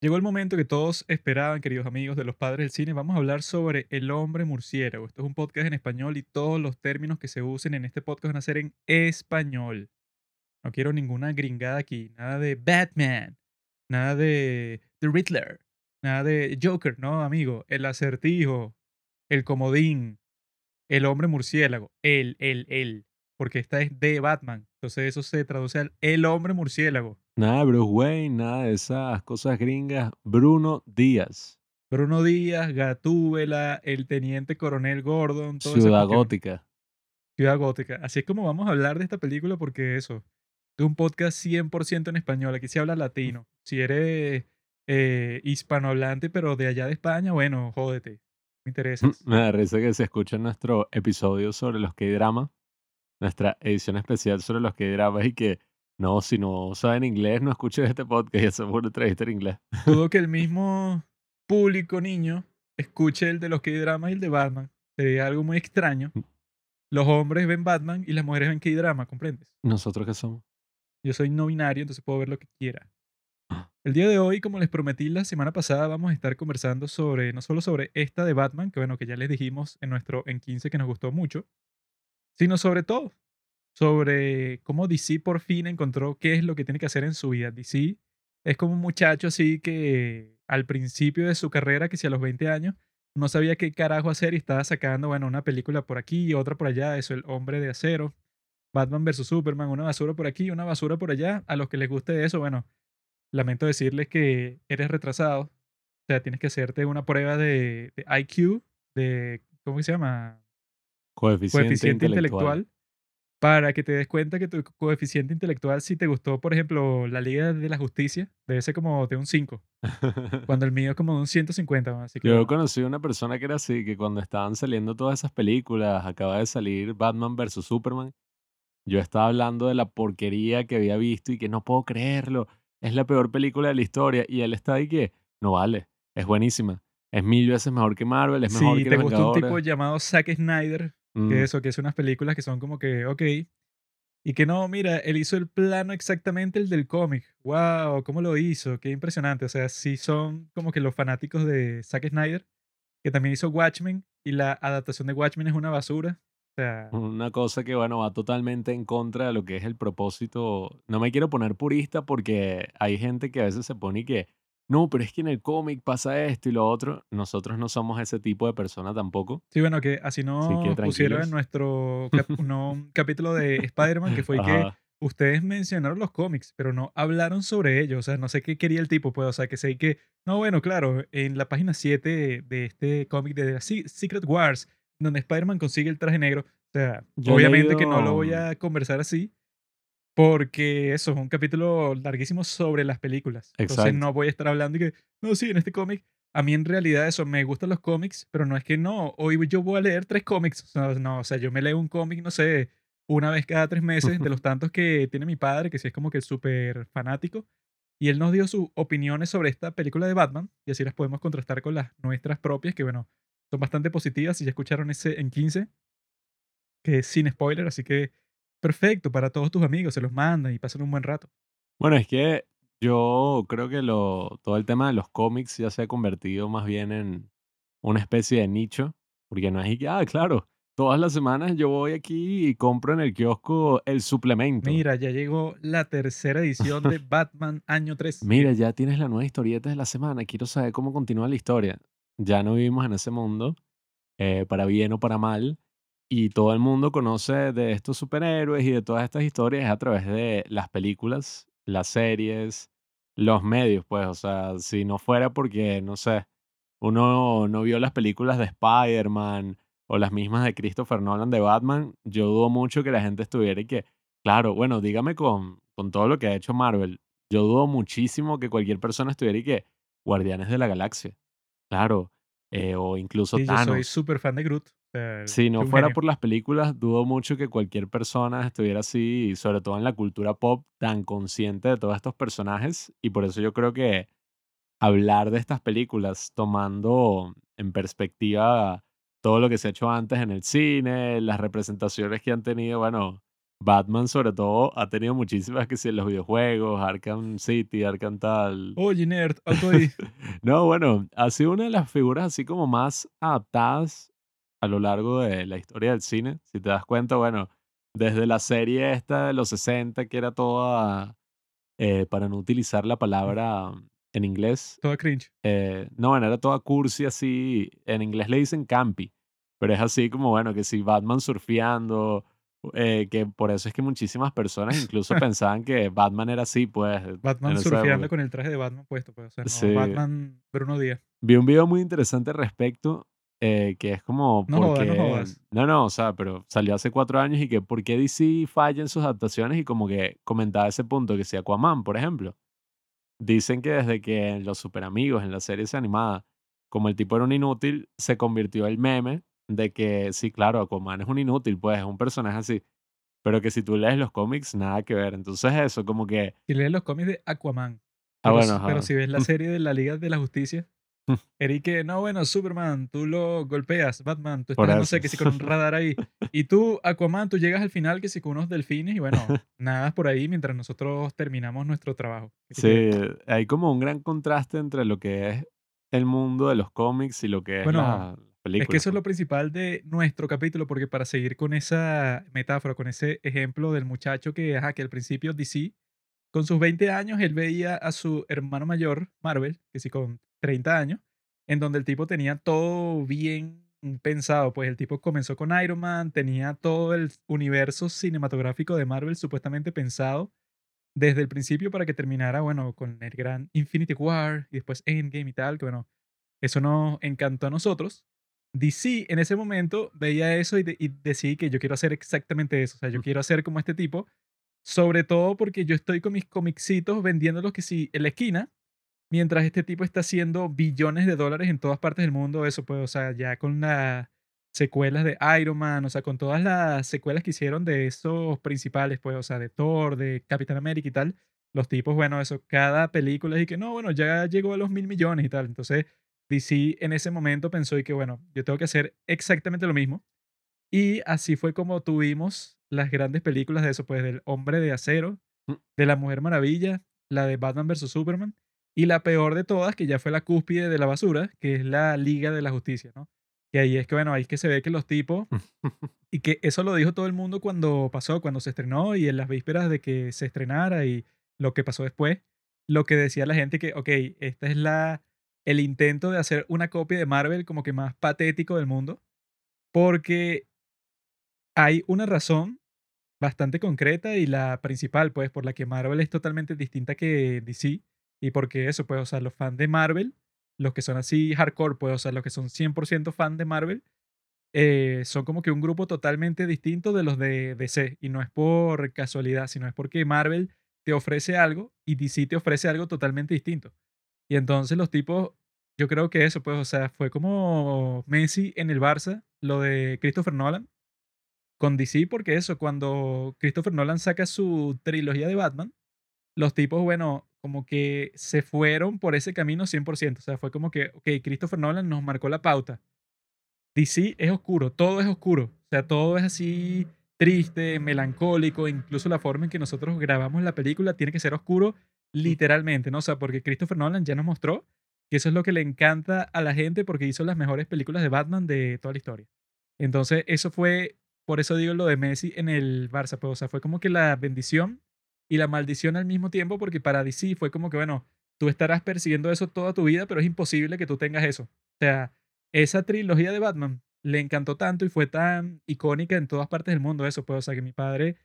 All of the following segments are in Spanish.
Llegó el momento que todos esperaban, queridos amigos de los padres del cine. Vamos a hablar sobre El hombre murciélago. Esto es un podcast en español y todos los términos que se usen en este podcast van a ser en español. No quiero ninguna gringada aquí. Nada de Batman. Nada de The Riddler. Nada de Joker. No, amigo. El acertijo. El comodín. El hombre murciélago. El, el, el. Porque esta es de Batman. Entonces eso se traduce al El hombre murciélago. Nada de Bruce Wayne, nada de esas cosas gringas. Bruno Díaz, Bruno Díaz, Gatúbela, el teniente coronel Gordon, esa Ciudad. Gótica. Ciudad Gótica. Así es como vamos a hablar de esta película porque eso, es un podcast 100% en español. Aquí se habla latino. Si eres eh, hispanohablante, pero de allá de España, bueno, jódete. Me interesas. Me da risa que se escucha nuestro episodio sobre los K-drama, nuestra edición especial sobre los K-dramas y que no, si no saben inglés, no escuchen este podcast y hacemos una entrevista en inglés. Dudo que el mismo público niño escuche el de los K-dramas y el de Batman. Sería algo muy extraño. Los hombres ven Batman y las mujeres ven K-drama, ¿comprendes? ¿Nosotros qué somos? Yo soy no binario, entonces puedo ver lo que quiera. El día de hoy, como les prometí la semana pasada, vamos a estar conversando sobre, no solo sobre esta de Batman, que bueno, que ya les dijimos en nuestro en 15 que nos gustó mucho, sino sobre todo, sobre cómo DC por fin encontró qué es lo que tiene que hacer en su vida. DC es como un muchacho así que al principio de su carrera, que si a los 20 años, no sabía qué carajo hacer y estaba sacando, bueno, una película por aquí y otra por allá, eso, El Hombre de Acero, Batman vs. Superman, una basura por aquí, una basura por allá. A los que les guste eso, bueno, lamento decirles que eres retrasado. O sea, tienes que hacerte una prueba de, de IQ, de, ¿cómo se llama? Coeficiente, Coeficiente intelectual. intelectual. Para que te des cuenta que tu coeficiente intelectual, si te gustó, por ejemplo, la Liga de la Justicia, debe ser como de un 5, cuando el mío es como de un 150. ¿no? Así que, Yo conocí una persona que era así, que cuando estaban saliendo todas esas películas, acaba de salir Batman vs. Superman, yo estaba hablando de la porquería que había visto y que no puedo creerlo, es la peor película de la historia, y él está ahí que, no vale, es buenísima, es mil veces mejor que Marvel, es mejor si que te Los gusta un tipo llamado Zack Snyder, Mm, que eso, que es unas películas que son como que, ok. Y que no, mira, él hizo el plano exactamente el del cómic. ¡Wow! ¿Cómo lo hizo? Qué impresionante. O sea, sí son como que los fanáticos de Zack Snyder, que también hizo Watchmen, y la adaptación de Watchmen es una basura. O sea, Una cosa que, bueno, va totalmente en contra de lo que es el propósito. No me quiero poner purista porque hay gente que a veces se pone que, no, pero es que en el cómic pasa esto y lo otro. Nosotros no somos ese tipo de persona tampoco. sí, bueno, que así Así que pusieron en nuestro cap- no, capítulo de Spider-Man, que fue que ustedes mencionaron los cómics, pero no hablaron sobre ellos. O sea, no sé qué quería el tipo, pues. O sea, que sé que. No, bueno, claro, en la página 7 de este cómic de Secret Wars, donde Spider-Man consigue el traje negro. O sea, Yo obviamente que no lo voy a conversar así, porque eso es un capítulo larguísimo sobre las películas. Entonces Exacto. no voy a estar hablando y que, no, sí, en este cómic. A mí en realidad eso, me gustan los cómics, pero no es que no, hoy yo voy a leer tres cómics. No, o sea, yo me leo un cómic, no sé, una vez cada tres meses, de los tantos que tiene mi padre, que sí es como que súper fanático. Y él nos dio sus opiniones sobre esta película de Batman, y así las podemos contrastar con las nuestras propias, que bueno, son bastante positivas. Y ya escucharon ese en 15, que es sin spoiler, así que perfecto para todos tus amigos, se los mandan y pasan un buen rato. Bueno, es que yo creo que lo, todo el tema de los cómics ya se ha convertido más bien en una especie de nicho, porque no es que, ah, claro, todas las semanas yo voy aquí y compro en el kiosco el suplemento. Mira, ya llegó la tercera edición de Batman año 3. Mira, ya tienes la nueva historieta de la semana, quiero saber cómo continúa la historia. Ya no vivimos en ese mundo, eh, para bien o para mal, y todo el mundo conoce de estos superhéroes y de todas estas historias a través de las películas, las series, los medios, pues, o sea, si no fuera porque, no sé, uno no vio las películas de Spider-Man o las mismas de Christopher Nolan de Batman, yo dudo mucho que la gente estuviera y que, claro, bueno, dígame con, con todo lo que ha hecho Marvel, yo dudo muchísimo que cualquier persona estuviera y que Guardianes de la Galaxia, claro, eh, o incluso Sí, yo soy Thanos. súper fan de Groot. Sea, Si no fuera genio. por las películas, dudo mucho que cualquier persona estuviera así, sobre todo en la cultura pop, tan consciente de todos estos personajes. Y por eso yo creo que hablar de estas películas tomando en perspectiva todo lo que se ha hecho antes en el cine, las representaciones que han tenido, bueno, Batman, sobre todo, ha tenido muchísimas que sí en los videojuegos, Arkham City, Arkham tal. Oye, nerd, alto ahí. No, bueno, ha sido una de las figuras así como más adaptadas a lo largo de la historia del cine. Si te das cuenta, bueno, desde la serie esta de los 60, que era toda, eh, para no utilizar la palabra en inglés, Todo cringe. eh, no, bueno, era toda cursi así, en inglés le dicen campi, pero es así como, bueno, que si Batman surfeando, eh, que por eso es que muchísimas personas incluso pensaban que Batman era así, pues, Batman surfeando con el traje de Batman puesto, pues. O sea, no Sí. Batman Bruno Díaz. Vi un video muy interesante al respecto, eh, que es como, No ¿por jodas, no jodas. No, no, o sea, pero salió hace cuatro años y que por qué DC falla en sus adaptaciones y como que comentaba ese punto, que si Aquaman, por ejemplo, dicen que desde que en Los Super Amigos, en la serie esa animada, como el tipo era un inútil, se convirtió el meme de que, sí, claro, Aquaman es un inútil, pues es un personaje así, pero que si tú lees los cómics, nada que ver. Entonces eso, como que, Si lees los cómics de Aquaman. ah, Pero, bueno, pero si ves la serie de la Liga de la Justicia, Eric, no, bueno, Superman, tú lo golpeas, Batman, tú estás, no sé, que si con un radar ahí. Y tú, Aquaman, tú llegas al final que si con unos delfines y bueno, nada por ahí mientras nosotros terminamos nuestro trabajo. Sí, hay como un gran contraste entre lo que es el mundo de los cómics y lo que es Bueno, la Es película. que eso es lo pues. principal de nuestro capítulo, porque para seguir con esa metáfora, con ese ejemplo del muchacho que, ajá, que al principio DC, con sus 20 años, él veía a su hermano mayor, Marvel, que sí, con 30 años, en donde el tipo tenía todo bien pensado. Pues el tipo comenzó con Iron Man, tenía todo el universo cinematográfico de Marvel supuestamente pensado desde el principio para que terminara, bueno, con el gran Infinity War y después Endgame y tal, que bueno, eso nos encantó a nosotros. DC en ese momento veía eso y, de- y decidí que yo quiero hacer exactamente eso. O sea, yo quiero hacer como este tipo. Sobre todo porque yo estoy con mis comicitos vendiéndolos que sí en la esquina. Mientras este tipo está haciendo billones de dólares en todas partes del mundo. Eso pues, o sea, ya con las secuelas de Iron Man, o sea, con todas las secuelas que hicieron de esos principales, pues, o sea, de Thor, de Capitán América y tal. Los tipos, bueno, eso, cada película y que no, bueno, ya llegó a los mil millones y tal. Entonces, DC en ese momento pensó y que, bueno, yo tengo que hacer exactamente lo mismo. Y así fue como tuvimos las grandes películas de eso, pues del Hombre de Acero, Mm. de la Mujer Maravilla, la de Batman vs. Superman, y la peor de todas, que ya fue la cúspide de la basura, que es la Liga de la Justicia, ¿no? Y ahí es que, bueno, ahí es que se ve que los tipos, y que eso lo dijo todo el mundo cuando pasó, cuando se estrenó y en las vísperas de que se estrenara y lo que pasó después, lo que decía la gente que, ok, esta es la, el intento de hacer una copia de Marvel como que más patético del mundo, porque hay una razón bastante concreta y la principal, pues, por la que Marvel es totalmente distinta que DC y porque eso, pues, o sea, los fans de Marvel, los que son así hardcore, pues, o los que son 100% fan de Marvel, eh, son como que un grupo totalmente distinto de los de DC. Y no es por casualidad, sino es porque Marvel te ofrece algo y DC te ofrece algo totalmente distinto. Y entonces los tipos, yo creo que eso, pues, o sea, fue como Messi en el Barça, lo de Christopher Nolan, con DC, porque eso, cuando Christopher Nolan saca su trilogía de Batman, los tipos, bueno, como que se fueron por ese camino 100%. O sea, fue como que, ok, Christopher Nolan nos marcó la pauta. DC es oscuro, todo es oscuro. O sea, todo es así triste, melancólico, incluso la forma en que nosotros grabamos la película tiene que ser oscuro literalmente, ¿no? O sea, porque Christopher Nolan ya nos mostró que eso es lo que le encanta a la gente porque hizo las mejores películas de Batman de toda la historia. Entonces, eso fue, por eso digo lo de Messi en el Barça, pues, o sea, fue como que la bendición y la maldición al mismo tiempo porque para DC fue como que, bueno, tú estarás persiguiendo eso toda tu vida, pero es imposible que tú tengas eso. O sea, esa trilogía de Batman le encantó tanto y fue tan icónica en todas partes del mundo eso, pues, o sea, que mi padre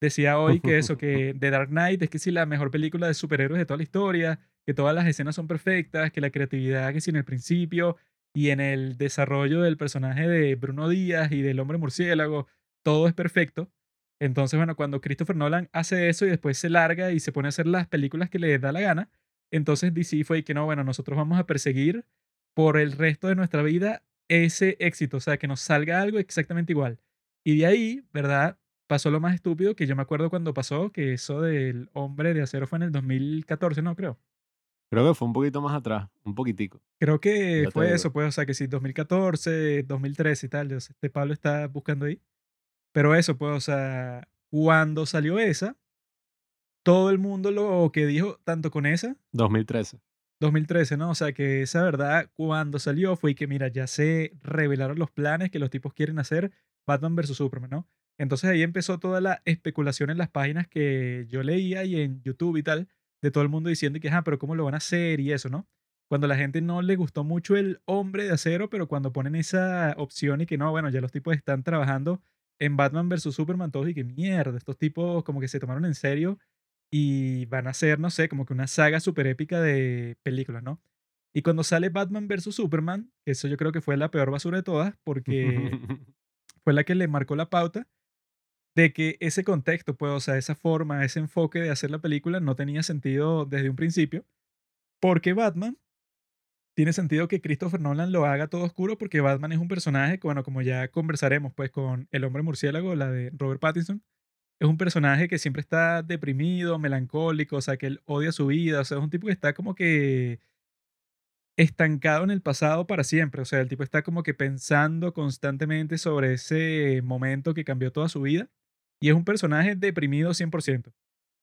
decía hoy que eso, que The Dark Knight es que sí la mejor película de superhéroes de toda la historia, que todas las escenas son perfectas, que la creatividad que sí en el principio y en el desarrollo del personaje de Bruno Díaz y del hombre murciélago, todo es perfecto. Entonces, bueno, cuando Christopher Nolan hace eso y después se larga y se pone a hacer las películas que le da la gana, entonces DC fue que no, bueno, nosotros vamos a perseguir por el resto de nuestra vida ese éxito, o sea, que nos salga algo exactamente igual. Y de ahí, ¿verdad? Pasó lo más estúpido que yo me acuerdo cuando pasó, que eso del hombre de acero fue en el 2014, no creo. Creo que fue un poquito más atrás, un poquitico. Creo que Ya fue eso, pues, o sea, que sí, 2014, 2013 y tal, sea, este Pablo está buscando ahí. Pero eso, pues, o sea, cuando salió esa, todo el mundo lo que dijo, tanto con esa, 2013. 2013, ¿no? O sea, que esa verdad, cuando salió, fue que, mira, ya se revelaron los planes que los tipos quieren hacer Batman vs. Superman, ¿no? Entonces ahí empezó toda la especulación en las páginas que yo leía y en YouTube y tal, de todo el mundo diciendo que, ah, pero ¿cómo lo van a hacer? Y eso, ¿no? Cuando a la gente no le gustó mucho el hombre de acero, pero cuando ponen esa opción y que no, bueno, ya los tipos están trabajando en Batman vs. Superman, todos y que mierda, estos tipos como que se tomaron en serio y van a ser, no sé, como que una saga súper épica de películas, ¿no? Y cuando sale Batman vs. Superman, eso yo creo que fue la peor basura de todas, porque fue la que le marcó la pauta de que ese contexto, pues, o sea, esa forma, ese enfoque de hacer la película no tenía sentido desde un principio, porque Batman tiene sentido que Christopher Nolan lo haga todo oscuro porque Batman es un personaje que, bueno, como ya conversaremos pues con El hombre murciélago, la de Robert Pattinson, es un personaje que siempre está deprimido, melancólico, o sea, que él odia su vida, o sea, es un tipo que está como que estancado en el pasado para siempre, o sea, el tipo está como que pensando constantemente sobre ese momento que cambió toda su vida y es un personaje deprimido 100%.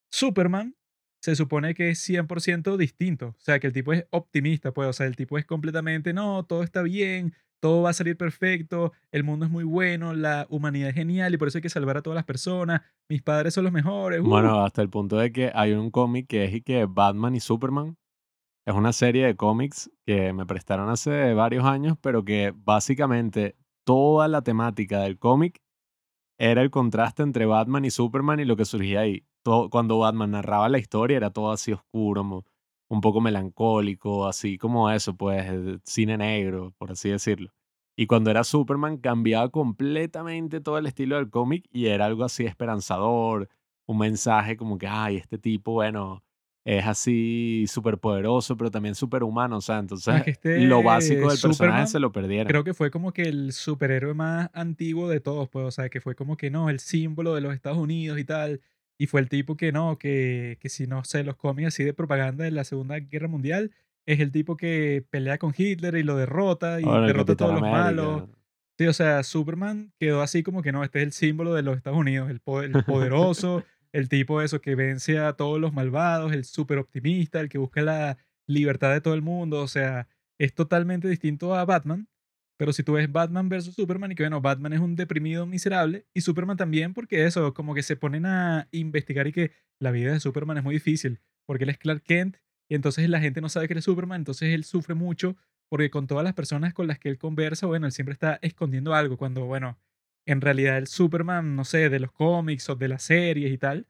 Superman se supone que es 100% distinto. O sea, que el tipo es optimista, pues. O sea, el tipo es completamente, no, todo está bien, todo va a salir perfecto, el mundo es muy bueno, la humanidad es genial y por eso hay que salvar a todas las personas. Mis padres son los mejores. uh". Bueno, hasta el punto de que hay un cómic que es y que Batman y Superman. Es una serie de cómics que me prestaron hace varios años, pero que básicamente toda la temática del cómic era el contraste entre Batman y Superman y lo que surgía ahí. Todo, cuando Batman narraba la historia era todo así oscuro, un poco melancólico, así como eso, pues eh, cine negro, por así decirlo. Y cuando era Superman cambiaba completamente todo el estilo del cómic y era algo así esperanzador, un mensaje como que, ay, este tipo, bueno, es así súper poderoso, pero también súper humano, o sea, entonces Ah, que lo básico este del personaje Superman se lo perdieron. creo que fue como que el superhéroe más antiguo de todos, pues, o sea, que fue como que no, el símbolo de los Estados Unidos y tal. Y fue el tipo que no, que, que si no sé, los cómics así de propaganda de la Segunda Guerra Mundial, es el tipo que pelea con Hitler y lo derrota y Ahora derrota a todos los malos. Sí, o sea, Superman quedó así como que no, este es el símbolo de los Estados Unidos, el poderoso, el tipo eso que vence a todos los malvados, el súper optimista, el que busca la libertad de todo el mundo, o sea, es totalmente distinto a Batman, pero si tú ves Batman versus Superman y que bueno, Batman es un deprimido miserable y Superman también porque eso, como que se ponen a investigar y que la vida de Superman es muy difícil, porque él es Clark Kent y entonces la gente no sabe que él es Superman, entonces él sufre mucho porque con todas las personas con las que él conversa, bueno, él siempre está escondiendo algo, cuando, bueno, en realidad el Superman, no sé, de los cómics o de las series y tal,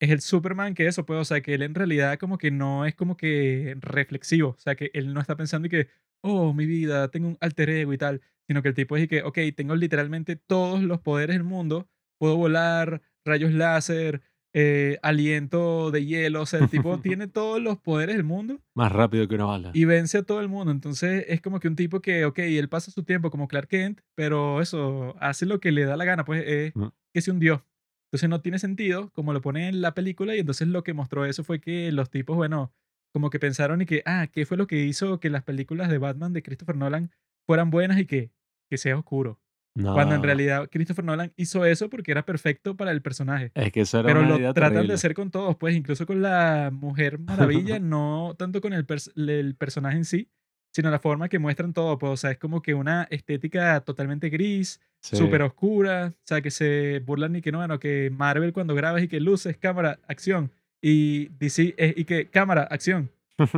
es el Superman que eso, pues, o sea, que él en realidad como que no es como que reflexivo, o sea, que él no está pensando y que, oh, mi vida, tengo un alter ego y tal, sino que el tipo es que, ok, tengo literalmente todos los poderes del mundo, puedo volar, rayos láser, eh, aliento de hielo, o sea, el tipo tiene todos los poderes del mundo Más rápido que una bala. y vence a todo el mundo. Entonces es como que un tipo que, ok, él pasa su tiempo como Clark Kent, pero eso, hace lo que le da la gana, pues es Ujú. que se hundió. Entonces no tiene sentido, como lo pone en la película, y entonces lo que mostró eso fue que los tipos, bueno, como que pensaron y que, ah, ¿qué fue lo que hizo que las películas de Batman de Christopher Nolan fueran buenas y que, que sea oscuro? Cuando en realidad Christopher Nolan hizo eso porque era perfecto para el personaje. es que eso era Pero una lo idea tratan de hacer con todos, pues incluso con la Mujer Maravilla, no tanto con el, pers- le- el personaje en sí, sino la forma que muestran todo. Pues, o sea, es como que una estética totalmente gris, Sí. súper oscura, o sea, que se burlan y que no, bueno, que Marvel cuando grabas y que luces, cámara, acción, y DC es y que cámara, acción.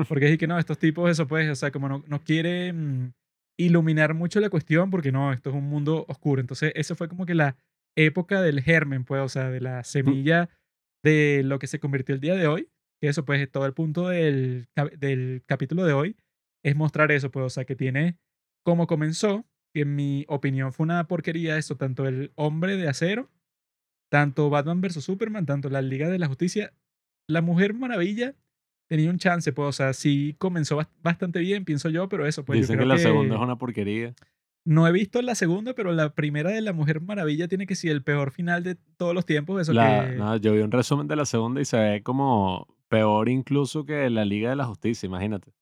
Porque es y que no, estos tipos, eso pues, o sea, como no, no quieren iluminar mucho la cuestión, porque no, esto es un mundo oscuro. Entonces, eso fue como que la época del germen, pues, o sea, de la semilla de lo que se convirtió el día de hoy. Que eso, pues, es todo el punto del, del capítulo de hoy es mostrar eso, pues, o sea, que tiene como comenzó, que en mi opinión fue una porquería eso, tanto el hombre de acero, tanto Batman vs. Superman, tanto la Liga de la Justicia, la Mujer Maravilla tenía un chance, pues, o sea, sí comenzó bast- bastante bien, pienso yo, pero eso, pues yo Dicen que creo la que segunda es una porquería. no he visto la segunda, pero la primera de la Mujer Maravilla tiene que ser el peor final de todos los tiempos, eso La, que... no, yo vi un resumen de la segunda y se ve como peor incluso que la Liga de la Justicia, imagínate.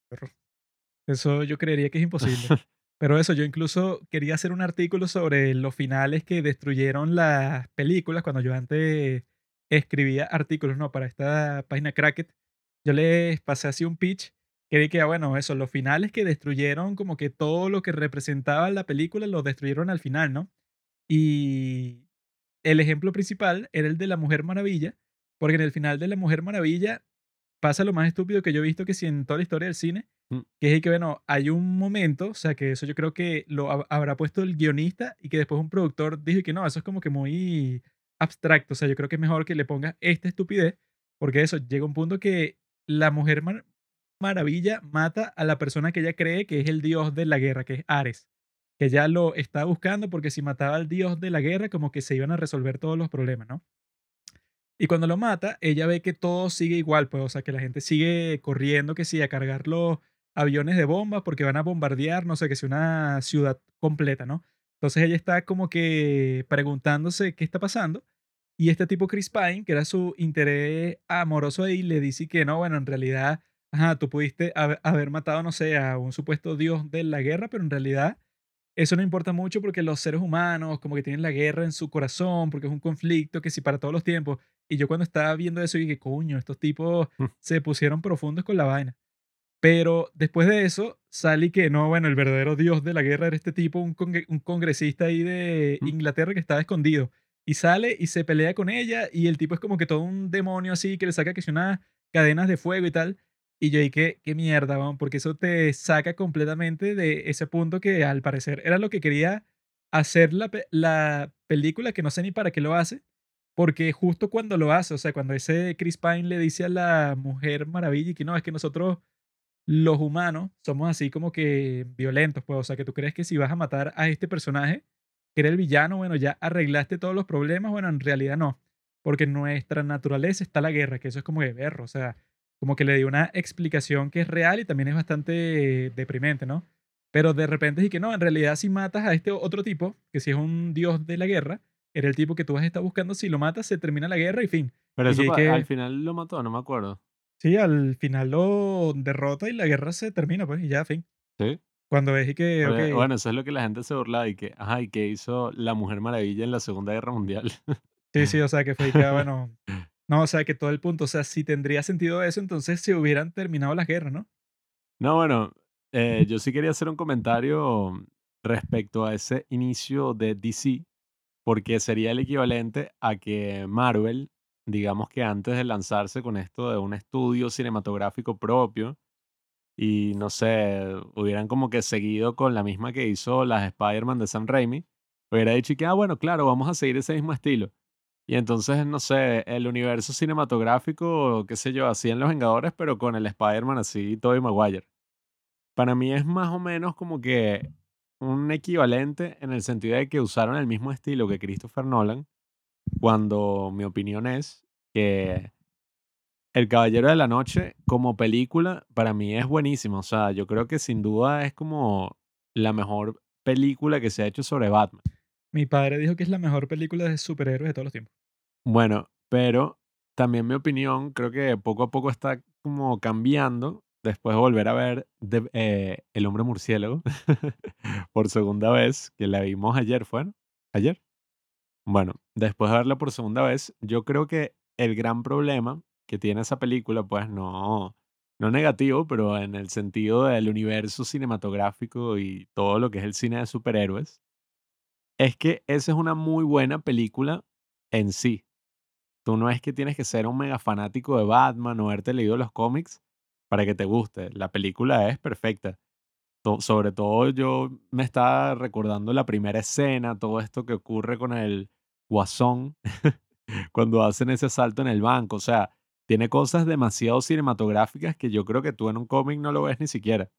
Eso yo creería que es imposible. Pero eso, yo incluso quería hacer un artículo sobre los finales que destruyeron las películas cuando yo antes escribía artículos, ¿no? Para esta página Cracket, yo les pasé así un pitch que que, ah, bueno, eso, los finales que destruyeron como que todo lo que representaba la película lo destruyeron al final, ¿no? Y el ejemplo principal era el de la Mujer Maravilla, porque en el final de la Mujer Maravilla pasa lo más estúpido que yo he visto que si en toda la historia del cine, Mm. que es que, bueno, hay un momento, o sea, que eso yo creo que lo hab- habrá puesto el guionista y que después un productor dijo que no, eso es como que muy abstracto, o sea, yo creo que es mejor que le pongas esta estupidez, porque eso llega un punto que la Mujer Mar- Maravilla mata a la persona que ella cree que es el dios de la guerra, que es Ares, que ya lo está buscando porque si mataba al dios de la guerra, como que se iban a resolver todos los problemas, ¿no? Y cuando lo mata, ella ve que todo sigue igual, pues, o sea, que la gente sigue corriendo, que sí, a cargar los aviones de bombas porque van a bombardear, no sé, que si una ciudad completa, ¿no? Entonces ella está como que preguntándose qué está pasando. Y este tipo Chris Pine, que era su interés amoroso ahí, le dice que no, bueno, en realidad, ajá, tú pudiste haber haber matado, no sé, a un supuesto dios de la guerra, pero en realidad eso no importa mucho porque los seres humanos como que tienen la guerra en su corazón, porque es un conflicto que sí para todos los tiempos. Y yo cuando estaba viendo eso dije, coño, estos tipos se pusieron profundos con la vaina. Pero después de eso, sale que no, bueno, el verdadero dios de la guerra era este tipo, un, congre- un congresista ahí de. Inglaterra que estaba escondido. Y sale y se pelea con ella y el tipo es como que todo un demonio así que le saca que si unas cadenas de fuego y tal. Y yo dije, qué mierda, weón, porque eso te saca completamente de ese punto que al parecer era lo que quería hacer la, pe- la película, que no sé ni para qué lo hace, porque justo cuando lo hace, o sea, cuando ese Chris Pine le dice a la Mujer Maravilla y que no, es que nosotros los humanos somos así como que violentos, pues, o sea, que tú crees que si vas a matar a este personaje, que era el villano, bueno, ya arreglaste todos los problemas, bueno, en realidad no, porque en nuestra naturaleza está la guerra, que eso es como de berro, o sea, como que le dio una explicación que es real y también es bastante deprimente, ¿no? Pero de repente es que no, en realidad si matas a este otro tipo, que si es un dios de la guerra, era el tipo que tú vas a estar buscando, si lo matas se termina la guerra y fin. Pero Y eso que- al final lo mató, no me acuerdo. Sí, al final lo derrota y la guerra se termina, pues, y ya, fin. Sí. Cuando ves y que, Bueno, eso es lo que la gente se burlaba y que, ajá, y que hizo la Mujer Maravilla en la Segunda Guerra Mundial. sí, sí, o sea, que fue y que, bueno, no, o sea, que todo el punto, o sea, si tendría sentido eso, entonces se hubieran terminado las guerras, ¿no? No, bueno, eh, yo sí quería hacer un comentario respecto a ese inicio de DC, porque sería el equivalente a que Marvel, digamos que antes de lanzarse con esto de un estudio cinematográfico propio, y no sé, hubieran como que seguido con la misma que hizo las Spider-Man de Sam Raimi, hubiera dicho que, ah, bueno, claro, vamos a seguir ese mismo estilo. Y entonces, no sé, el universo cinematográfico, qué sé yo, así en Los Vengadores, pero con el Spider-Man así, Tobey Maguire. Para mí es más o menos como que un equivalente en el sentido de que usaron el mismo estilo que Christopher Nolan, cuando mi opinión es que El Caballero de la Noche como película para mí es buenísima. O sea, yo creo que sin duda es como la mejor película que se ha hecho sobre Batman. Mi padre dijo que es la mejor película de superhéroes de todos los tiempos. Bueno, pero también mi opinión creo que poco a poco está como cambiando después de volver a ver de- eh, El hombre murciélago por segunda vez, que la vimos ayer, ¿fue? ¿Ayer? Bueno, después de verla por segunda vez, yo creo que el gran problema que tiene esa película, pues no, no negativo, pero en el sentido del universo cinematográfico y todo lo que es el cine de superhéroes, es que esa es una muy buena película en sí. Tú no es que tienes que ser un mega fanático de Batman o haberte leído los cómics para que te guste. La película es perfecta. Sobre todo yo me estaba recordando la primera escena, todo esto que ocurre con el guasón cuando hacen ese salto en el banco. O sea, tiene cosas demasiado cinematográficas que yo creo que tú en un cómic no lo ves ni siquiera.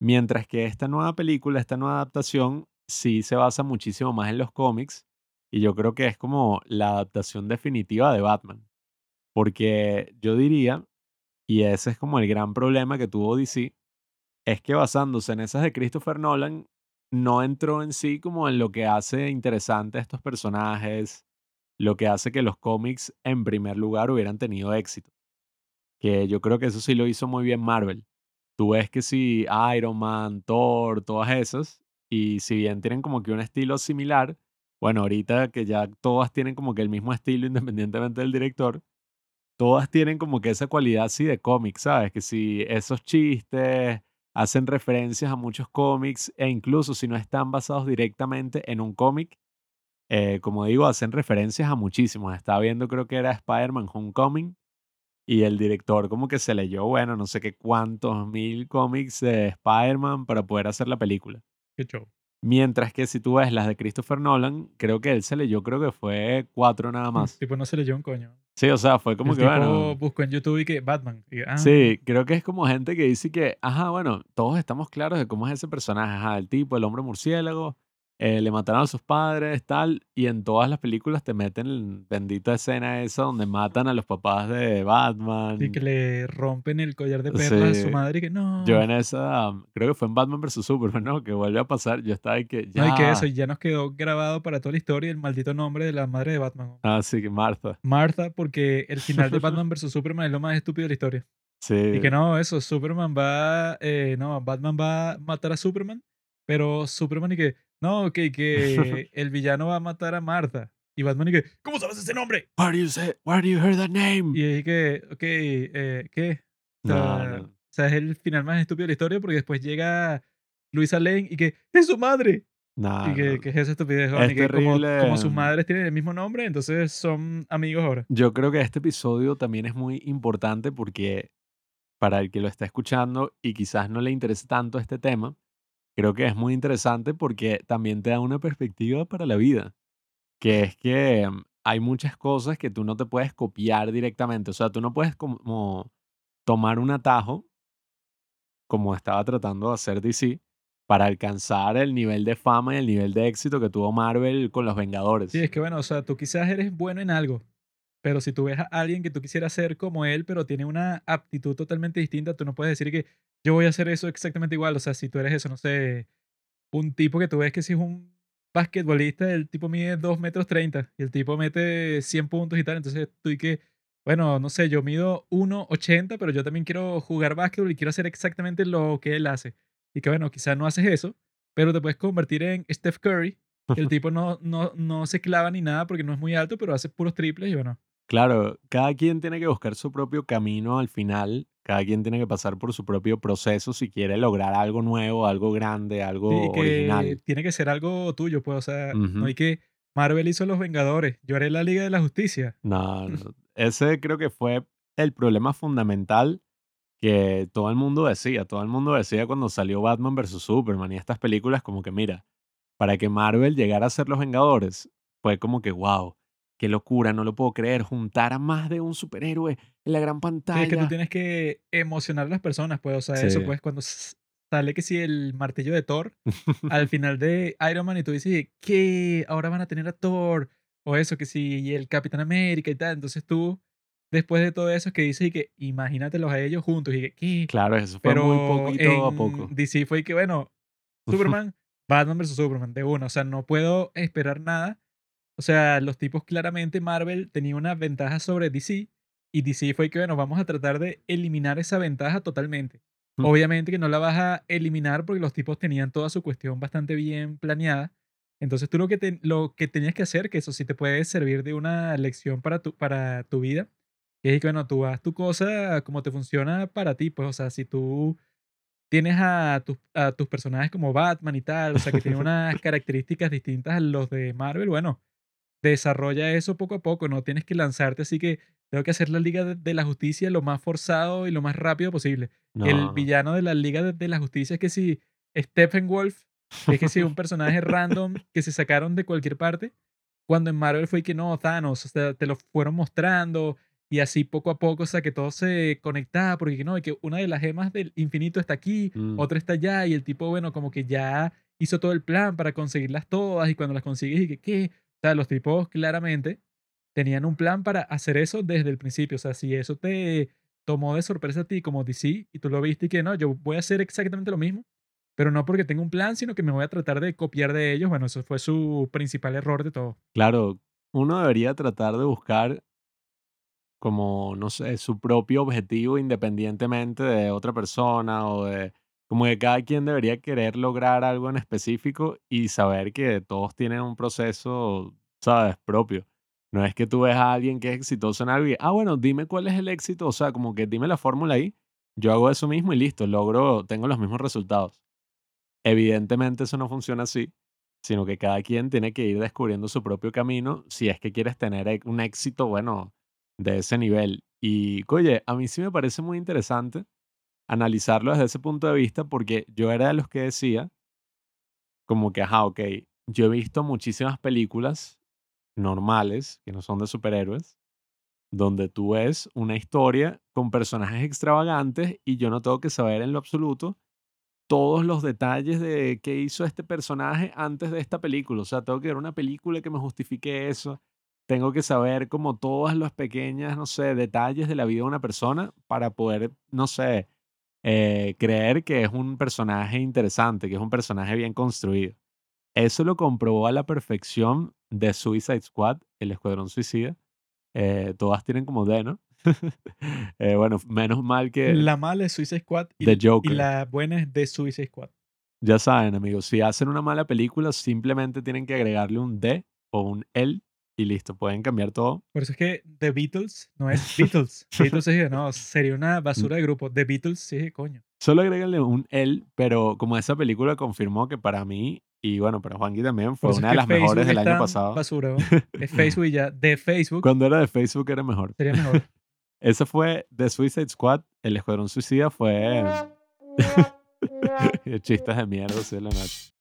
Mientras que esta nueva película, esta nueva adaptación, sí se basa muchísimo más en los cómics y yo creo que es como la adaptación definitiva de Batman. Porque yo diría, y ese es como el gran problema que tuvo DC, es que basándose en esas de Christopher Nolan, no entró en sí como en lo que hace interesante a estos personajes, lo que hace que los cómics en primer lugar hubieran tenido éxito. Que yo creo que eso sí lo hizo muy bien Marvel. Tú ves que si Iron Man, Thor, todas esas, y si bien tienen como que un estilo similar, bueno, ahorita que ya todas tienen como que el mismo estilo independientemente del director, todas tienen como que esa cualidad así de cómic, ¿sabes? Que si esos chistes hacen referencias a muchos cómics e incluso si no están basados directamente en un cómic, eh, como digo, hacen referencias a muchísimos. Estaba viendo, creo que era Spider-Man Homecoming y el director como que se leyó, bueno, no sé qué cuántos mil cómics de Spider-Man para poder hacer la película. Mientras que si tú ves las de Christopher Nolan, creo que él se leyó, creo que fue cuatro nada más. Tipo, no se leyó un coño. Sí, o sea, fue como el que, tipo bueno, buscó en YouTube y que Batman. Y, ah, Sí, creo que es como gente que dice que, ajá, bueno, todos estamos claros de cómo es ese personaje, ajá, el tipo, el hombre murciélago, eh, le mataron a sus padres, tal, y en todas las películas te meten la bendita escena esa donde matan a los papás de Batman. Y que le rompen el collar de perlas a su Sí. madre y que no. Yo en esa, creo que fue en Batman vs. Superman, ¿no? Que vuelve a pasar, yo estaba ahí que, No, y que eso ya nos quedó grabado para toda la historia el maldito nombre de la madre de Batman. ah, sí, que Martha, Martha, porque el final de Batman vs. Superman es lo más estúpido de la historia. sí, Y que no, eso, Superman va, eh, no, Batman va a matar a Superman, pero Superman y que, no, que, que el villano va a matar a Martha. Y Batman y que, ¿cómo sabes ese nombre? Where do you say, where do you hear that name? Y es que, ok, eh, ¿qué? O No, sea, no. o sea, es el final más estúpido de la historia porque después llega Luisa Lane y que, ¡es su madre! No, y que, no. que es esa estupidez, Es y que como, terrible. como sus madres tienen el mismo nombre, entonces son amigos ahora. Yo creo que este episodio también es muy importante porque para el que lo está escuchando y quizás no le interese tanto este tema, creo que es muy interesante porque también te da una perspectiva para la vida, que es que mm, hay muchas cosas que tú no te puedes copiar directamente, o sea, tú no puedes como tomar un atajo como estaba tratando de hacer DC para alcanzar el nivel de fama y el nivel de éxito que tuvo Marvel con los Vengadores. Sí, es que bueno, o sea, tú quizás eres bueno en algo, pero si tú ves a alguien que tú quisieras ser como él, pero tiene una aptitud totalmente distinta, tú no puedes decir que yo voy a hacer eso exactamente igual. O sea, si tú eres eso, no sé, un tipo que tú ves que si es un basquetbolista, el tipo mide 2 metros 30 y el tipo mete 100 puntos y tal, entonces tú y que, bueno, no sé, yo mido 1,80, pero yo también quiero jugar básquetbol y quiero hacer exactamente lo que él hace. Y que bueno, quizás no haces eso, pero te puedes convertir en Steph Curry, que el tipo no, no, no se clava ni nada porque no es muy alto, pero hace puros triples y bueno. Claro, cada quien tiene que buscar su propio camino al final, cada quien tiene que pasar por su propio proceso si quiere lograr algo nuevo, algo grande, algo Sí, que original. tiene que ser algo tuyo, pues, o sea, no hay que Marvel hizo Los Vengadores, yo haré la Liga de la Justicia. No, no, ese creo que fue el problema fundamental que todo el mundo decía, todo el mundo decía cuando salió Batman vs. Superman y estas películas como que mira, para que Marvel llegara a ser los Vengadores, fue como que wow, qué locura, no lo puedo creer, juntar a más de un superhéroe en la gran Sí, es que tú pantalla. tienes que emocionar a las personas, pues, o sea, eso, pues, cuando sale que si el martillo de Thor al final de Iron Man y tú dices que ahora van a tener a Thor o eso, que si y el Capitán América y tal, entonces tú, después de todo eso, que dices y que imagínatelos a ellos juntos y que, ¿qué? Claro, eso fue muy Pero poquito a poco. DC fue que, bueno, Superman, Batman vs. Superman, de una. O sea, no puedo esperar nada. O sea, los tipos claramente, Marvel tenía una ventaja sobre DC. Y DC fue que, bueno, vamos a tratar de eliminar esa ventaja totalmente. Mm. Obviamente que no la vas a eliminar porque los tipos tenían toda su cuestión bastante bien planeada. Entonces tú lo que, te- lo que tenías que hacer, que eso sí te puede servir de una lección para tu, para tu vida, que es que, bueno, tú haz tu cosa como te funciona para ti. Pues, o sea, si tú tienes a tus, a tus personajes como Batman y tal, o sea, que tienen unas características distintas a los de Marvel, bueno, desarrolla eso poco a poco, no tienes que lanzarte así que tengo que hacer la Liga de, la Justicia lo más forzado y lo más rápido posible. El No, villano de la Liga de, de la Justicia es que si Steppenwolf, que es que si un personaje random que se sacaron de cualquier parte, cuando en Marvel fue que no, Thanos, o sea, te lo fueron mostrando y así poco a poco, o sea, que todo se conectaba, porque no, y que una de las gemas del infinito está aquí, mm, otra está allá, y el tipo, bueno, como que ya hizo todo el plan para conseguirlas todas, y cuando las consigues, y que, ¿qué? Los tipos claramente tenían un plan para hacer eso desde el principio, o sea, si eso te tomó de sorpresa a ti como DC, y tú lo viste y que no, yo voy a hacer exactamente lo mismo, pero no porque tengo un plan, sino que me voy a tratar de copiar de ellos, bueno, eso fue su principal error de todo. claro, uno debería tratar de buscar como, no sé, su propio objetivo independientemente de otra persona o de como que cada quien debería querer lograr algo en específico y saber que todos tienen un proceso, ¿sabes? Propio. No es que tú ves a alguien que es exitoso en algo y, ah, bueno, dime cuál es el éxito, o sea, como que dime la fórmula ahí, yo hago eso mismo y listo, logro, tengo los mismos resultados. Evidentemente eso no funciona así, sino que cada quien tiene que ir descubriendo su propio camino si es que quieres tener e- un éxito, bueno, de ese nivel. Y, oye, a mí sí me parece muy interesante analizarlo desde ese punto de vista porque yo era de los que decía, como que, ajá, ok, yo he visto muchísimas películas normales, que no son de superhéroes, donde tú ves una historia con personajes extravagantes y yo no tengo que saber en lo absoluto todos los detalles de qué hizo este personaje antes de esta película. O sea, tengo que ver una película que me justifique eso. Tengo que saber como todas las pequeñas, no sé, detalles de la vida de una persona para poder, no sé, eh, creer que es un personaje interesante, que es un personaje bien construido. Eso lo comprobó a la perfección de Suicide Squad, el Escuadrón Suicida. Eh, todas tienen como D, ¿no? Eh, bueno, menos mal que La mala es Suicide Squad y, The y Joker. la buena es de Suicide Squad. Ya saben, amigos, si hacen una mala película, simplemente tienen que agregarle un D o un L y listo, pueden cambiar todo. Por eso es que The Beatles no es Beatles. Beatles es, no, sería una basura de grupo. The Beatles sí, coño. Solo agréganle un L, pero como esa película confirmó que para mí, y bueno, para Juanqui también, fue una de las Facebook mejores del año pasado. Basura, ¿no? Es Facebook y ya. De Facebook Cuando era de Facebook era mejor. sería mejor. Ese fue The Suicide Squad, el Escuadrón Suicida fue... Chistes de mierda, sí, la noche.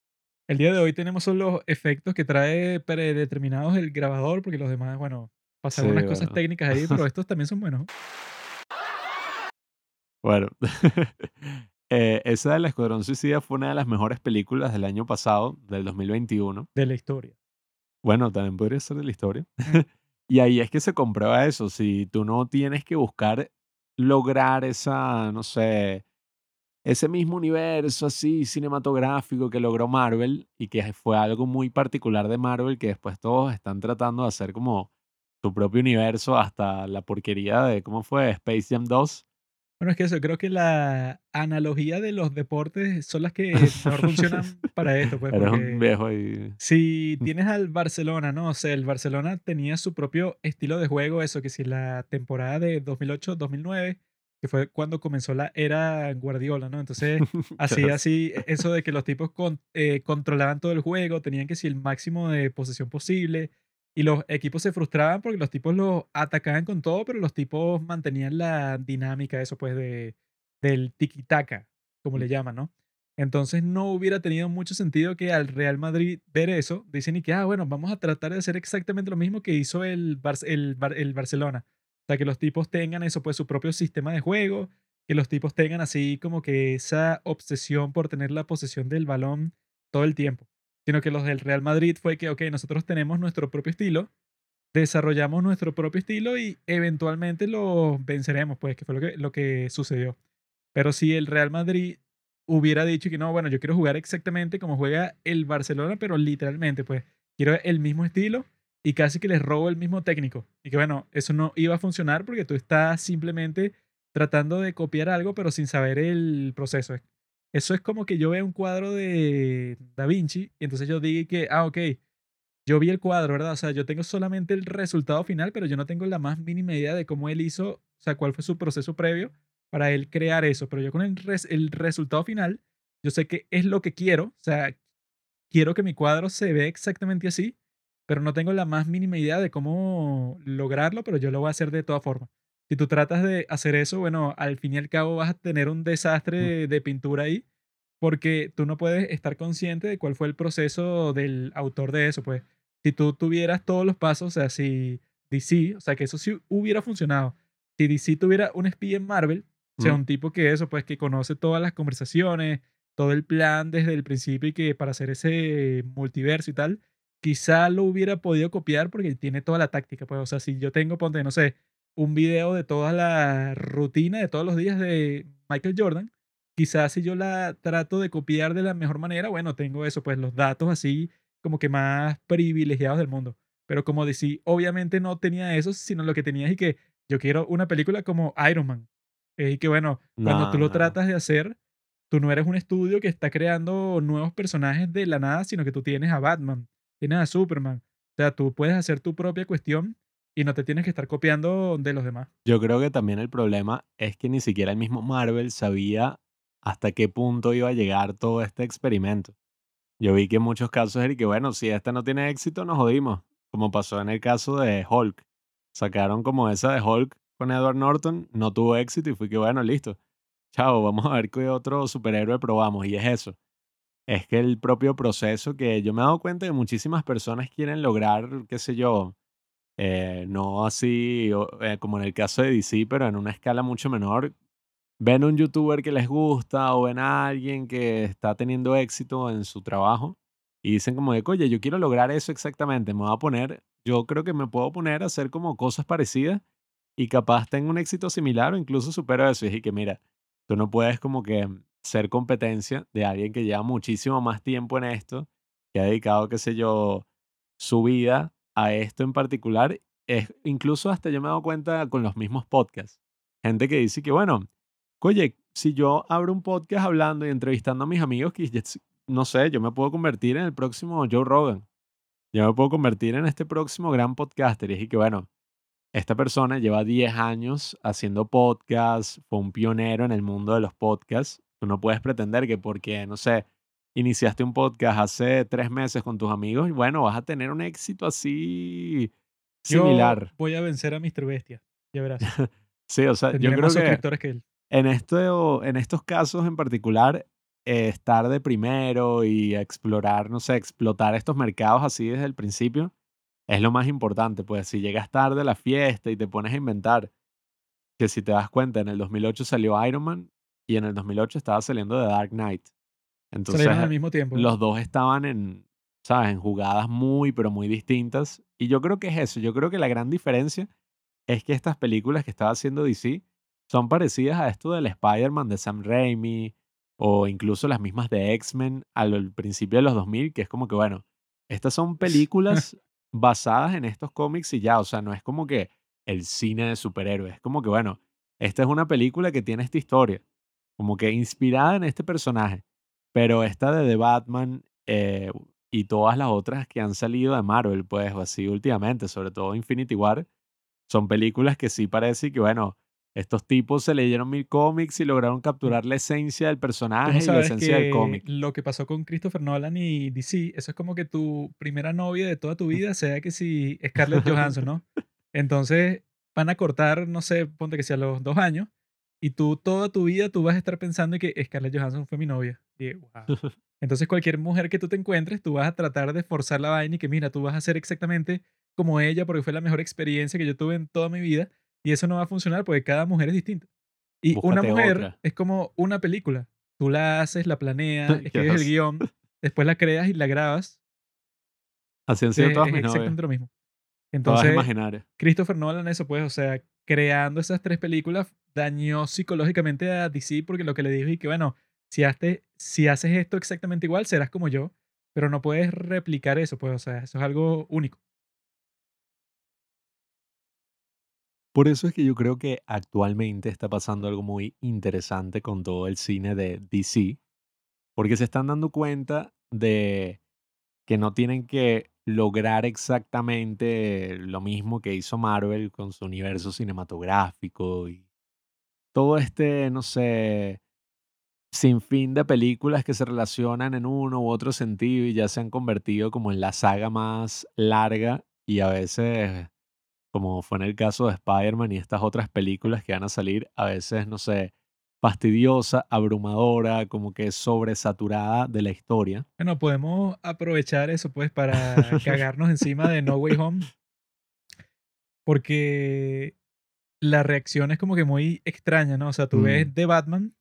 El día de hoy tenemos solo los efectos que trae predeterminados el grabador, porque los demás, bueno, pasaron Sí, unas cosas técnicas ahí, pero estos también son buenos. Bueno, eh, esa del Escuadrón Suicida fue una de las mejores películas del año pasado, del 2021. de la historia. Bueno, también podría ser de la historia. Mm. y ahí es que se comprueba eso. Si tú no tienes que buscar lograr esa, no sé, ese mismo universo así cinematográfico que logró Marvel y que fue algo muy particular de Marvel que después todos están tratando de hacer como su propio universo hasta la porquería de, ¿cómo fue? Space Jam 2. Bueno, es que eso, creo que la analogía de los deportes son las que mejor funcionan para esto, pues, porque un viejo y... si tienes al Barcelona, ¿no? O sea, el Barcelona tenía su propio estilo de juego, eso, que si la temporada de 2008-2009, que fue cuando comenzó la era Guardiola, ¿no? Entonces, así, así, eso de que los tipos con- eh, controlaban todo el juego, tenían que si el máximo de posesión posible, y los equipos se frustraban porque los tipos los atacaban con todo, pero los tipos mantenían la dinámica, eso pues, de, del tiki-taka, como le llaman, ¿no? Entonces no hubiera tenido mucho sentido que al Real Madrid ver eso, dicen y que, ah, bueno, vamos a tratar de hacer exactamente lo mismo que hizo el, Bar- el, Bar- el Barcelona. O sea, que los tipos tengan eso, pues su propio sistema de juego, que los tipos tengan así como que esa obsesión por tener la posesión del balón todo el tiempo. Sino que los del Real Madrid fue que, ok, nosotros tenemos nuestro propio estilo, desarrollamos nuestro propio estilo y eventualmente los venceremos, pues, que fue lo que, lo que sucedió. Pero si el Real Madrid hubiera dicho que no, bueno, yo quiero jugar exactamente como juega el Barcelona, pero literalmente, pues, quiero el mismo estilo y casi que les robo el mismo técnico. Y que bueno, eso no iba a funcionar porque tú estás simplemente tratando de copiar algo, pero sin saber el proceso. Eso es como que yo veo un cuadro de Da Vinci y entonces yo digo que, ah, ok, yo vi el cuadro, ¿verdad? O sea, yo tengo solamente el resultado final, pero yo no tengo la más mínima idea de cómo él hizo, o sea, cuál fue su proceso previo para él crear eso. Pero yo con el, el resultado final, yo sé que es lo que quiero, o sea, quiero que mi cuadro se vea exactamente así, pero no tengo la más mínima idea de cómo lograrlo, pero yo lo voy a hacer de todas formas. Si tú tratas de hacer eso, bueno, al fin y al cabo vas a tener un desastre de, de pintura ahí, porque tú no puedes estar consciente de cuál fue el proceso del autor de eso, pues. Si tú tuvieras todos los pasos, o sea, si DC, o sea, que eso sí hubiera funcionado. Si DC tuviera un espía en Marvel, o sea, Mm. un tipo que eso, pues, que conoce todas las conversaciones, todo el plan desde el principio y que para hacer ese multiverso y tal, quizá lo hubiera podido copiar porque tiene toda la táctica, pues, o sea, si yo tengo, ponte, no sé, un video de toda la rutina de todos los días de Michael Jordan, quizás si yo la trato de copiar de la mejor manera, bueno, tengo eso, pues los datos así como que más privilegiados del mundo. Pero como decía, obviamente no tenía eso, sino lo que tenía es que yo quiero una película como Iron Man. Eh, Y que bueno, cuando tú lo tratas de hacer, tú no eres un estudio que está creando nuevos personajes de la nada, sino que tú tienes a Batman, tienes a Superman. O sea, tú puedes hacer tu propia cuestión y no te tienes que estar copiando de los demás. Yo creo que también el problema es que ni siquiera el mismo Marvel sabía hasta qué punto iba a llegar todo este experimento. Yo vi que en muchos casos era que, bueno, si esta no tiene éxito, nos jodimos. Como pasó en el caso de Hulk. Sacaron como esa de Hulk con Edward Norton, no tuvo éxito y fui que, bueno, listo. Chao, vamos a ver qué otro superhéroe probamos. Y es eso. Es que el propio proceso que yo me he dado cuenta que muchísimas personas quieren lograr, qué sé yo, eh, no así eh, como en el caso de DC, pero en una escala mucho menor. Ven un youtuber que les gusta o ven a alguien que está teniendo éxito en su trabajo y dicen como de, oye, yo quiero lograr eso exactamente, me voy a poner, yo creo que me puedo poner a hacer como cosas parecidas y capaz tengo un éxito similar o incluso supero eso. Y que mira, tú no puedes como que ser competencia de alguien que lleva muchísimo más tiempo en esto, que ha dedicado, qué sé yo, su vida a esto en particular. Es, incluso hasta yo me he dado cuenta con los mismos podcasts. Gente que dice que, bueno, oye, si yo abro un podcast hablando y entrevistando a mis amigos, que no sé, yo me puedo convertir en el próximo Joe Rogan. Yo me puedo convertir en este próximo gran podcaster. Y es que, bueno, esta persona lleva 10 años haciendo podcasts, fue un pionero en el mundo de los podcasts. Tú no puedes pretender que porque, no sé, iniciaste un podcast hace tres meses con tus amigos, bueno, vas a tener un éxito así similar. Yo voy a vencer a Mr. Bestia, ya verás. sí, o sea, yo creo que, que él. En, esto, en estos casos en particular, eh, estar de primero y explorar, no sé, explotar estos mercados así desde el principio es lo más importante. Pues si llegas tarde a la fiesta y te pones a inventar, que si te das cuenta, en el 2008 salió Iron Man y en el 2008 estaba saliendo The Dark Knight. Entonces, al mismo tiempo. Los dos estaban en, ¿sabes? En jugadas muy, pero muy distintas. Y yo creo que es eso. Yo creo que la gran diferencia es que estas películas que estaba haciendo DC son parecidas a esto del Spider-Man de Sam Raimi o incluso las mismas de X-Men al principio de los 2000, que es como que, bueno, estas son películas basadas en estos cómics y ya, o sea, no es como que el cine de superhéroes, es como que, bueno, esta es una película que tiene esta historia, como que inspirada en este personaje, pero esta de The Batman eh, y todas las otras que han salido de Marvel, pues así últimamente, sobre todo Infinity War, son películas que sí parece que, bueno, estos tipos se leyeron mil cómics y lograron capturar la esencia del personaje y la esencia del cómic. Lo que pasó con Christopher Nolan y DC, eso es como que tu primera novia de toda tu vida sea que si Scarlett Johansson, ¿no? Entonces van a cortar, no sé, ponte que sea los dos años, y tú toda tu vida tú vas a estar pensando que Scarlett Johansson fue mi novia. Y, wow. Entonces cualquier mujer que tú te encuentres, tú vas a tratar de forzar la vaina y que mira, tú vas a ser exactamente como ella porque fue la mejor experiencia que yo tuve en toda mi vida y eso no va a funcionar porque cada mujer es distinta. Y una mujer es como una película. Tú la haces, la planeas, escribes el guion, después la creas y la grabas. Así han sido todas mis exactamente lo mismo. Entonces, todas Christopher Nolan eso pues, o sea, creando esas tres películas dañó psicológicamente a DC porque lo que le dijo y que bueno, si, si haces esto exactamente igual, serás como yo, pero no puedes replicar eso, pues, o sea, eso es algo único. Por eso es que yo creo que actualmente está pasando algo muy interesante con todo el cine de DC, porque se están dando cuenta de que no tienen que lograr exactamente lo mismo que hizo Marvel con su universo cinematográfico y todo este, no sé, sinfín de películas que se relacionan en uno u otro sentido y ya se han convertido como en la saga más larga y a veces como fue en el caso de Spider-Man y estas otras películas que van a salir, a veces, no sé, fastidiosa, abrumadora, como que sobresaturada de la historia. Bueno, podemos aprovechar eso pues para cagarnos encima de No Way Home. Porque la reacción es como que muy extraña, ¿no? O sea, tú ves mm. The Batman,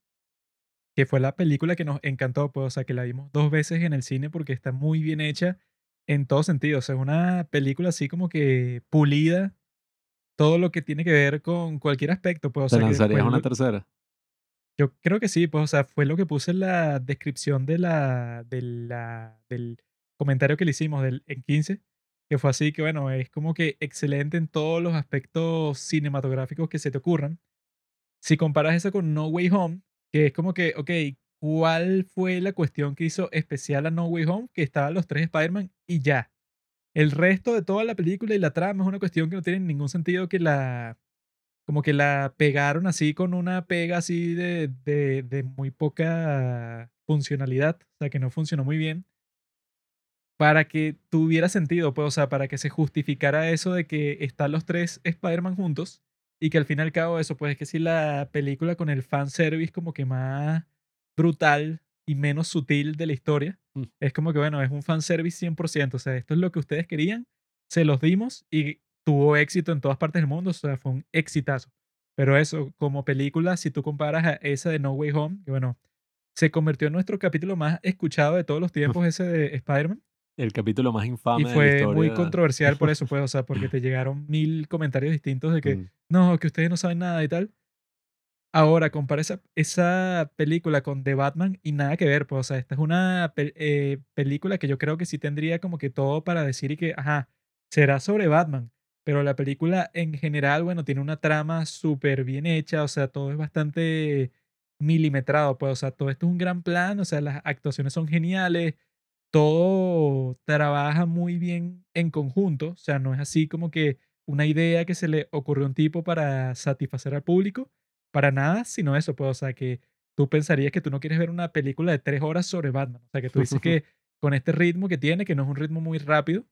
que fue la película que nos encantó, pues, o sea, que la vimos dos veces en el cine porque está muy bien hecha en todos sentidos. O sea, es una película así como que pulida, todo lo que tiene que ver con cualquier aspecto. Pues, o ¿Te lanzarías una tercera? Yo creo que sí, pues, o sea, fue lo que puse en la descripción de la, de la, del comentario que le hicimos del, en 15, que fue así que, bueno, es como que excelente en todos los aspectos cinematográficos que se te ocurran. Si comparas eso con No Way Home, que es como que, ok, cuál fue la cuestión que hizo especial a No Way Home, que estaban los tres Spider-Man y ya. El resto de toda la película y la trama es una cuestión que no tiene ningún sentido que la como que la pegaron así con una pega así de, de, de muy poca funcionalidad, o sea, que no funcionó muy bien, para que tuviera sentido, pues, o sea, para que se justificara eso de que están los tres Spider-Man juntos y que al fin y al cabo eso, pues es que si la película con el fanservice como que más brutal y menos sutil de la historia, Mm. es como que, bueno, es un fanservice 100%, o sea, esto es lo que ustedes querían, se los dimos y tuvo éxito en todas partes del mundo, o sea, fue un exitazo. Pero eso, como película, si tú comparas a esa de No Way Home, que bueno, se convirtió en nuestro capítulo más escuchado de todos los tiempos, ese de Spider-Man. El capítulo más Y infame de la fue muy historia. controversial por eso, pues, o sea, porque te llegaron mil comentarios distintos de que, Mm. no, que ustedes no saben nada y tal. Ahora, compara esa, esa película con The Batman y nada que ver, pues, o sea, esta es una pe- eh, película que yo creo que sí tendría como que todo para decir y que, ajá, será sobre Batman, pero la película en general, bueno, tiene una trama súper bien hecha, o sea, todo es bastante milimetrado, pues, o sea, todo esto es un gran plan, o sea, las actuaciones son geniales, todo trabaja muy bien en conjunto, o sea, no es así como que una idea que se le ocurrió a un tipo para satisfacer al público, para nada, sino eso, pues, o sea, que tú pensarías que tú no quieres ver una película de tres horas sobre Batman, o sea, que tú dices que con este ritmo que tiene, que no es un ritmo muy rápido,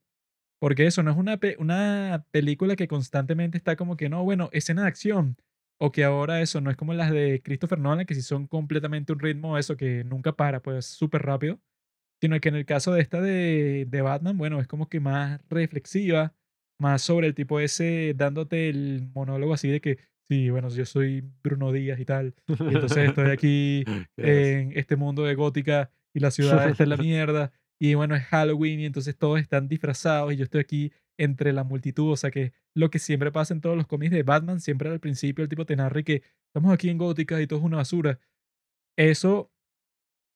porque eso no es una, pe- una película que constantemente está como que, no, bueno, escena de acción, o que ahora eso no es como las de Christopher Nolan, que sí son completamente un ritmo, eso que nunca para, pues súper rápido, sino que en el caso de esta de, de Batman, bueno, es como que más reflexiva, más sobre el tipo ese dándote el monólogo así de que, sí, bueno, yo soy Bruno Díaz y tal, y entonces estoy aquí en este mundo de gótica y la ciudad está en la mierda y bueno, es Halloween y entonces todos están disfrazados y yo estoy aquí entre la multitud, o sea que lo que siempre pasa en todos los cómics de Batman, siempre al principio el tipo te narra que estamos aquí en gótica y todo es una basura. Eso,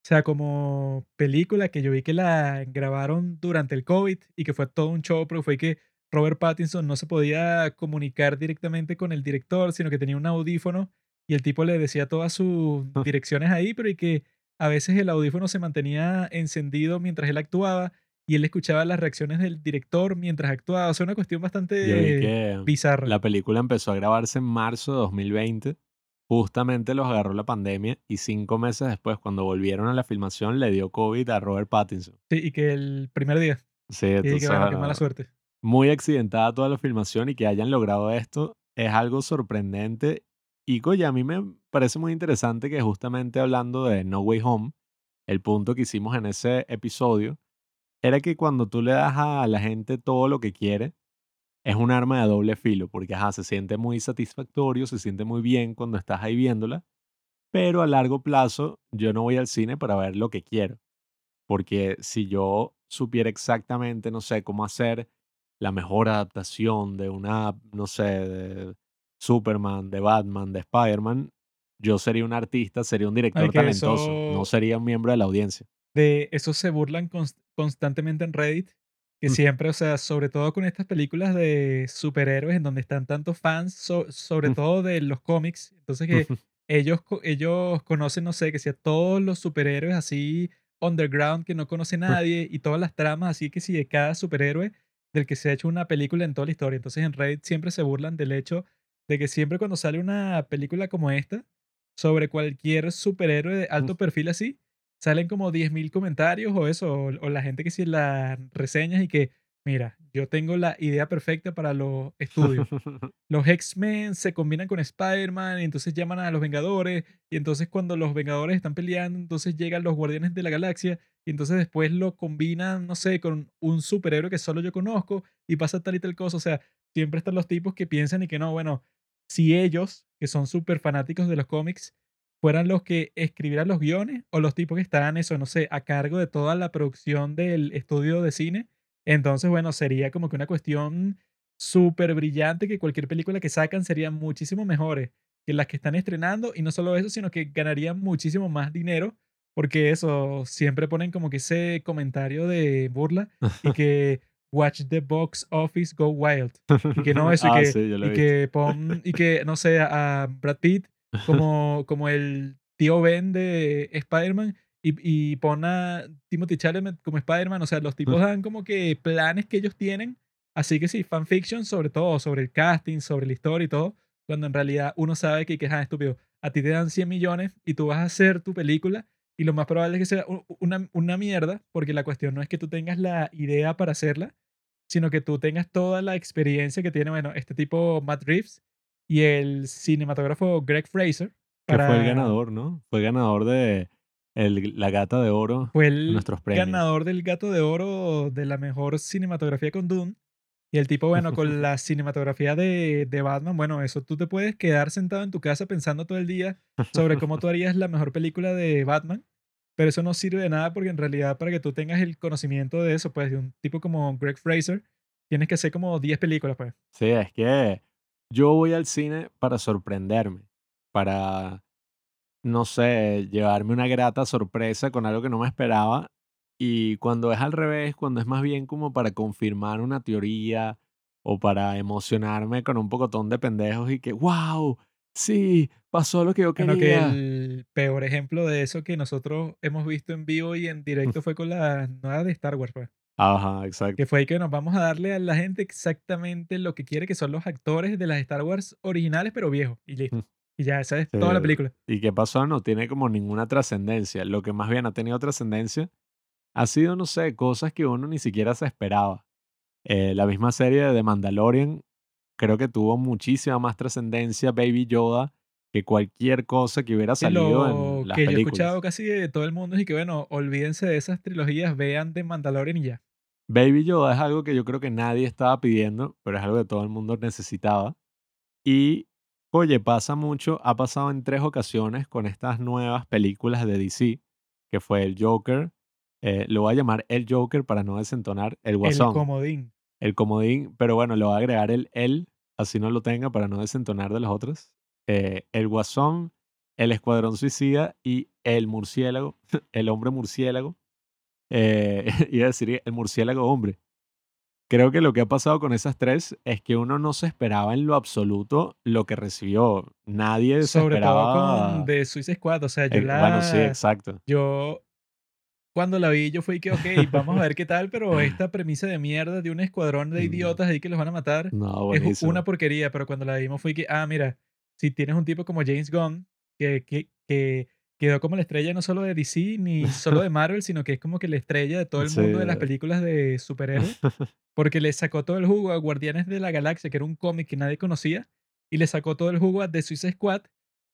sea, como película que yo vi que la grabaron durante el COVID y que fue todo un show, pero fue que Robert Pattinson no se podía comunicar directamente con el director, sino que tenía un audífono y el tipo le decía todas sus direcciones ahí, pero y que a veces el audífono se mantenía encendido mientras él actuaba y él escuchaba las reacciones del director mientras actuaba. O sea, una cuestión bastante bizarra. la película empezó a grabarse en marzo de 2020. Justamente los agarró la pandemia y cinco meses después, cuando volvieron a la filmación, le dio COVID a Robert Pattinson. Sí, y que el primer día. Sí, Y que bueno, qué mala suerte. muy accidentada toda la filmación y que hayan logrado esto es algo sorprendente. Y oye, a mí me parece muy interesante que justamente hablando de No Way Home, el punto que hicimos en ese episodio era que cuando tú le das a la gente todo lo que quiere, es un arma de doble filo, porque ajá, se siente muy satisfactorio, se siente muy bien cuando estás ahí viéndola, pero a largo plazo yo no voy al cine para ver lo que quiero, porque si yo supiera exactamente, no sé, cómo hacer la mejor adaptación de una, no sé, de Superman, de Batman, de Spider-Man, yo sería un artista, sería un director Ay, talentoso, no sería un miembro de la audiencia. de eso se burlan cons- constantemente en Reddit. Que siempre, o sea, sobre todo con estas películas de superhéroes en donde están tantos fans, so- sobre todo de los cómics. Entonces que ellos, ellos conocen, no sé, que sea todos los superhéroes así underground que no conoce nadie y todas las tramas así que si de cada superhéroe del que se ha hecho una película en toda la historia. Entonces en Reddit siempre se burlan del hecho de que siempre cuando sale una película como esta sobre cualquier superhéroe de alto perfil así, salen como 10.000 comentarios o eso, o, o la gente que si las reseñas y que, mira, yo tengo la idea perfecta para los estudios los X-Men se combinan con Spider-Man y entonces llaman a los Vengadores y entonces cuando los Vengadores están peleando, entonces llegan los Guardianes de la Galaxia y entonces después lo combinan, no sé, con un superhéroe que solo yo conozco y pasa tal y tal cosa. O sea, siempre están los tipos que piensan y que no, bueno, si ellos, que son súper fanáticos de los cómics, fueran los que escribieran los guiones o los tipos que están, eso, no sé, a cargo de toda la producción del estudio de cine, entonces, bueno, sería como que una cuestión súper brillante que cualquier película que sacan serían muchísimo mejores que las que están estrenando y no solo eso, sino que ganarían muchísimo más dinero porque eso, siempre ponen como que ese comentario de burla y que watch the box office go wild y que no eso y Ah, que, sí, yo lo he y que pon y que no sé a Brad Pitt como, como el tío Ben de Spider-Man y, y pon a Timothy Chalamet como Spider-Man. O sea, los tipos dan como que planes que ellos tienen. Así que sí, fanfiction sobre todo, sobre el casting, sobre la historia y todo. Cuando en realidad uno sabe que, que es estúpido. A ti te dan 100 millones y tú vas a hacer tu película y lo más probable es que sea una, una mierda, porque la cuestión no es que tú tengas la idea para hacerla, sino que tú tengas toda la experiencia que tiene, bueno, este tipo Matt Reeves y el cinematógrafo Greg Fraser. Que fue el ganador, ¿no? Fue ganador de el- la gata de oro Fue el nuestros premios. ganador del Gato de Oro de la mejor cinematografía con Dune. Y el tipo, bueno, con la cinematografía de, de Batman, bueno, eso tú te puedes quedar sentado en tu casa pensando todo el día sobre cómo tú harías la mejor película de Batman. Pero eso no sirve de nada porque en realidad para que tú tengas el conocimiento de eso, pues de un tipo como Greg Fraser, tienes que hacer como 10 películas, pues. Sí, es que yo voy al cine para sorprenderme, para, no sé, llevarme una grata sorpresa con algo que no me esperaba. Y cuando es al revés, cuando es más bien como para confirmar una teoría o para emocionarme con un pocotón de pendejos y que, wow, sí, pasó lo que yo Bueno, que quería. el peor ejemplo de eso que nosotros hemos visto en vivo y en directo fue con la nueva de Star Wars, pues. Ajá, exacto. Que fue ahí que nos vamos a darle a la gente exactamente lo que quiere, que son los actores de las Star Wars originales, pero viejos. Y listo. Mm. Y ya, esa es toda la película. ¿Y qué pasó? No tiene como ninguna trascendencia. Lo que más bien ha tenido trascendencia ha sido, no sé, cosas que uno ni siquiera se esperaba. Eh, la misma serie de The Mandalorian creo que tuvo muchísima más trascendencia Baby Yoda que cualquier cosa que hubiera salido lo en las que yo he escuchado casi de todo el mundo es y que, bueno, olvídense de esas trilogías, vean de Mandalorian y ya. Baby Yoda es algo que yo creo que nadie estaba pidiendo, pero es algo que todo el mundo necesitaba. Y, oye, pasa mucho, ha pasado en tres ocasiones con estas nuevas películas de DC, que fue el Joker, eh, lo voy a llamar el Joker para no desentonar, el El Guasón, comodín. el comodín, pero bueno, le voy a agregar el él, así no lo tenga para no desentonar de los otros. Eh, el Guasón, el Escuadrón Suicida y el Murciélago, el Hombre Murciélago. Eh, iba a decir el Murciélago Hombre. Creo que lo que ha pasado con esas tres es que uno no se esperaba en lo absoluto lo que recibió. Nadie se Sobre todo esperaba. con The Suicide Squad. O sea, yo eh, bueno, sí, la... exacto. Yo cuando la vi, yo fui que, ok, vamos a ver qué tal, pero esta premisa de mierda de un escuadrón de Mm. idiotas ahí que los van a matar No, es una porquería, pero cuando la vimos fue que, ah, mira, si tienes un tipo como James Gunn, que, que, que quedó como la estrella no solo de DC ni solo de Marvel, sino que es como que la estrella de todo el mundo de las películas de superhéroes, porque le sacó todo el jugo a Guardianes de la Galaxia, que era un cómic que nadie conocía, y le sacó todo el jugo a The Suicide Squad,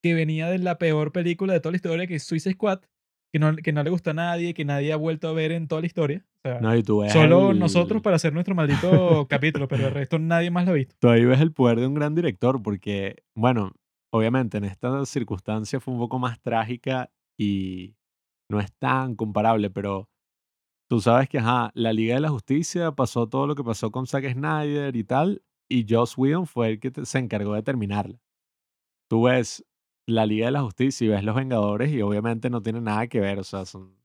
que venía de la peor película de toda la historia, que es Suicide Squad, que no, que no le gustó a nadie, que nadie ha vuelto a ver en toda la historia. O sea, No, y tú ves solo el- nosotros para hacer nuestro maldito capítulo, pero el resto nadie más lo ha visto. Tú ahí ves el poder de un gran director, porque, bueno, obviamente en esta circunstancia fue un poco más trágica y no es tan comparable, pero tú sabes que, ajá, la Liga de la Justicia pasó todo lo que pasó con Zack Snyder y tal, y Joss Whedon fue el que se encargó de terminarla. Tú ves la Liga de la Justicia y ves Los Vengadores y obviamente no tiene nada que ver, o sea, son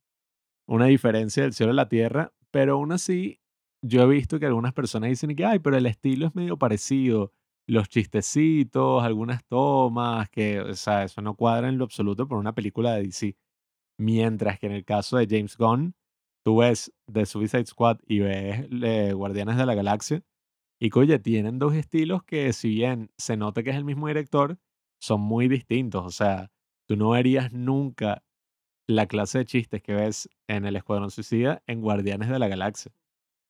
una diferencia del cielo a la tierra, pero aún así yo he visto que algunas personas dicen que, ay, pero el estilo es medio parecido, los chistecitos, algunas tomas, que, o sea, eso no cuadra en lo absoluto por una película de DC. Mientras que en el caso de James Gunn, tú ves The Suicide Squad y ves eh, Guardianes de la Galaxia, y que, oye, tienen dos estilos que si bien se nota que es el mismo director, son muy distintos. O sea, tú no verías nunca la clase de chistes que ves en el Escuadrón Suicida en Guardianes de la Galaxia.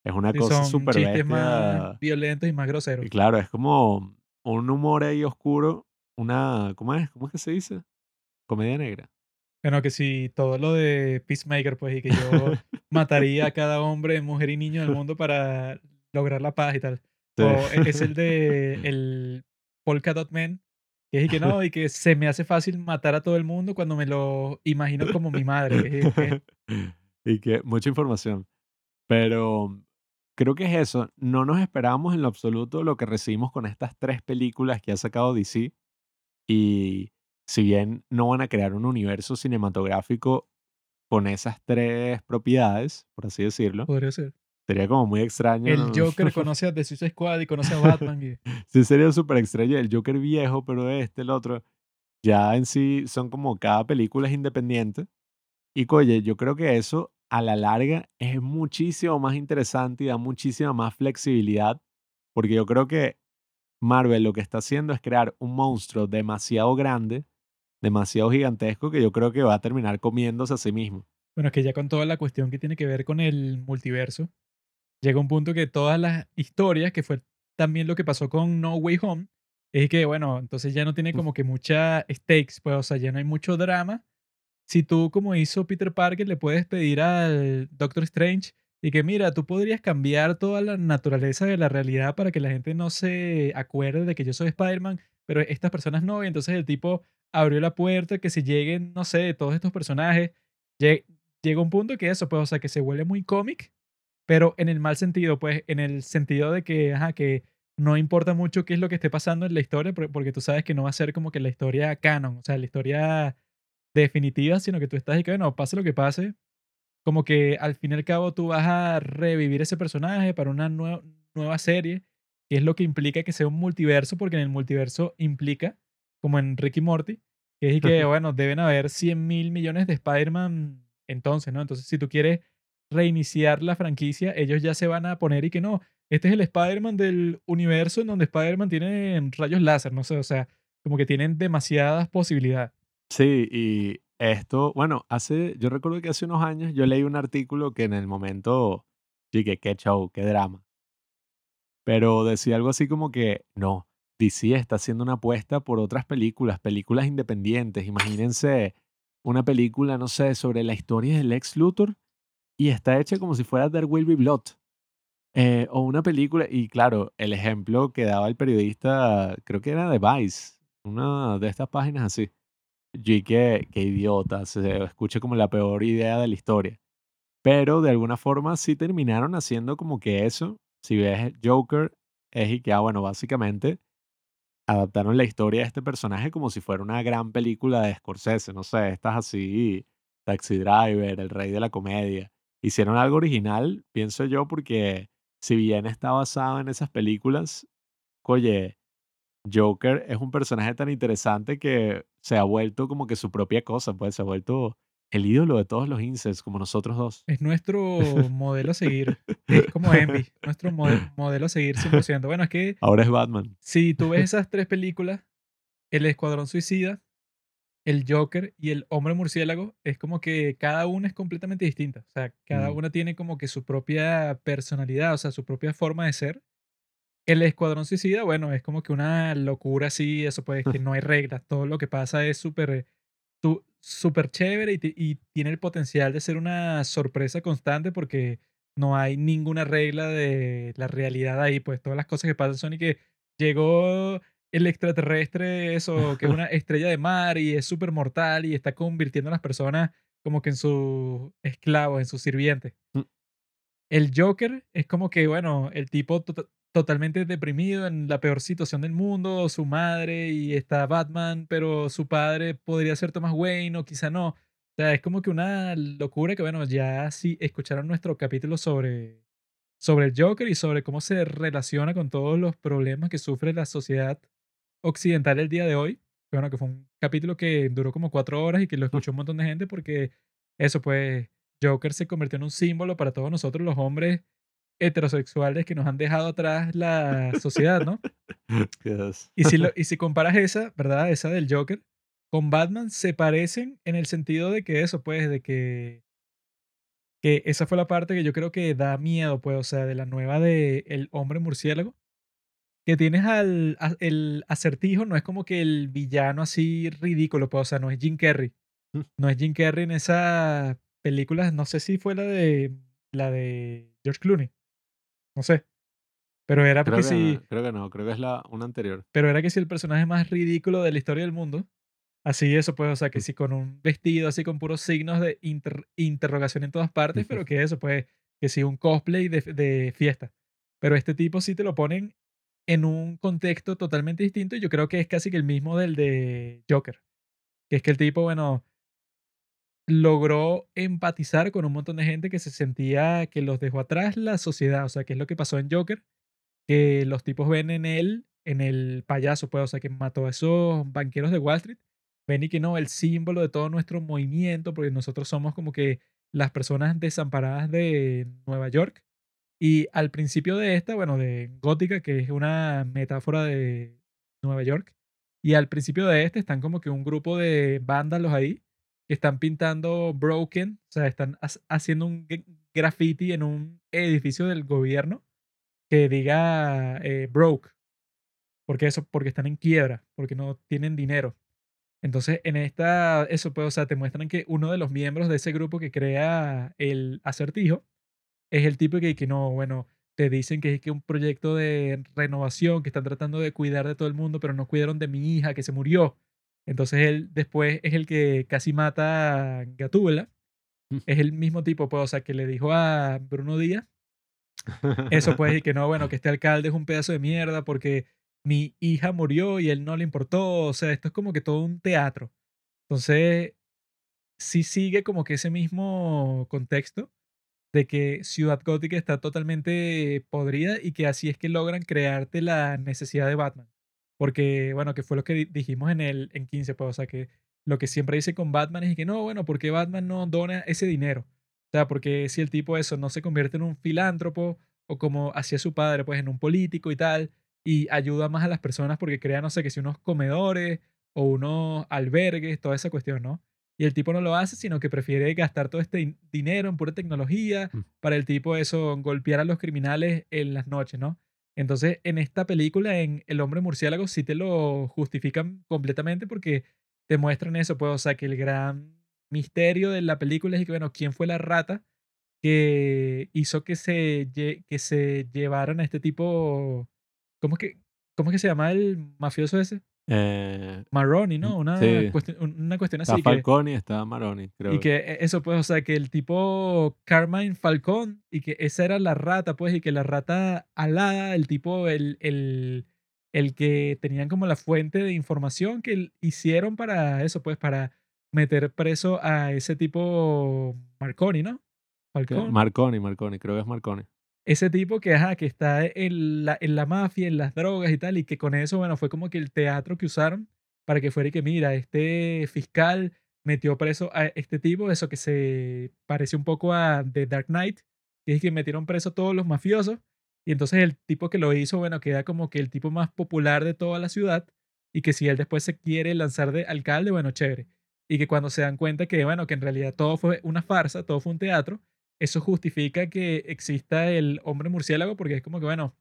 Es una Sí, cosa súper chistes más bestia. violentos y más groseros. Y claro, es como un humor ahí oscuro, una, ¿cómo es? ¿Cómo es que se dice? Comedia negra. Bueno, que si todo lo de Peacemaker, pues, y que yo mataría a cada hombre, mujer y niño del mundo para lograr la paz y tal. Sí. O e- es el de el Polka Dot Man, que es y que no, y que se me hace fácil matar a todo el mundo cuando me lo imagino como mi madre. que es- que- y que mucha información. Pero creo que es eso. No nos esperábamos en lo absoluto lo que recibimos con estas tres películas que ha sacado DC. Y si bien no van a crear un universo cinematográfico con esas tres propiedades, por así decirlo, podría ser. sería como muy extraño. El ¿no? Joker conoce a The Suicide Squad y conoce a Batman. y- Sí, sería súper extraño. El Joker viejo, pero este, el otro. Ya en sí son como cada película es independiente. Y oye, yo creo que eso a la larga es muchísimo más interesante y da muchísima más flexibilidad, porque yo creo que Marvel lo que está haciendo es crear un monstruo demasiado grande, demasiado gigantesco, que yo creo que va a terminar comiéndose a sí mismo. Bueno, es que ya con toda la cuestión que tiene que ver con el multiverso, llega un punto que todas las historias, que fue también lo que pasó con No Way Home, es que, bueno, entonces ya no tiene como que mucha stakes, pues, o sea, ya no hay mucho drama. Si tú, como hizo Peter Parker, le puedes pedir al Doctor Strange y que, mira, tú podrías cambiar toda la naturaleza de la realidad para que la gente no se acuerde de que yo soy Spider-Man, pero estas personas no, y entonces el tipo abrió la puerta, que si lleguen, no sé, todos estos personajes, llega un punto que eso, pues, o sea, que se vuelve muy cómic, pero en el mal sentido, pues, en el sentido de que, ajá, que no importa mucho qué es lo que esté pasando en la historia, porque tú sabes que no va a ser como que la historia canon, o sea, la historia definitiva, sino que tú estás y que, bueno, pase lo que pase, como que al fin y al cabo tú vas a revivir ese personaje para una nueva serie, que es lo que implica que sea un multiverso, porque en el multiverso implica, como en Ricky Morty, que es que, bueno, deben haber 100 mil millones de Spider-Man entonces, ¿no? Entonces, si tú quieres reiniciar la franquicia, ellos ya se van a poner y que no, este es el Spider-Man del universo en donde Spider-Man tiene rayos láser, no sé, o sea, como que tienen demasiadas posibilidades. Sí, y esto, bueno, hace, yo recuerdo que hace unos años yo leí un artículo que en el momento, que qué show, qué drama. Pero decía algo así como que, no, DC está haciendo una apuesta por otras películas, películas independientes. Imagínense una película, no sé, sobre la historia del ex Luthor y está hecha como si fuera There Will Be Blood. Eh, o una película, y claro, el ejemplo que daba el periodista, creo que era de Vice, una de estas páginas así. Y qué, qué idiota, se escucha como la peor idea de la historia. Pero de alguna forma sí terminaron haciendo como que eso. Si ves Joker, es y que, ah, bueno, básicamente adaptaron la historia de este personaje como si fuera una gran película de Scorsese, no sé, estas así, Taxi Driver, El Rey de la Comedia. Hicieron algo original, pienso yo, porque si bien está basado en esas películas, oye, Joker es un personaje tan interesante que se ha vuelto como que su propia cosa, pues se ha vuelto el ídolo de todos los incels, como nosotros dos. Es nuestro modelo a seguir. Es como Envy, nuestro modelo a seguir 100%. Bueno, es que... Ahora es Batman. Si tú ves esas tres películas, El Escuadrón Suicida, El Joker y El Hombre Murciélago, es como que cada una es completamente distinta. O sea, cada Mm. una tiene como que su propia personalidad, o sea, su propia forma de ser. El Escuadrón Suicida, bueno, es como que una locura así, eso pues, que no hay reglas. Todo lo que pasa es súper súper chévere y, y tiene el potencial de ser una sorpresa constante porque no hay ninguna regla de la realidad ahí, pues todas las cosas que pasan son y que llegó el extraterrestre, eso, que es una estrella de mar y es súper mortal y está convirtiendo a las personas como que en sus esclavos, en sus sirvientes. Mm. El Joker es como que, bueno, el tipo to- totalmente deprimido en la peor situación del mundo, su madre y está Batman, pero su padre podría ser Thomas Wayne o quizá no. O sea, es como que una locura que, bueno, ya sí escucharon nuestro capítulo sobre, sobre el Joker y sobre cómo se relaciona con todos los problemas que sufre la sociedad occidental el día de hoy. Bueno, que fue un capítulo que duró como cuatro horas y que lo escuchó un montón de gente porque eso, pues, Joker se convirtió en un símbolo para todos nosotros los hombres heterosexuales que nos han dejado atrás la sociedad, ¿no? Yes. Y si, lo- y si comparas esa, ¿verdad? Esa del Joker, con Batman se parecen en el sentido de que eso, pues, de que, que esa fue la parte que yo creo que da miedo, pues, o sea, de la nueva de El Hombre Murciélago, que tienes al a- el acertijo, no es como que el villano así ridículo, pues, o sea, no es Jim Carrey. No es Jim Carrey en esa película, no sé si fue la de la de George Clooney, no sé. Pero era Creo que, si no, creo que no, creo que es la una anterior. pero era que si el personaje más ridículo de la historia del mundo. Así eso, pues, o sea, que si con un vestido así con puros signos de inter- interrogación en todas partes, pero que eso, pues, que si un cosplay de, de fiesta. Pero este tipo sí te lo ponen en un contexto totalmente distinto y yo creo que es casi que el mismo del de Joker. Que es que el tipo, bueno, logró empatizar con un montón de gente que se sentía que los dejó atrás la sociedad. O sea, que es lo que pasó en Joker, que los tipos ven en él, en el payaso, pues, o sea, que mató a esos banqueros de Wall Street, ven y que no, el símbolo de todo nuestro movimiento, porque nosotros somos como que las personas desamparadas de Nueva York. Y al principio de esta, bueno, de Gótica, que es una metáfora de Nueva York, y al principio de este están como que un grupo de vándalos ahí que están pintando broken, o sea, están haciendo un graffiti en un edificio del gobierno que diga eh, broke, porque eso, porque están en quiebra, porque no tienen dinero. Entonces, en esta, eso pues, o sea, te muestran que uno de los miembros de ese grupo que crea el acertijo es el tipo que, que no, bueno, te dicen que es que un proyecto de renovación, que están tratando de cuidar de todo el mundo, pero no cuidaron de mi hija que se murió. Entonces él después es el que casi mata a Gatúbela. Mm. Es el mismo tipo, pues, o sea, que le dijo a Bruno Díaz. Eso pues, y que no, bueno, que este alcalde es un pedazo de mierda porque mi hija murió y él no le importó. O sea, esto es como que todo un teatro. Entonces, sí sigue como que ese mismo contexto de que Ciudad Gótica está totalmente podrida y que así es que logran crearte la necesidad de Batman. Porque, bueno, que fue lo que dijimos en el en 15, pues, o sea, que lo que siempre dice con Batman es que no, bueno, porque Batman no dona ese dinero? O sea, porque si el tipo eso no se convierte en un filántropo o como hacía su padre, pues en un político y tal, y ayuda más a las personas porque crea, no sé, que si unos comedores o unos albergues, toda esa cuestión, ¿no? Y el tipo no lo hace, sino que prefiere gastar todo este dinero en pura tecnología mm. para el tipo eso, golpear a los criminales en las noches, ¿no? Entonces, en esta película, en El hombre murciélago, sí te lo justifican completamente porque te muestran eso, pues, o sea, que el gran misterio de la película es que, bueno, ¿quién fue la rata que hizo que se, que se llevaran a este tipo ¿Cómo es que, cómo es que se llama el mafioso ese? Eh, Maroni, ¿no? Una, cuestión, una cuestión así. Está Falcone y está Maroni, creo. Y que e, eso, pues, o sea, que el tipo Carmine Falcón y que esa era la rata, pues, y que la rata alada, el tipo, el, el, el que tenían como la fuente de información que hicieron para eso, pues, para meter preso a ese tipo Marconi, ¿no? Falcón. Marconi, Marconi, creo que es Marconi ese tipo que, ajá, que está en la, en la mafia, en las drogas y tal, y que con eso, bueno, fue como que el teatro que usaron para que fuera y que, mira, este fiscal metió preso a este tipo, eso que se parece un poco a The Dark Knight, que es que metieron preso a todos los mafiosos, y entonces el tipo que lo hizo, bueno, queda como que el tipo más popular de toda la ciudad, y que si él después se quiere lanzar de alcalde, bueno, chévere. Y que cuando se dan cuenta que, bueno, que en realidad todo fue una farsa, todo fue un teatro, eso justifica que exista el hombre murciélago porque es como que, bueno,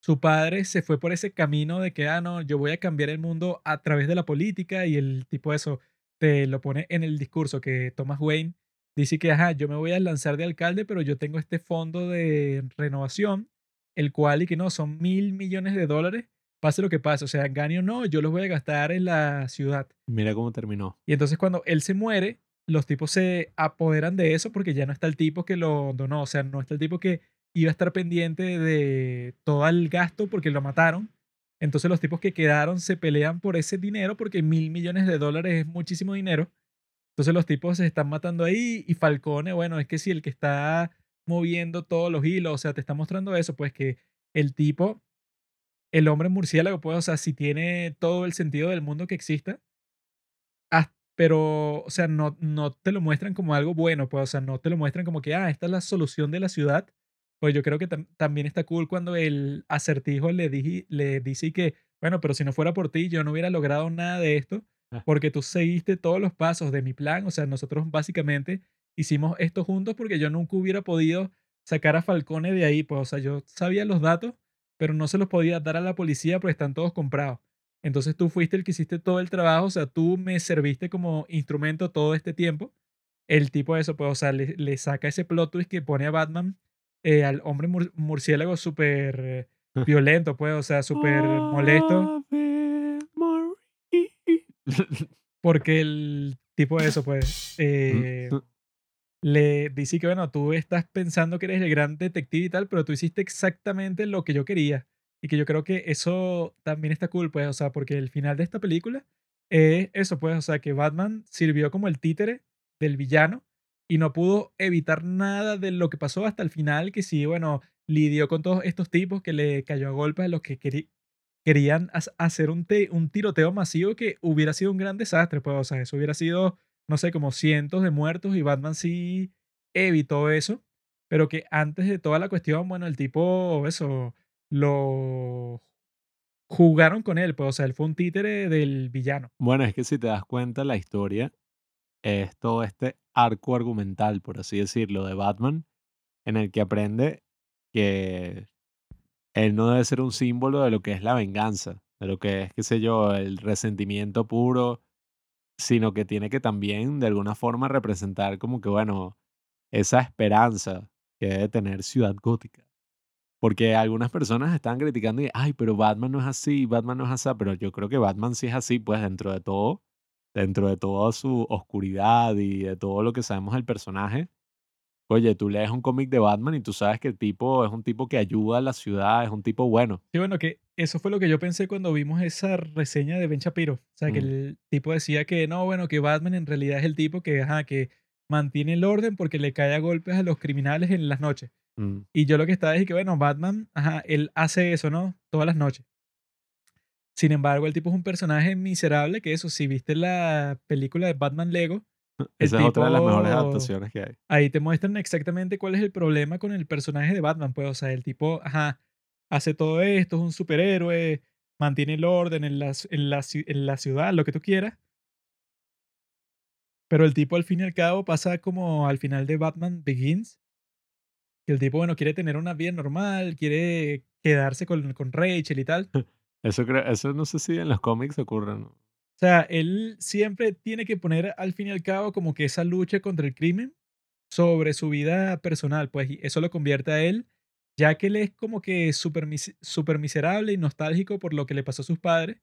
su padre se fue por ese camino de que, ah, no, yo voy a cambiar el mundo a través de la política y el tipo de eso te lo pone en el discurso que Thomas Wayne dice que, ajá, yo me voy a lanzar de alcalde, pero yo tengo este fondo de renovación, el cual y que no, son mil millones de dólares, pase lo que pase, o sea, gane o no, yo los voy a gastar en la ciudad. Mira cómo terminó. Y entonces cuando él se muere, los tipos se apoderan de eso porque ya no está el tipo que lo donó, o sea, no está el tipo que iba a estar pendiente de todo el gasto porque lo mataron. Entonces los tipos que quedaron se pelean por ese dinero porque mil millones de dólares es muchísimo dinero. Entonces los tipos se están matando ahí y Falcone, bueno, es que si el que está moviendo todos los hilos, o sea, te está mostrando eso, pues que el tipo, el hombre murciélago, pues, o sea, si tiene todo el sentido del mundo que exista, hasta pero, o sea, no, no te lo muestran como algo bueno, pues, o sea, no te lo muestran como que, ah, esta es la solución de la ciudad. Pues yo creo que también está cool cuando el acertijo le, le dice que, bueno, pero si no fuera por ti, yo no hubiera logrado nada de esto, ah. porque tú seguiste todos los pasos de mi plan, o sea, nosotros básicamente hicimos esto juntos porque yo nunca hubiera podido sacar a Falcone de ahí, pues, o sea, yo sabía los datos, pero no se los podía dar a la policía porque están todos comprados. Entonces tú fuiste el que hiciste todo el trabajo, o sea, tú me serviste como instrumento todo este tiempo. El tipo de eso, pues, o sea, le, saca ese plot twist que pone a Batman, eh, al hombre murciélago súper violento, pues, o sea, súper molesto. Porque el tipo de eso, pues, eh, le dice que, bueno, tú estás pensando que eres el gran detective y tal, pero tú hiciste exactamente lo que yo quería. Y que yo creo que eso también está cool, pues, o sea, porque el final de esta película es eso, pues, o sea, que Batman sirvió como el títere del villano y no pudo evitar nada de lo que pasó hasta el final, que sí, bueno, lidió con todos estos tipos que le cayó a golpes a los que querían hacer un, un tiroteo masivo que hubiera sido un gran desastre, pues, o sea, eso hubiera sido, no sé, como cientos de muertos y Batman sí evitó eso, pero que antes de toda la cuestión, bueno, el tipo, eso, lo jugaron con él, pues, o sea, él fue un títere del villano. Bueno, es que si te das cuenta, la historia es todo este arco argumental, por así decirlo, de Batman, en el que aprende que él no debe ser un símbolo de lo que es la venganza, de lo que es, qué sé yo, el resentimiento puro, sino que tiene que también de alguna forma representar como que, bueno, esa esperanza que debe tener Ciudad Gótica. Porque algunas personas están criticando y, ay, pero Batman no es así, Batman no es así, pero yo creo que Batman sí es así, pues dentro de todo, dentro de toda su oscuridad y de todo lo que sabemos del personaje. Oye, tú lees un cómic de Batman y tú sabes que el tipo es un tipo que ayuda a la ciudad, es un tipo bueno. Sí, bueno, que eso fue lo que yo pensé cuando vimos esa reseña de Ben Shapiro. O sea, que Mm. el tipo decía que no, bueno, que Batman en realidad es el tipo que, ajá, que mantiene el orden porque le cae a golpes a los criminales en las noches. Mm. Y yo lo que estaba es que, bueno, Batman, ajá, él hace eso, ¿no? Todas las noches. Sin embargo, el tipo es un personaje miserable que eso, si viste la película de Batman Lego, el Esa es otra de las mejores adaptaciones que hay. ahí te muestran exactamente cuál es el problema con el personaje de Batman. Pues, o sea, el tipo, ajá, hace todo esto, es un superhéroe, mantiene el orden en la, en la, en la ciudad, lo que tú quieras. Pero el tipo, al fin y al cabo, pasa como al final de Batman Begins. Que el tipo, bueno, quiere tener una vida normal, quiere quedarse con, con Rachel y tal. Eso, creo, eso no sé si en los cómics ocurre, ¿no? O sea, él siempre tiene que poner al fin y al cabo como que esa lucha contra el crimen sobre su vida personal, pues y eso lo convierte a él, ya que él es como que súper súper miserable y nostálgico por lo que le pasó a sus padres,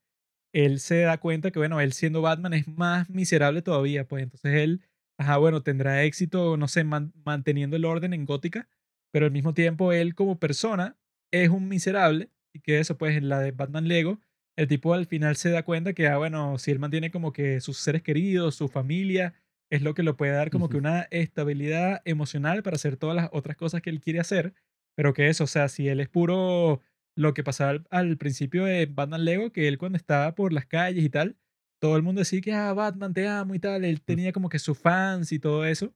él se da cuenta que, bueno, él siendo Batman es más miserable todavía, pues entonces él, ajá, bueno, tendrá éxito, no sé, man- manteniendo el orden en Gótica, pero al mismo tiempo él como persona es un miserable y que eso, pues en la de Batman Lego, el tipo al final se da cuenta que, ah, bueno, si él mantiene como que sus seres queridos, su familia, es lo que le puede dar como que una estabilidad emocional para hacer todas las otras cosas que él quiere hacer, pero que eso, o sea, si él es puro lo que pasaba al, al principio de Batman Lego, que él cuando estaba por las calles y tal, todo el mundo decía que, ah, Batman, te amo y tal, él tenía como que sus fans y todo eso,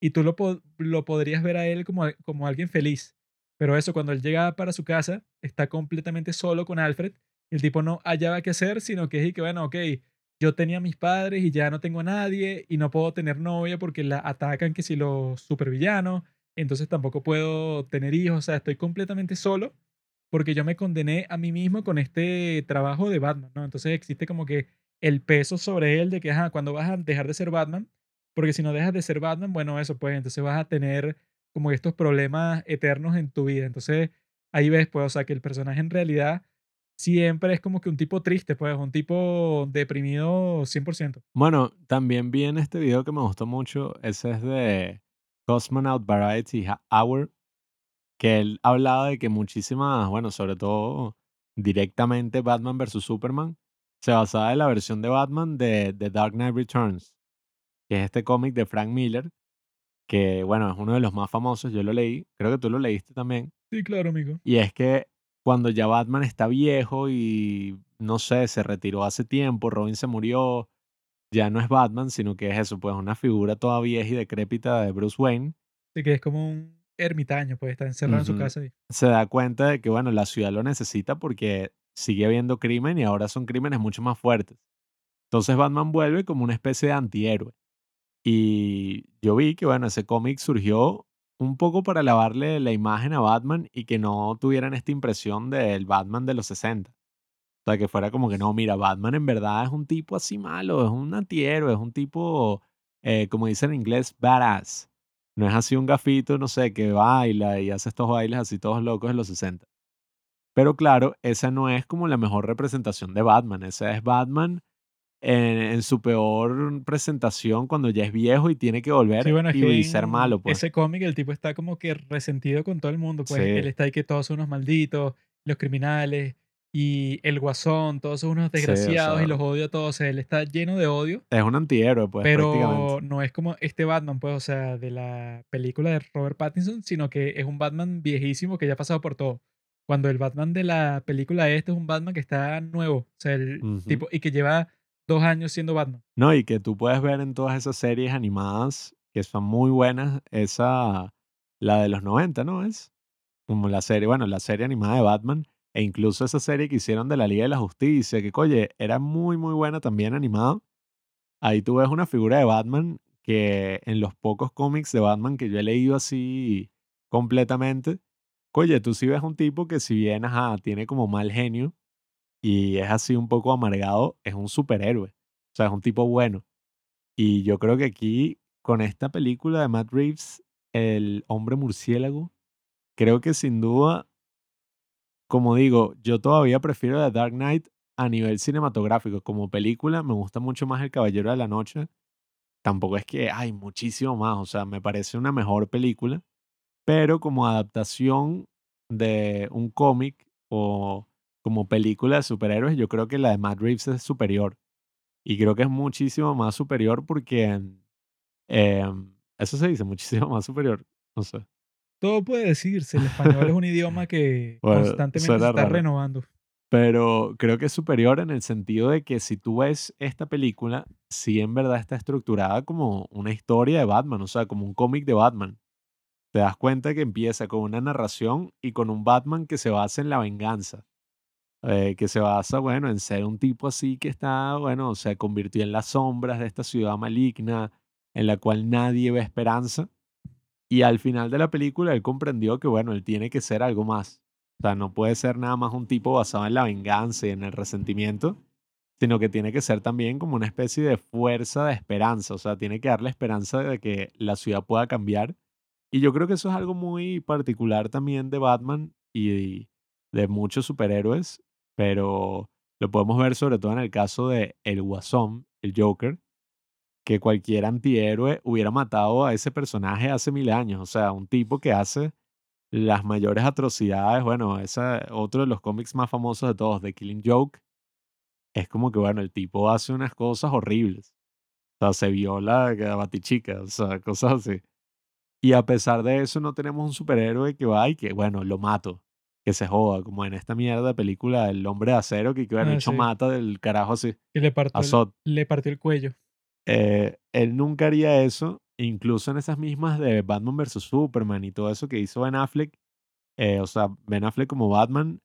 y tú lo, lo podrías ver a él como, como alguien feliz. Pero eso, cuando él llega para su casa, está completamente solo con Alfred. El tipo no hallaba qué hacer, sino que es que, bueno, ok, yo tenía mis padres y ya no tengo a nadie y no puedo tener novia porque la atacan que si los supervillanos, entonces tampoco puedo tener hijos, o sea, estoy completamente solo porque yo me condené a mí mismo con este trabajo de Batman, ¿no? Entonces existe como que el peso sobre él de que, ajá, cuando vas a dejar de ser Batman, porque si no dejas de ser Batman, bueno, eso pues, entonces vas a tener como estos problemas eternos en tu vida. Entonces ahí ves, pues, o sea, que el personaje en realidad siempre es como que un tipo triste, pues, un tipo deprimido 100%. Bueno, también vi en este video que me gustó mucho, ese es de Cosmonaut Variety Hour, que él hablaba de que muchísimas, bueno, sobre todo directamente Batman vs. Superman, se basaba en la versión de Batman de The Dark Knight Returns, que es este cómic de Frank Miller, que bueno, es uno de los más famosos, yo lo leí, creo que tú lo leíste también, Sí, claro, amigo. y es que cuando ya Batman está viejo y no sé, se retiró hace tiempo, Robin se murió, ya no es Batman, sino que es eso, pues una figura toda vieja y decrépita de Bruce Wayne, Así que es como un ermitaño, pues, está encerrado en su casa. ahí. se da cuenta de que, bueno, la ciudad lo necesita porque sigue habiendo crimen y ahora son crímenes mucho más fuertes. Entonces Batman vuelve como una especie de antihéroe. Y yo vi que, bueno, ese cómic surgió un poco para lavarle la imagen a Batman y que no tuvieran esta impresión del Batman de los 60. O sea, que fuera como que no, mira, Batman en verdad es un tipo así malo, es un antihéroe, es un tipo, eh, como dicen en inglés, badass. No es así un gafito, no sé, que baila y hace estos bailes así todos locos de los 60. Pero claro, esa no es como la mejor representación de Batman. Esa es Batman en, en su peor presentación cuando ya es viejo y tiene que volver Sí, bueno, y, que y ser malo, pues. ese cómic el tipo está como que resentido con todo el mundo, pues Sí. él está ahí que todos son unos malditos, los criminales y el guasón, todos son unos Sí, o desgraciados y sea, los odio a todos, o sea, él está lleno de odio, es un antihéroe, pues, pero no es como este Batman, pues, o sea, de la película de Robert Pattinson, sino que es un Batman viejísimo que ya ha pasado por todo. Cuando el Batman de la película este es un Batman que está nuevo. O sea, el Ujú. tipo, y que lleva dos años siendo Batman. No, y que tú puedes ver en todas esas series animadas que son muy buenas, esa, la de los 90, ¿no? Es como la serie, bueno, la serie animada de Batman, e incluso esa serie que hicieron de la Liga de la Justicia, que, oye, era muy, muy buena también animada. Ahí tú ves una figura de Batman que en los pocos cómics de Batman que yo he leído así completamente, oye, tú sí ves un tipo que si bien, ajá, tiene como mal genio y es así un poco amargado, es un superhéroe. O sea, es un tipo bueno. Y yo creo que aquí, con esta película de Matt Reeves, El hombre murciélago, creo que sin duda, como digo, yo todavía prefiero The Dark Knight a nivel cinematográfico. Como película, me gusta mucho más El Caballero de la Noche. Tampoco es que hay muchísimo más, o sea, me parece una mejor película, pero como adaptación de un cómic o como película de superhéroes, yo creo que la de Matt Reeves es superior. Y creo que es muchísimo más superior porque, em, eso se dice, muchísimo más superior. No sé. Todo puede decirse. El español es un idioma que Bueno, constantemente se está raro. renovando. Pero creo que es superior en el sentido de que si tú ves esta película, sí en verdad está estructurada como una historia de Batman, o sea, como un cómic de Batman. Te das cuenta que empieza con una narración y con un Batman que se basa en la venganza. Eh, que se basa, bueno, en ser un tipo así que está, bueno, se convirtió en las sombras de esta ciudad maligna en la cual nadie ve esperanza. Y al final de la película él comprendió que, bueno, él tiene que ser algo más. O sea, no puede ser nada más un tipo basado en la venganza y en el resentimiento, sino que tiene que ser también como una especie de fuerza de esperanza. O sea, tiene que darle esperanza de que la ciudad pueda cambiar. Y yo creo que eso es algo muy particular también de Batman y de muchos superhéroes, pero lo podemos ver sobre todo en el caso de El Guasón, el Joker, que cualquier antihéroe hubiera matado a ese personaje hace mil años. O sea, un tipo que hace las mayores atrocidades. Bueno, ese otro de los cómics más famosos de todos, The Killing Joke, es como que, bueno, el tipo hace unas cosas horribles. O sea, se viola a batichica, o sea, cosas así. Y a pesar de eso, no tenemos un superhéroe que va y que, bueno, lo mato, que se joda, como en esta mierda de película El Hombre de Acero, que, bueno, Ah, hecho sí. mata del carajo así, Que le a partió el, le partió el cuello. Eh, él nunca haría eso, incluso en esas mismas de Batman vs. Superman y todo eso que hizo Ben Affleck, eh, o sea, Ben Affleck como Batman,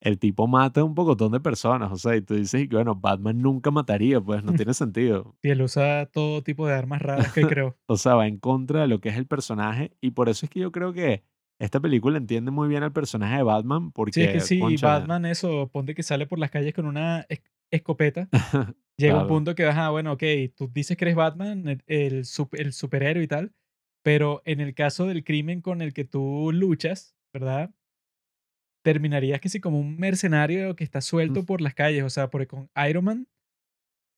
el tipo mata un pocotón de personas, o sea, y tú dices, y que, bueno, Batman nunca mataría, pues no tiene sentido. Y él usa todo tipo de armas raras que creó. O sea, va en contra de lo que es el personaje y por eso es que yo creo que esta película entiende muy bien al personaje de Batman Sí, es porque, que si cónchale, Batman eso, ponte que sale por las calles con una es- escopeta, llega un claro, punto que vas, ah, bueno, ok, tú dices que eres Batman, el, el sup- el superhéroe y tal, pero en el caso del crimen con el que tú luchas, ¿verdad? Terminarías que sí como un mercenario que está suelto por las calles, o sea, porque con Iron Man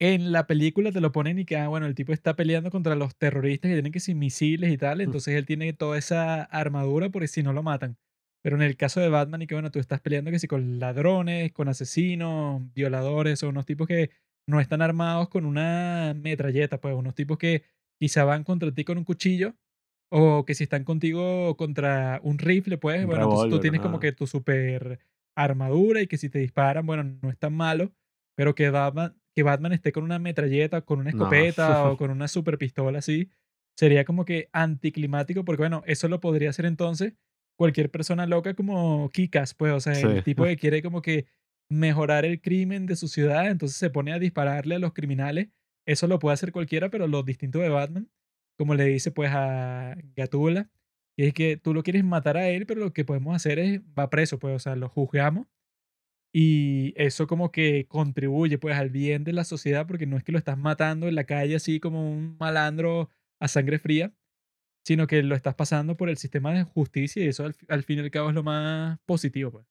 en la película te lo ponen y que, ah, bueno, el tipo está peleando contra los terroristas que tienen que ser misiles y tal, entonces él tiene toda esa armadura porque si no lo matan. Pero en el caso de Batman y que, bueno, tú estás peleando que si con ladrones, con asesinos, violadores, o unos tipos que no están armados con una metralleta, pues unos tipos que quizá van contra ti con un cuchillo, o que si están contigo contra un rifle, pues, un bueno, tú tienes como que tu super armadura y que si te disparan, bueno, no es tan malo, pero que Batman, que Batman esté con una metralleta, con una No, escopeta o con una super pistola así, sería como que anticlimático, porque bueno, eso lo podría hacer entonces cualquier persona loca como Kikas, pues, o sea, el tipo que quiere como que mejorar el crimen de su ciudad, entonces se pone a dispararle a los criminales. Eso lo puede hacer cualquiera, pero lo distinto de Batman, como le dice pues a Gatula, y es que tú lo quieres matar a él, pero lo que podemos hacer es, va preso, pues, o sea, lo juzgamos y eso como que contribuye pues al bien de la sociedad, porque no es que lo estás matando en la calle así como un malandro a sangre fría, sino que lo estás pasando por el sistema de justicia y eso al, fi- al fin y al cabo es lo más positivo, pues.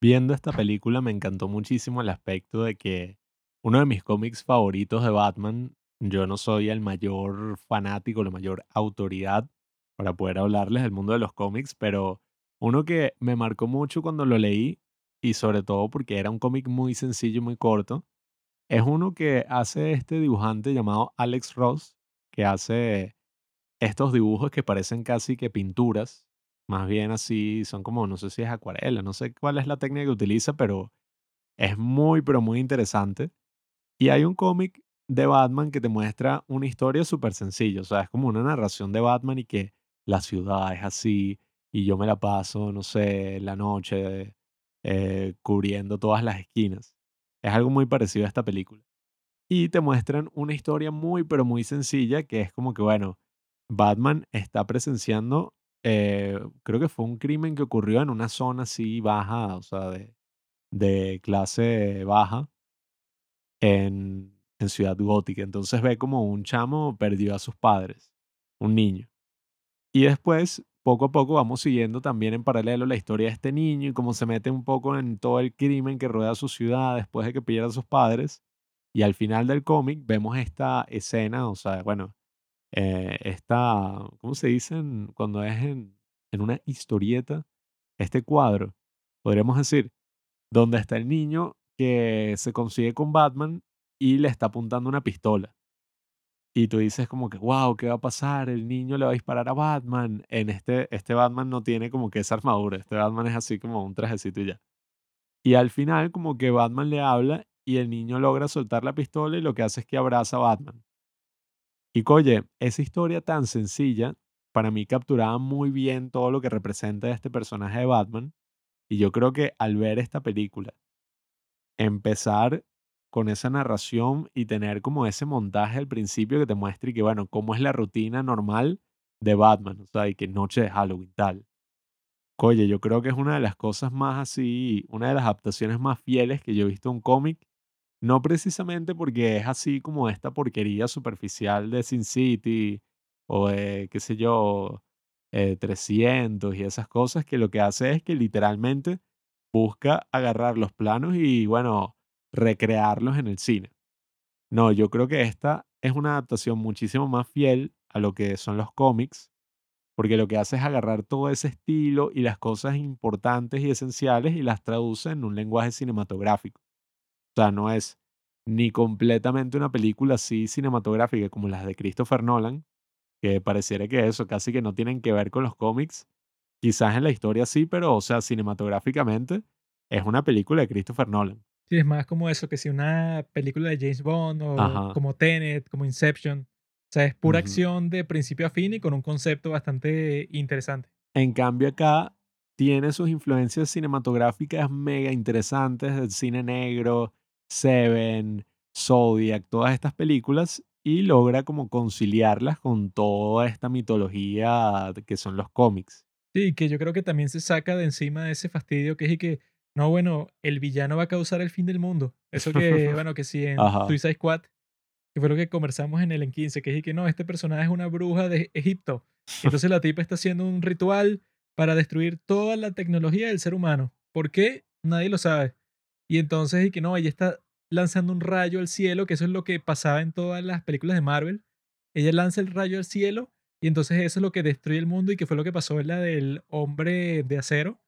Viendo esta película me encantó muchísimo el aspecto de que uno de mis cómics favoritos de Batman, yo no soy el mayor fanático, la mayor autoridad para poder hablarles del mundo de los cómics, pero uno que me marcó mucho cuando lo leí y sobre todo porque era un cómic muy sencillo y muy corto, es uno que hace este dibujante llamado Alex Ross, que hace estos dibujos que parecen casi que pinturas Más bien así, son como, no sé si es acuarela, no sé cuál es la técnica que utiliza, pero es muy, pero muy interesante. Y hay un cómic de Batman que te muestra una historia súper sencilla, o sea, es como una narración de Batman y que la ciudad es así y yo me la paso, no sé, la noche eh, cubriendo todas las esquinas. Es algo muy parecido a esta película. Y te muestran una historia muy, pero muy sencilla que es como que, bueno, Batman está presenciando, eh, creo que fue un crimen que ocurrió en una zona así baja, o sea, de, de clase baja en, en Ciudad Gótica. Entonces ve como un chamo perdió a sus padres, un niño. Y después, poco a poco, vamos siguiendo también en paralelo la historia de este niño y cómo se mete un poco en todo el crimen que rodea su ciudad después de que pierde a sus padres. Y al final del cómic vemos esta escena, o sea, bueno, eh, esta, ¿cómo se dicen? Cuando es en, en una historieta, este cuadro, podríamos decir, donde está el niño que se consigue con Batman y le está apuntando una pistola. Y tú dices como que, wow, ¿qué va a pasar? El niño le va a disparar a Batman. En este, este Batman no tiene como que esa armadura. Este Batman es así como un trajecito y ya. Y al final como que Batman le habla y el niño logra soltar la pistola y lo que hace es que abraza a Batman. Y oye, esa historia tan sencilla, para mí capturaba muy bien todo lo que representa este personaje de Batman. Y yo creo que al ver esta película, empezar con esa narración y tener como ese montaje al principio que te muestre que, bueno, cómo es la rutina normal de Batman, o sea, y que noche de Halloween, tal. Oye, yo creo que es una de las cosas más así, una de las adaptaciones más fieles que yo he visto en un cómic. No precisamente porque es así como esta porquería superficial de Sin City o de, qué sé yo, eh, 300 y esas cosas, que lo que hace es que literalmente busca agarrar los planos y, bueno, recrearlos en el cine. No, yo creo que esta es una adaptación muchísimo más fiel a lo que son los cómics, porque lo que hace es agarrar todo ese estilo y las cosas importantes y esenciales y las traduce en un lenguaje cinematográfico. O sea, no es ni completamente una película así cinematográfica como las de Christopher Nolan, que pareciera que eso casi que no tienen que ver con los cómics. Quizás en la historia sí, pero o sea, cinematográficamente es una película de Christopher Nolan. Sí, es más como eso, que si una película de James Bond o como Tenet, como Inception. O sea, es pura acción de principio a fin y con un concepto bastante interesante. En cambio acá tiene sus influencias cinematográficas mega interesantes del cine negro, Seven, Zodiac, todas estas películas y logra como conciliarlas con toda esta mitología que son los cómics. Sí, que yo creo que también se saca de encima de ese fastidio que es que no, bueno, el villano va a causar el fin del mundo. Eso que, bueno, que sí, en Suicide Squad, que fue lo que conversamos en el en 15, que es que no, este personaje es una bruja de Egipto. Entonces la tipa está haciendo un ritual para destruir toda la tecnología del ser humano. ¿Por qué? Nadie lo sabe. Y entonces, y que no, ella está lanzando un rayo al cielo, que eso es lo que pasaba en todas las películas de Marvel. Ella lanza el rayo al cielo y entonces eso es lo que destruye el mundo y que fue lo que pasó en la del hombre de acero,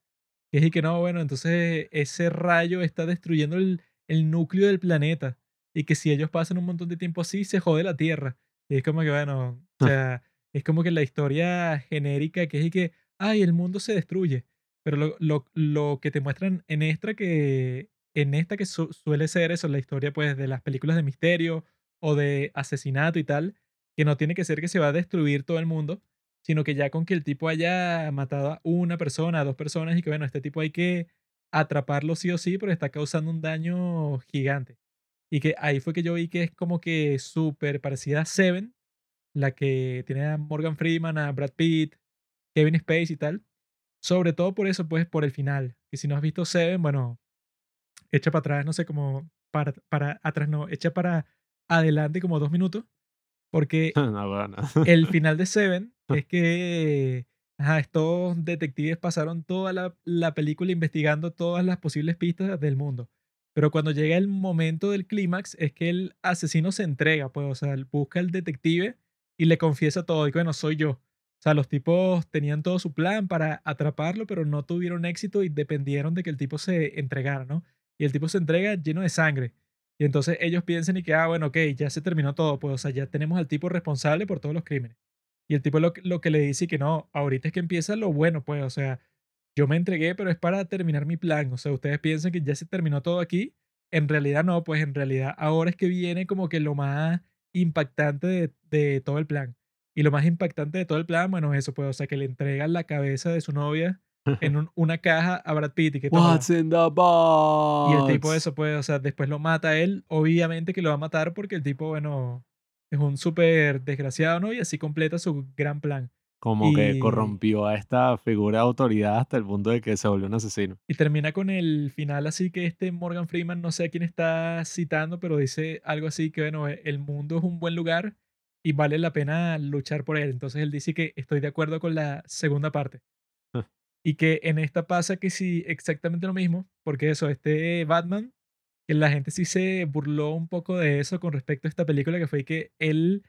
es y que no, bueno, entonces ese rayo está destruyendo el, el, núcleo del planeta. Y que si ellos pasan un montón de tiempo así, se jode la Tierra. Y es como que, bueno, o sea, es como que la historia genérica que es y que, ay, el mundo se destruye. Pero lo, lo, lo que te muestran en esta que, en esta que suele ser eso, la historia pues de las películas de misterio o de asesinato y tal, que no tiene que ser que se va a destruir todo el mundo, sino que ya con que el tipo haya matado a una persona, a dos personas y que bueno, este tipo hay que atraparlo sí o sí, pero está causando un daño gigante. Y que ahí fue que yo vi que es como que súper parecida a Seven, la que tiene a Morgan Freeman, a Brad Pitt, Kevin Space y tal. Sobre todo por eso, pues por el final. Que si no has visto Seven, bueno, echa para atrás, no sé, como para, para atrás, no, echa para adelante como dos minutos. Porque el final de Seven es que estos detectives pasaron toda la, la, película investigando todas las posibles pistas del mundo. Pero cuando llega el momento del clímax es que el asesino se entrega, pues, o sea, busca al detective y le confiesa todo, y bueno, soy yo. O sea, los tipos tenían todo su plan para atraparlo, pero no tuvieron éxito y dependieron de que el tipo se entregara, ¿no? Y el tipo se entrega lleno de sangre. Y entonces ellos piensan y que, ah, bueno, ok, ya se terminó todo, pues, o sea, ya tenemos al tipo responsable por todos los crímenes. Y el tipo lo, que- lo que le dice que no, ahorita es que empieza lo bueno, pues, o sea, yo me entregué, pero es para terminar mi plan. O sea, ustedes piensan que ya se terminó todo aquí. En realidad no, pues en realidad ahora es que viene como que lo más impactante de, de todo el plan. Y lo más impactante de todo el plan, bueno, es eso, pues, o sea, que le entregan la cabeza de su novia en un- una caja a Brad Pitt y que toma. What's in the Y el tipo box? eso, pues, o sea, después lo mata a él. Obviamente que lo va a matar porque el tipo, bueno, es un súper desgraciado, ¿no? Y así completa su gran plan. Como que corrompió a esta figura de autoridad hasta el punto de que se volvió un asesino. y termina con el final así que este Morgan Freeman, no sé a quién está citando, pero dice algo así que, bueno, e- el mundo es un buen lugar y vale la pena luchar por él. Entonces él dice que estoy de acuerdo con la segunda parte. Y que en esta pasa que sí, exactamente lo mismo, porque eso, este Batman, la gente sí se burló un poco de eso con respecto a esta película, que fue que él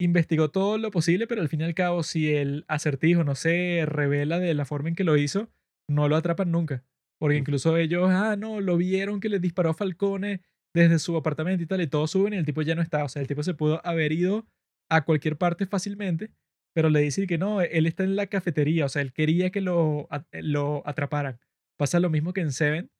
investigó todo lo posible, pero al fin y al cabo, si el acertijo no se revela de la forma en que lo hizo, no lo atrapan nunca. Porque incluso ellos, ah, no, lo vieron que le disparó a Falcone desde su apartamento y tal, y todos suben y el tipo ya no está. O sea, el tipo se pudo haber ido a cualquier parte fácilmente, pero le dicen que no, él está en la cafetería, o sea, él quería que lo, lo atraparan. Pasa lo mismo que en Seven,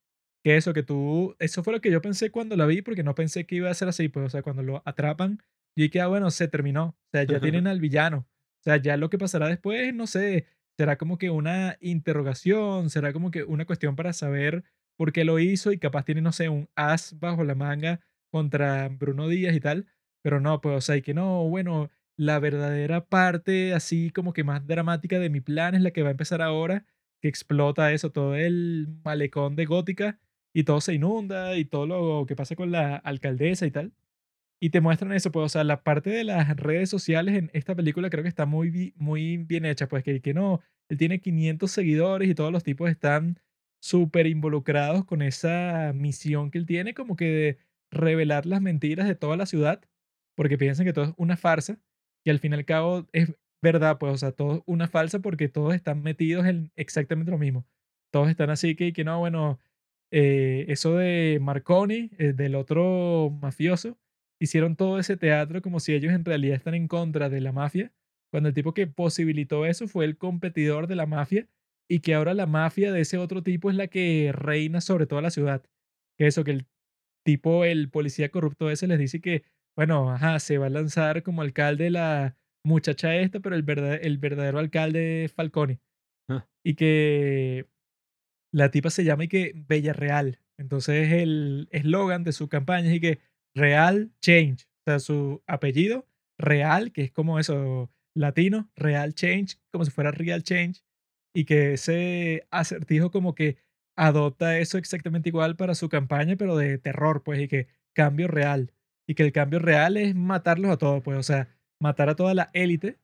que eso, que tú, eso fue lo que yo pensé cuando la vi, porque no pensé que iba a ser así, pues, o sea, cuando lo atrapan, yo dije, ah, bueno, se terminó, o sea, ya tienen al villano, o sea, ya lo que pasará después, no sé, será como que una interrogación, será como que una cuestión para saber por qué lo hizo y capaz tiene, no sé, un as bajo la manga contra Bruno Díaz y tal, pero no, pues, o sea, y que no, bueno, la verdadera parte así como que más dramática de mi plan es la que va a empezar ahora, que explota eso, todo el malecón de Gótica y todo se inunda y todo lo que pasa con la alcaldesa y tal. Y te muestran eso, pues, o sea, la parte de las redes sociales en esta película creo que está muy, muy bien hecha, pues, que, que no, él tiene 500 seguidores y todos los tipos están súper involucrados con esa misión que él tiene, como que de revelar las mentiras de toda la ciudad, porque piensan que todo es una farsa, y al fin y al cabo es verdad, pues, o sea, todo es una falsa porque todos están metidos en exactamente lo mismo. Todos están así que, que no, bueno, eh, eso de Marconi, eh, del otro mafioso, hicieron todo ese teatro como si ellos en realidad están en contra de la mafia, cuando el tipo que posibilitó eso fue el competidor de la mafia y que ahora la mafia de ese otro tipo es la que reina sobre toda la ciudad. Que eso, que el tipo, el policía corrupto ese les dice que, bueno, ajá, se va a lanzar como alcalde la muchacha esta, pero el verdadero, el verdadero alcalde es Falcone. Ah. Y que la tipa se llama y que Bella Real. Entonces el eslogan de su campaña es y que Real Change. O sea, su apellido, Real, que es como eso, latino, Real Change, como si fuera Real Change. Y que ese acertijo como que adopta eso exactamente igual para su campaña, pero de terror, pues, y que cambio real. Y que el cambio real es matarlos a todos, pues, o sea, matar a toda la élite.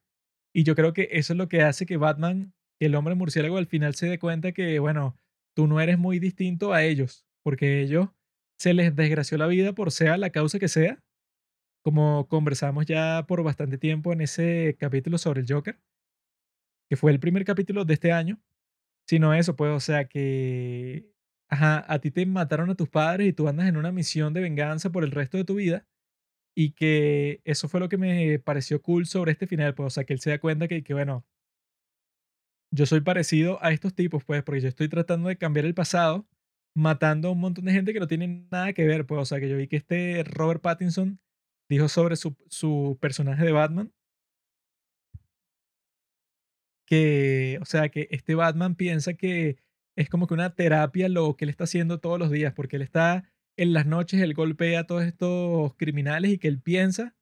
Y yo creo que eso es lo que hace que Batman, el hombre murciélago al final se dé cuenta que, bueno, tú no eres muy distinto a ellos, porque ellos se les desgració la vida por sea la causa que sea, como conversamos ya por bastante tiempo en ese capítulo sobre el Joker, que fue el primer capítulo de este año, sino eso, pues, o sea que, ajá, a ti te mataron a tus padres y tú andas en una misión de venganza por el resto de tu vida, y que eso fue lo que me pareció cool sobre este final, pues, o sea, que él se da cuenta que, que bueno, yo soy parecido a estos tipos, pues, porque yo estoy tratando de cambiar el pasado, matando a un montón de gente que no tiene nada que ver, pues, o sea, que yo vi que este Robert Pattinson dijo sobre su, su personaje de Batman, que, o sea, que este Batman piensa que es como que una terapia lo que él está haciendo todos los días, porque él está en las noches, él golpea a todos estos criminales y que él piensa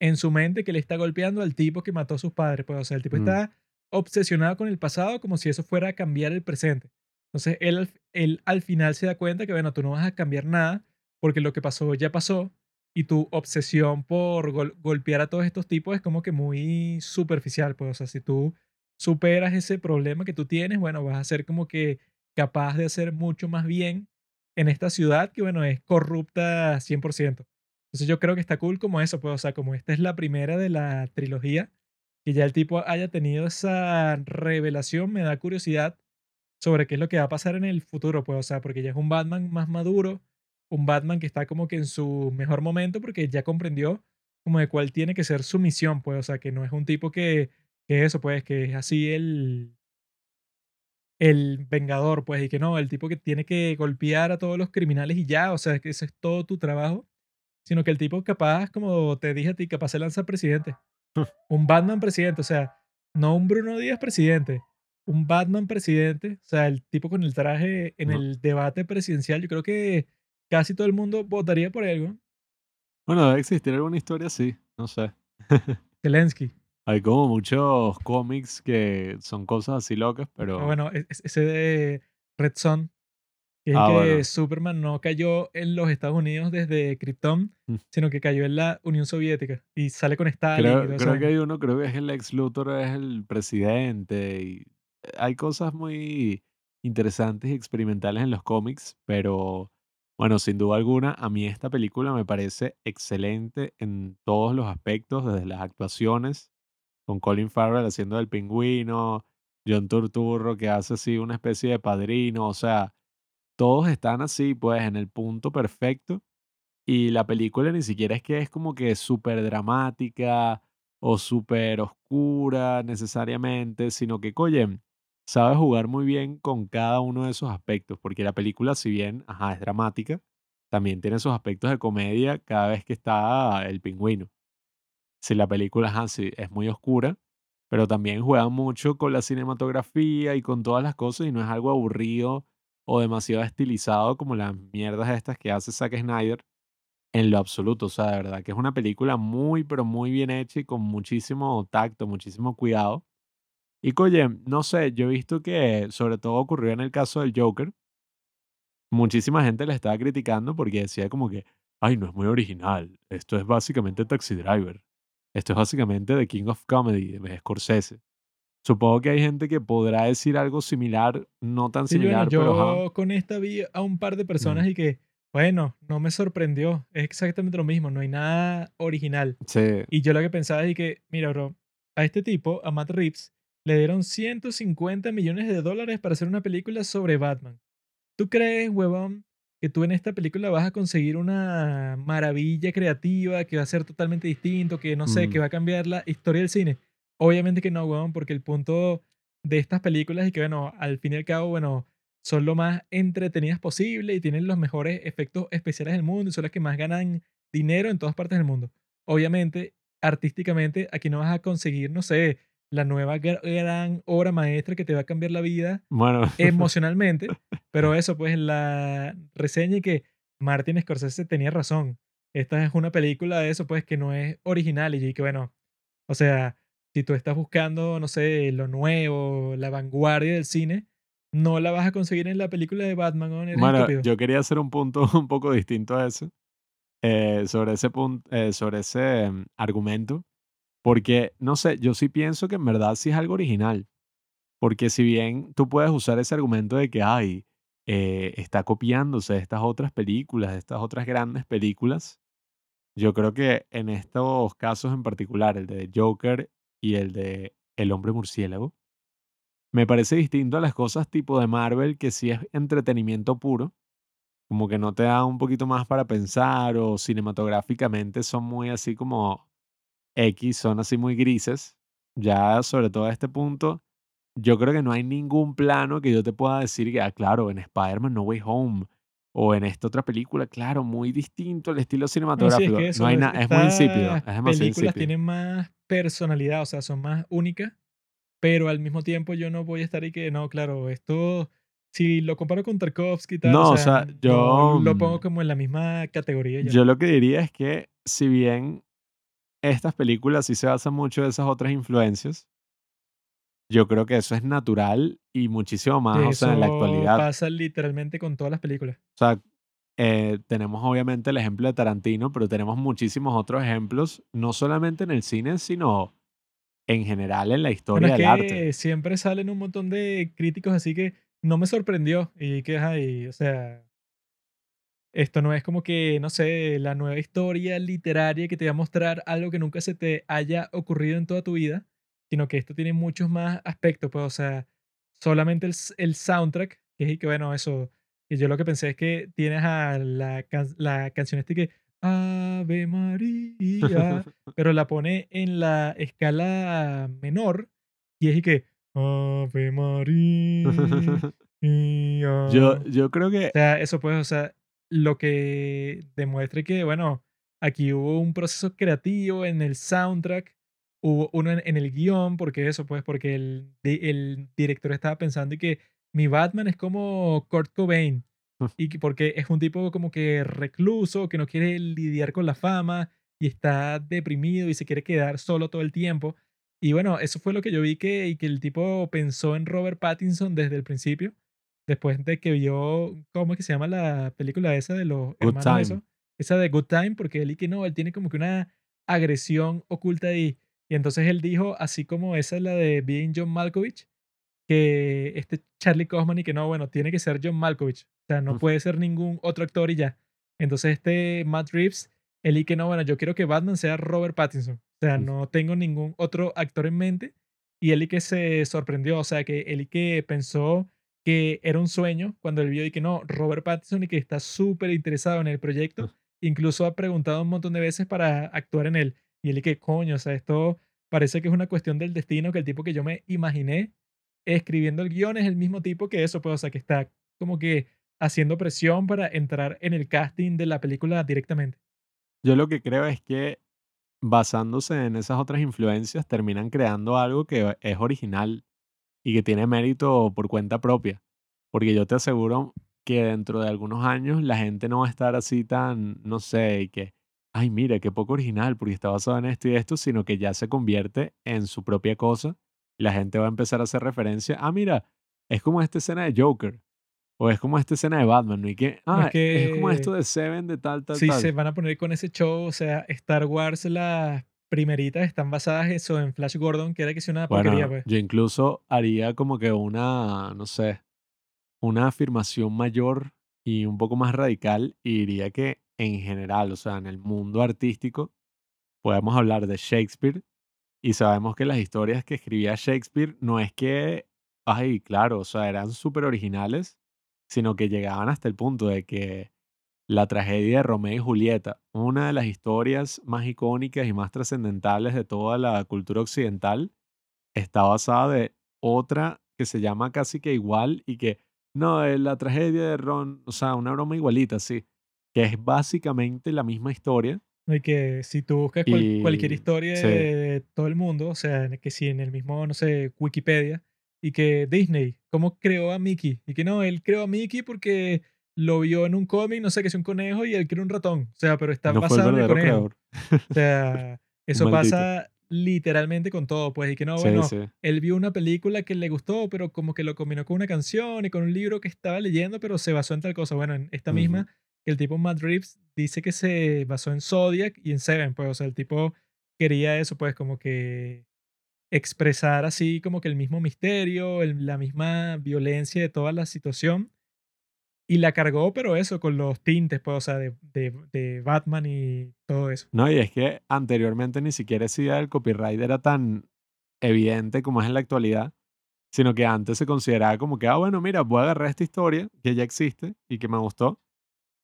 en su mente que le está golpeando al tipo que mató a sus padres, pues, o sea, el tipo Mm. está obsesionado con el pasado como si eso fuera a cambiar el presente. Entonces, él, él al final se da cuenta que, bueno, tú no vas a cambiar nada porque lo que pasó ya pasó y tu obsesión por gol- golpear a todos estos tipos es como que muy superficial, pues, o sea, si tú superas ese problema que tú tienes, bueno, vas a ser como que capaz de hacer mucho más bien en esta ciudad que, bueno, es corrupta 100%. Entonces yo creo que está cool como eso, pues, o sea, como esta es la primera de la trilogía, que ya el tipo haya tenido esa revelación, me da curiosidad sobre qué es lo que va a pasar en el futuro, pues, o sea, porque ya es un Batman más maduro, un Batman que está como que en su mejor momento, porque ya comprendió como de cuál tiene que ser su misión, pues, o sea, que no es un tipo que, que eso, pues, que es así el, el vengador, pues, y que no, el tipo que tiene que golpear a todos los criminales y ya, o sea, que ese es todo tu trabajo, sino que el tipo capaz, como te dije a ti, capaz se lanza presidente. Un Batman presidente, o sea, no un Bruno Díaz presidente, un Batman presidente, o sea, el tipo con el traje en No. el debate presidencial, yo creo que casi todo el mundo votaría por él, ¿no? Bueno, debe existir alguna historia así, no sé. Zelensky. Hay como muchos cómics que son cosas así locas, Pero pero... bueno, e- e- ese de Red Son, que es Ah, que bueno. Superman no cayó en los Estados Unidos desde Krypton, Mm. sino que cayó en la Unión Soviética y sale con Stalin y Creo, creo que hay uno, creo que es el ex Luthor, es el presidente. Y hay cosas muy interesantes y experimentales en los cómics, pero bueno, sin duda alguna, a mí esta película me parece excelente en todos los aspectos, desde las actuaciones, con Colin Farrell haciendo del pingüino, John Turturro que hace así una especie de padrino, o sea, todos están así, pues, en el punto perfecto. Y la película ni siquiera es que es como que súper dramática o súper oscura necesariamente, sino que, oye, sabe jugar muy bien con cada uno de esos aspectos, porque la película, si bien, ajá, es dramática, también tiene sus aspectos de comedia cada vez que está el pingüino. Si la película, ajá, es muy oscura, pero también juega mucho con la cinematografía y con todas las cosas y no es algo aburrido o demasiado estilizado como las mierdas estas que hace Zack Snyder en lo absoluto. O sea, de verdad que es una película muy, pero muy bien hecha y con muchísimo tacto, muchísimo cuidado. Y oye, no sé, yo he visto que sobre todo ocurrió en el caso del Joker, muchísima gente le estaba criticando porque decía como que, ay, no es muy original, esto es básicamente Taxi Driver, esto es básicamente The King of Comedy de Scorsese. Supongo que hay gente que podrá decir algo similar, no tan Sí, bueno, similar, pero yo con esta vi a un par de Mm. personas y que, bueno, no me sorprendió. Es exactamente lo mismo, no hay nada original. Sí, Y yo lo que pensaba es que, mira, bro, a este tipo, a Matt Reeves, le dieron 150 millones de dólares para hacer una película sobre Batman. ¿Tú crees, huevón, que tú en esta película vas a conseguir una maravilla creativa que va a ser totalmente distinto, que no sé, que mm, va a cambiar la historia del cine? Obviamente que no, huevón, porque el punto de estas películas es que, bueno, al fin y al cabo, bueno, son lo más entretenidas posible y tienen los mejores efectos especiales del mundo y son las que más ganan dinero en todas partes del mundo. Obviamente, artísticamente, aquí no vas a conseguir, no sé, la nueva gra- gran obra maestra que te va a cambiar la vida bueno, emocionalmente, pero eso, pues la reseña y que Martin Scorsese tenía razón. Esta es una película de eso, pues que no es original y que bueno, o sea, si tú estás buscando, no sé, lo nuevo, la vanguardia del cine, no la vas a conseguir en la película de Batman, ¿no? Bueno, yo quería hacer un punto un poco distinto a ese, eh, sobre ese punto, sobre ese mm, argumento, porque, no sé, yo sí pienso que en verdad sí es algo original. Porque si bien tú puedes usar ese argumento de que, ay, eh, está copiándose de estas otras películas, de estas otras grandes películas, yo creo que en estos casos en particular, el de Joker y el de El hombre murciélago, me parece distinto a las cosas tipo de Marvel, que sí es entretenimiento puro, como que no te da un poquito más para pensar o cinematográficamente son muy así como X, son así muy grises. Ya sobre todo a este punto, yo creo que no hay ningún plano que yo te pueda decir que, ah, claro, en Spider-Man No Way Home o en esta otra película, claro, muy distinto el estilo No, sí, es cinematográfico. No eso, hay es- nada, es muy insípido, es películas insípido. tienen más personalidad, o sea, son más únicas, pero al mismo tiempo yo no voy a estar y que, no, claro, esto, si lo comparo con Tarkovsky y tal, No, o sea, sea, yo lo pongo como en la misma categoría yo lo que diría es que si bien estas películas sí se basan mucho en esas otras influencias, yo creo que eso es natural y muchísimo más, Que o sea, en la eso actualidad. pasa literalmente con todas las películas. O sea, eh, tenemos obviamente el ejemplo de Tarantino, pero tenemos muchísimos otros ejemplos, no solamente en el cine, sino en general en la historia es del arte. que siempre salen un montón de críticos así que no me sorprendió y que, ay, o sea, esto no es como que, no sé, la nueva historia literaria que te va a mostrar algo que nunca se te haya ocurrido en toda tu vida, sino que esto tiene muchos más aspectos, pues, o sea, solamente el, el soundtrack, que es y que, bueno, eso, y yo lo que pensé es que tienes a la, can- la canción esta que, Ave María, pero la pone en la escala menor Y es y que, Ave María. Yo, yo creo O que sea, eso pues, o sea, lo que demuestre que, bueno, aquí hubo un proceso creativo en el soundtrack, hubo uno en, en el guion, porque eso pues, porque el, el director estaba pensando y que mi Batman es como Kurt Cobain, y que porque es un tipo como que recluso, que no quiere lidiar con la fama y está deprimido y se quiere quedar solo todo el tiempo. Y bueno, eso fue lo que yo vi que, y que el tipo pensó en Robert Pattinson desde el principio después de que vio, ¿cómo es que se llama la película esa de los Good hermanos Time. eso? Esa de Good Time, porque él y que no, él tiene como que una agresión oculta ahí. Y entonces él dijo, así como esa es la de Being John Malkovich, que este Charlie Kaufman y que no, bueno, tiene que ser John Malkovich. O sea, no puede ser ningún otro actor y ya. Entonces este Matt Reeves, él y que no, bueno, yo quiero que Batman sea Robert Pattinson. O sea, no tengo ningún otro actor en mente. Y él y que se sorprendió, o sea, que él y que pensó que era un sueño cuando él vio y que no, Robert Pattinson y que está súper interesado en el proyecto. Incluso ha preguntado un montón de veces para actuar en él. Y él y que coño, o sea, esto parece que es una cuestión del destino, que el tipo que yo me imaginé escribiendo el guion es el mismo tipo que eso, pues, o sea, que está como que haciendo presión para entrar en el casting de la película directamente. Yo lo que creo es que basándose en esas otras influencias terminan creando algo que es original y que tiene mérito por cuenta propia. Porque yo te aseguro que dentro de algunos años la gente no va a estar así tan, no sé, y que, ay, mira, qué poco original, porque está basado en esto y esto, sino que ya se convierte en su propia cosa la gente va a empezar a hacer referencia, ah, mira, es como esta escena de Joker, o es como esta escena de Batman, ¿no? Y que, es ah, es como esto de Seven, de tal, tal, si se tal. van a poner con ese show, o sea, Star Wars, las primeritas están basadas eso en Flash Gordon, que era que sea una porquería, Bueno, pues. yo incluso haría como que una, no sé, una afirmación mayor y un poco más radical y diría que en general, o sea, en el mundo artístico, podemos hablar de Shakespeare y sabemos que las historias que escribía Shakespeare no es que, ay, claro, o sea, eran súper originales, sino que llegaban hasta el punto de que la tragedia de Romeo y Julieta, una de las historias más icónicas y más trascendentales de toda la cultura occidental, está basada de otra que se llama casi que igual y que, no, es la tragedia de Ron, o sea, una broma igualita, sí, que es básicamente la misma historia. Y que si tú buscas cual- cualquier y historia sí, de todo el mundo, o sea, que si en el mismo, no sé, Wikipedia, y que Disney, ¿cómo creó a Mickey? Y que no, él creó a Mickey porque lo vio en un cómic, no sé, que es un conejo y él creó un ratón. O sea, pero está no basado en el conejo. creador. O sea, eso pasa literalmente con todo, pues, y que no, Sí, bueno, sí. él vio una película que le gustó, pero como que lo combinó con una canción y con un libro que estaba leyendo, pero se basó en tal cosa. Bueno, en esta misma, el tipo Matt Reeves dice que se basó en Zodiac y en Seven, pues, o sea, el tipo quería eso, pues, como que expresar así como que el mismo misterio, la misma violencia de toda la situación. Y la cargó, pero eso, con los tintes, pues, o sea, de, de, de Batman y todo eso. No, y es que anteriormente ni siquiera esa idea del copyright era tan evidente como es en la actualidad, sino que antes se consideraba como que, ah, bueno, mira, voy a agarrar esta historia que ya existe y que me gustó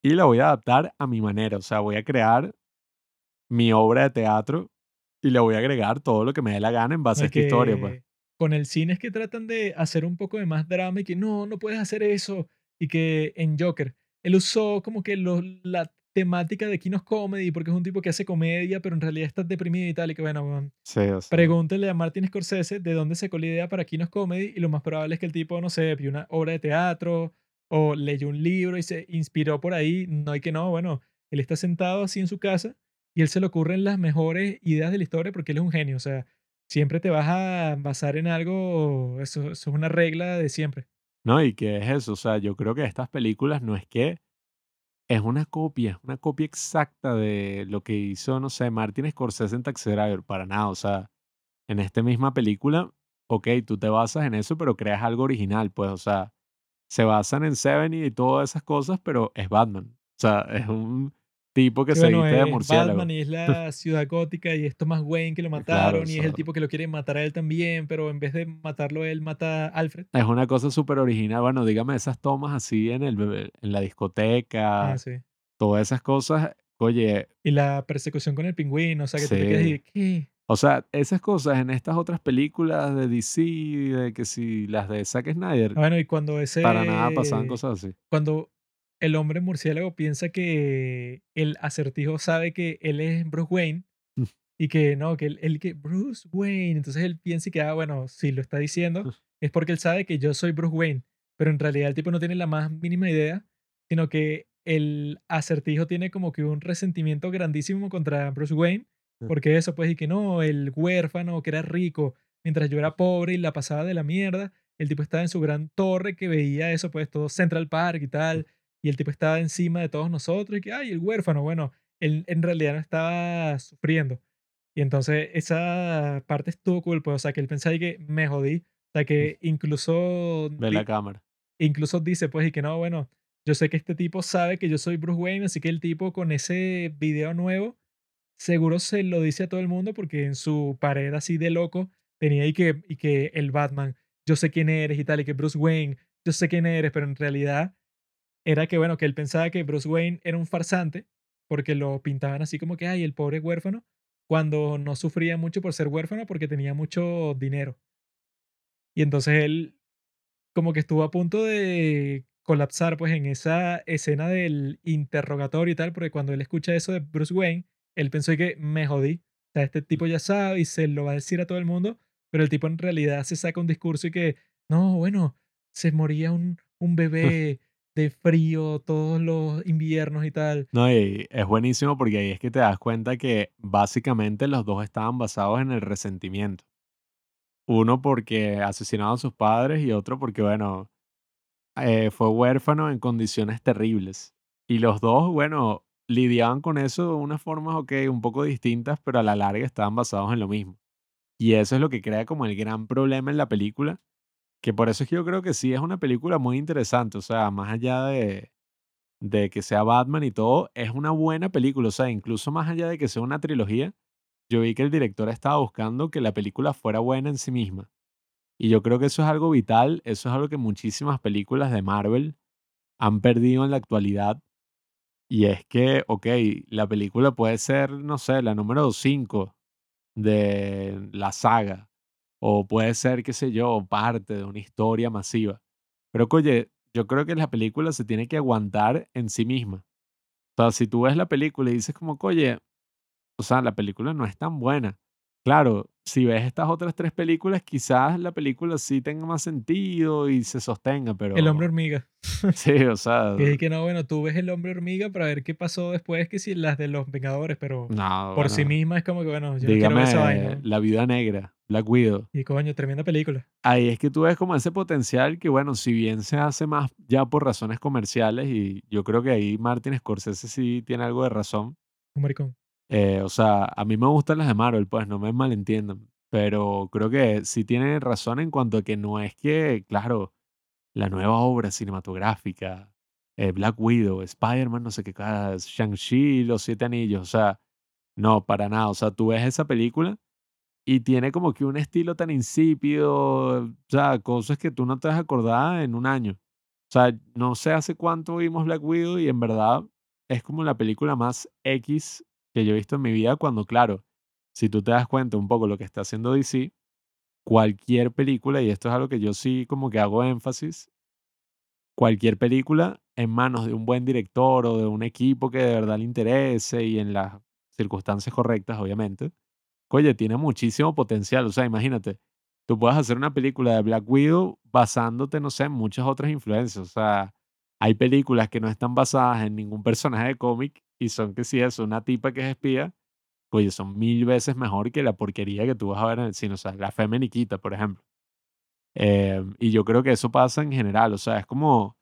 y la voy a adaptar a mi manera, o sea, voy a crear mi obra de teatro y le voy a agregar todo lo que me dé la gana en base a esta historia, pues. con el cine es que tratan de hacer un poco de más drama y que no, no puedes hacer eso. Y que en Joker, él usó como que lo- la temática de Kinos Comedy, porque es un tipo que hace comedia, pero en realidad está deprimido y tal. Y que bueno, Sí, o sea, pregúntele a Martin Scorsese de dónde sacó la idea para Kinos Comedy. Y lo más probable es que el tipo, no sé, vio una obra de teatro o leyó un libro y se inspiró por ahí. No hay que no, bueno, él está sentado así en su casa y él se le ocurren las mejores ideas de la historia porque él es un genio. O sea, siempre te vas a basar en algo, eso, es una regla de siempre. no, y que es eso, o sea, yo creo que estas películas no es que es una copia, una copia exacta de lo que hizo, no sé, Martin Scorsese en Taxi Driver, para nada, o sea, en esta misma película, ok, tú te basas en eso, pero creas algo original, pues, o sea, se basan en Seven y todas esas cosas, pero es Batman, o sea, es un tipo que Sí, se viste de es murciélago. Batman y es la ciudad gótica y es Thomas Wayne que lo Claro, o mataron y es el tipo que lo quiere matar a él también, pero en vez de matarlo él, mata a Alfred. es una cosa súper original, bueno, dígame esas tomas así en, el, en la Ah, discoteca, sí. todas esas cosas, oye, Y la persecución con el pingüino, o sea, que tú te quedas sí. y ¿qué? O sea, esas cosas en estas otras películas de DC, de que si las de Zack Snyder, Ah, Bueno, y cuando para nada pasaban ese, cosas así. cuando el hombre murciélago piensa que el acertijo sabe que él es Bruce Wayne y que no, que él, él que Bruce Wayne, entonces él piensa y que, ah, bueno, si lo está diciendo es porque él sabe que yo soy Bruce Wayne, pero en realidad el tipo no tiene la más mínima idea, sino que el acertijo tiene como que un resentimiento grandísimo contra Bruce Wayne, Mm. Porque eso, pues, y que no, el huérfano que era rico, mientras yo era pobre y la pasaba de la mierda, el tipo estaba en su gran torre que veía eso, pues, todo Central Park y tal, y el tipo estaba encima de todos nosotros y que, ay, el huérfano, bueno, él en realidad no estaba sufriendo. Y entonces esa parte estuvo cool, pues, o sea, que él pensaba y que me jodí. O sea, que incluso, Ve la cámara. incluso dice, pues, y que no, bueno, yo sé que este tipo sabe que yo soy Bruce Wayne, así que el tipo con ese video nuevo, seguro se lo dice a todo el mundo porque en su pared así de loco tenía y que, y que el Batman, yo sé quién eres y tal, y que Bruce Wayne, yo sé quién eres, pero en realidad era que, bueno, que él pensaba que Bruce Wayne era un farsante porque lo pintaban así como que, ay, el pobre huérfano, cuando no sufría mucho por ser huérfano porque tenía mucho dinero. Y entonces él como que estuvo a punto de colapsar pues en esa escena del interrogatorio y tal, porque cuando él escucha eso de Bruce Wayne, él pensó que me jodí. O sea, este tipo ya sabe y se lo va a decir a todo el mundo, pero el tipo en realidad se saca un discurso y que, no, bueno, se moría un, un bebé de frío todos los inviernos y tal. No, y es buenísimo porque ahí es que te das cuenta que básicamente los dos estaban basados en el resentimiento. Uno porque asesinaron a sus padres y otro porque, bueno, eh, fue huérfano en condiciones terribles. Y los dos, bueno, lidiaban con eso de unas formas, ok, un poco distintas, pero a la larga estaban basados en lo mismo. Y eso es lo que crea como el gran problema en la película, que por eso es que yo creo que sí es una película muy interesante, o sea, más allá de, de que sea Batman y todo, es una buena película, o sea, incluso más allá de que sea una trilogía, yo vi que el director estaba buscando que la película fuera buena en sí misma. Y yo creo que eso es algo vital, eso es algo que muchísimas películas de Marvel han perdido en la actualidad. Y es que, ok, la película puede ser, no sé, la número 5 de la saga, o puede ser, qué sé yo, parte de una historia masiva. Pero, oye, yo creo que la película se tiene que aguantar en sí misma. O sea, si tú ves la película y dices como, oye, o sea, la película no es tan buena. Claro, si ves estas otras tres películas, quizás la película sí tenga más sentido y se sostenga, El hombre pero hormiga. sí, o sea, es que no, bueno, tú ves el hombre hormiga para ver qué pasó después que si las de los Vengadores, pero no, por sí misma es como que, bueno, yo no quiero ver esa vaina. La Viuda Negra, Black Widow. Y coño, tremenda película. Ahí es que tú ves como ese potencial que, bueno, si bien se hace más ya por razones comerciales, y yo creo que ahí Martin Scorsese sí tiene algo de razón. Un maricón. Eh, o sea, a mí me gustan las de Marvel, pues no me malentiendan, pero creo que sí tiene razón en cuanto a que no es que, claro, la nueva obra cinematográfica, eh, Black Widow, Spider-Man, no sé qué, Shang-Chi, Los Siete Anillos, o sea, no, para nada. O sea, tú ves esa película y tiene como que un estilo tan insípido, o sea, cosas que tú no te vas a acordar en un año. O sea, no sé hace cuánto vimos Black Widow y en verdad es como la película más X que yo he visto en mi vida cuando, claro, si tú te das cuenta un poco lo que está haciendo DC, cualquier película, y esto es algo que yo sí como que hago énfasis, cualquier película en manos de un buen director o de un equipo que de verdad le interese y en las circunstancias correctas, obviamente, oye, tiene muchísimo potencial. O sea, imagínate, tú puedes hacer una película de Black Widow basándote, no sé, en muchas otras influencias. O sea, hay películas que no están basadas en ningún personaje de cómic y son que si es una tipa que es espía, oye, son mil veces mejor que la porquería que tú vas a ver en el cine. O sea, la Femeniquita, por ejemplo. Eh, y yo creo que eso pasa en general. O sea, es como...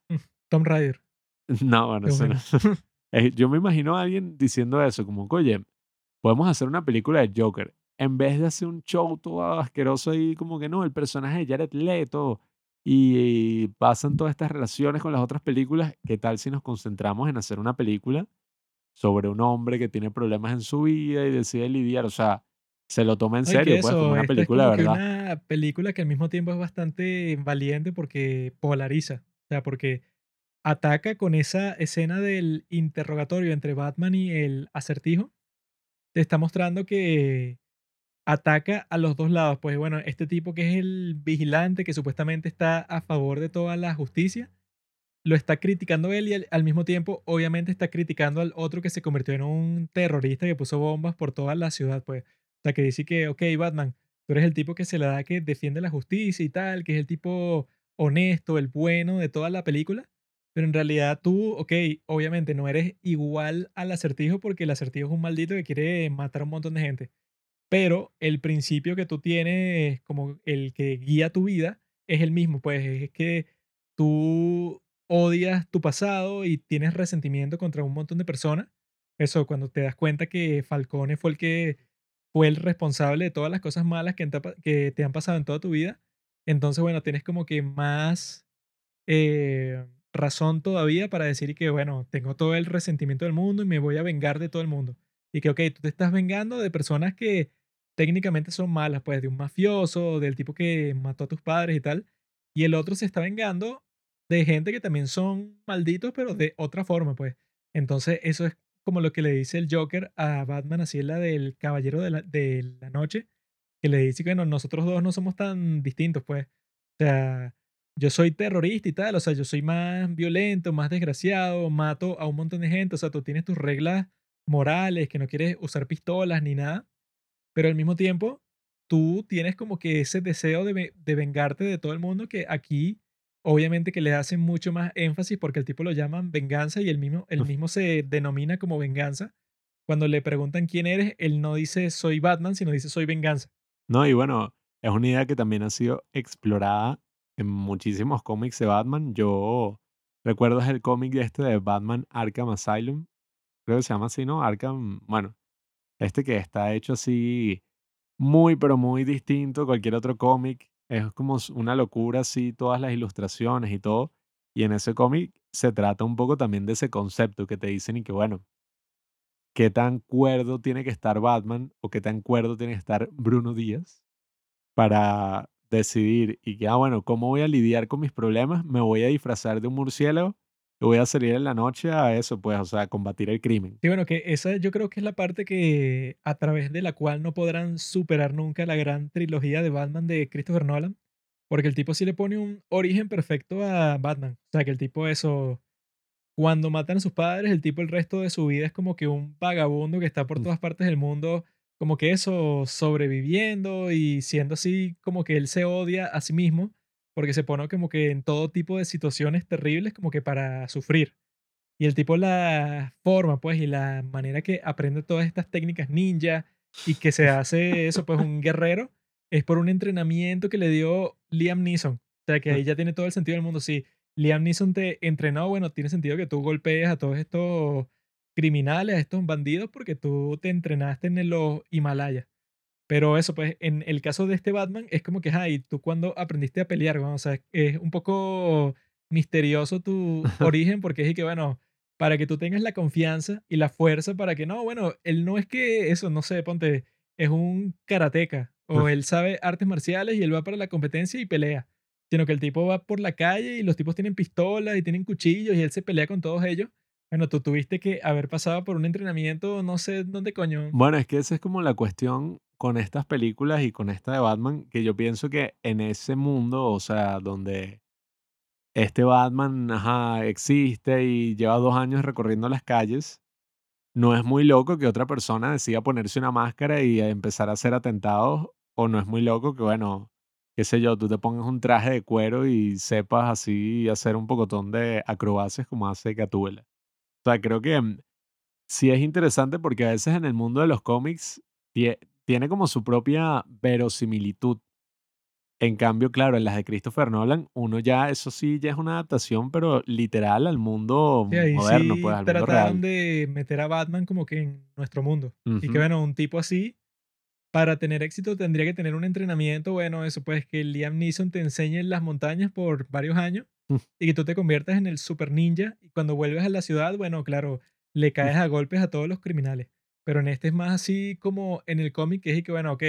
Tom Raider. No, bueno, eso no. Eh, Yo me imagino a alguien diciendo eso, como, oye, podemos hacer una película de Joker. En vez de hacer un show todo asqueroso ahí, como que no, el personaje de Jared Leto y pasan todas estas relaciones con las otras películas, ¿qué tal si nos concentramos en hacer una película sobre un hombre que tiene problemas en su vida y decide lidiar? O sea, se lo toma en serio, pues, como una esta es película de como que verdad. una película que al mismo tiempo es bastante valiente porque polariza. O sea, porque ataca con esa escena del interrogatorio entre Batman y el acertijo. Te está mostrando que ataca a los dos lados. Pues bueno, este tipo que es el vigilante que supuestamente está a favor de toda la justicia, lo está criticando él y al, al mismo tiempo obviamente está criticando al otro que se convirtió en un terrorista que puso bombas por toda la ciudad. Pues, o sea, que dice que, ok, Batman, tú eres el tipo que se le da que defiende la justicia y tal, que es el tipo honesto, el bueno de toda la película. Pero en realidad tú, ok, obviamente no eres igual al acertijo porque el acertijo es un maldito que quiere matar a un montón de gente. Pero el principio que tú tienes, como el que guía tu vida, es el mismo. Pues es que tú odias tu pasado y tienes resentimiento contra un montón de personas. Eso, cuando te das cuenta que Falcone fue el que fue el responsable de todas las cosas malas que, te han pasado en toda tu vida. Entonces, bueno, tienes como que más eh, razón todavía para decir que, bueno, tengo todo el resentimiento del mundo y me voy a vengar de todo el mundo. Y que, ok, tú te estás vengando de personas que técnicamente son malas, pues de un mafioso, del tipo que mató a tus padres y tal. Y el otro se está vengando de gente que también son malditos, pero de otra forma, pues. Entonces, eso es como lo que le dice el Joker a Batman, así es la del Caballero de la, de la Noche, que le dice que bueno, nosotros dos no somos tan distintos, pues. O sea, yo soy terrorista y tal, o sea, yo soy más violento, más desgraciado, mato a un montón de gente, o sea, tú tienes tus reglas morales, que no quieres usar pistolas ni nada, pero al mismo tiempo tú tienes como que ese deseo de, de vengarte de todo el mundo que aquí obviamente que le hacen mucho más énfasis porque el tipo lo llaman venganza y el mismo, el mismo se denomina como venganza. Cuando le preguntan quién eres, él no dice soy Batman, sino dice soy venganza. No, y bueno, es una idea que también ha sido explorada en muchísimos cómics de Batman. Yo recuerdo el cómic de este de Batman Arkham Asylum. Creo que se llama así, ¿no? Arkham, bueno, este que está hecho así muy, pero muy distinto a cualquier otro cómic. Es como una locura así, todas las ilustraciones y todo. Y en ese cómic se trata un poco también de ese concepto que te dicen y que bueno, qué tan cuerdo tiene que estar Batman o qué tan cuerdo tiene que estar Bruno Díaz para decidir y que, ah, bueno, ¿cómo voy a lidiar con mis problemas? Me voy a disfrazar de un murciélago voy a salir en la noche a eso, pues, o sea, a combatir el crimen. Sí, bueno, que esa yo creo que es la parte que a través de la cual no podrán superar nunca la gran trilogía de Batman de Christopher Nolan, porque el tipo sí le pone un origen perfecto a Batman. O sea, que el tipo eso, cuando matan a sus padres, el tipo el resto de su vida es como que un vagabundo que está por todas partes del mundo como que eso, sobreviviendo y siendo así como que él se odia a sí mismo, porque se pone como que en todo tipo de situaciones terribles como que para sufrir. Y el tipo la forma, pues, y la manera que aprende todas estas técnicas ninja y que se hace eso, pues, un guerrero, es por un entrenamiento que le dio Liam Neeson. O sea, que ahí ya tiene todo el sentido del mundo. Si Liam Neeson te entrenó, bueno, tiene sentido que tú golpees a todos estos criminales, a estos bandidos, porque tú te entrenaste en los Himalayas. Pero eso, pues, en el caso de este Batman, es como que, ay, tú cuando aprendiste a pelear, o sea, es un poco misterioso tu origen, porque es que, bueno, para que tú tengas la confianza y la fuerza para que, no, bueno, él no es que eso, no sé, ponte, es un karateca, o él sabe artes marciales y él va para la competencia y pelea, sino que el tipo va por la calle y los tipos tienen pistolas y tienen cuchillos y él se pelea con todos ellos bueno, tú tuviste que haber pasado por un entrenamiento, no sé dónde coño. Bueno, es que esa es como la cuestión con estas películas y con esta de Batman, que yo pienso que en ese mundo, o sea, donde este Batman ajá, existe y lleva dos años recorriendo las calles, no es muy loco que otra persona decida ponerse una máscara y empezar a hacer atentados, o no es muy loco que, bueno, qué sé yo, tú te pongas un traje de cuero y sepas así hacer un pocotón de acrobacias como hace Gatúbela. O sea, creo que mm, sí es interesante porque a veces en el mundo de los cómics tiene como su propia verosimilitud. En cambio, claro, en las de Christopher Nolan, uno ya, eso sí, ya es una adaptación, pero literal al mundo moderno, pues al mundo trataron de meter a Batman como que en nuestro mundo. Y que, bueno, un tipo así, para tener éxito tendría que tener un entrenamiento, bueno, eso pues que Liam Neeson te enseñe en las montañas por varios años y que tú te conviertas en el super ninja y cuando vuelves a la ciudad, bueno, claro, le caes a golpes a todos los criminales. Pero en este es más así como en el cómic, que es que, bueno, ok,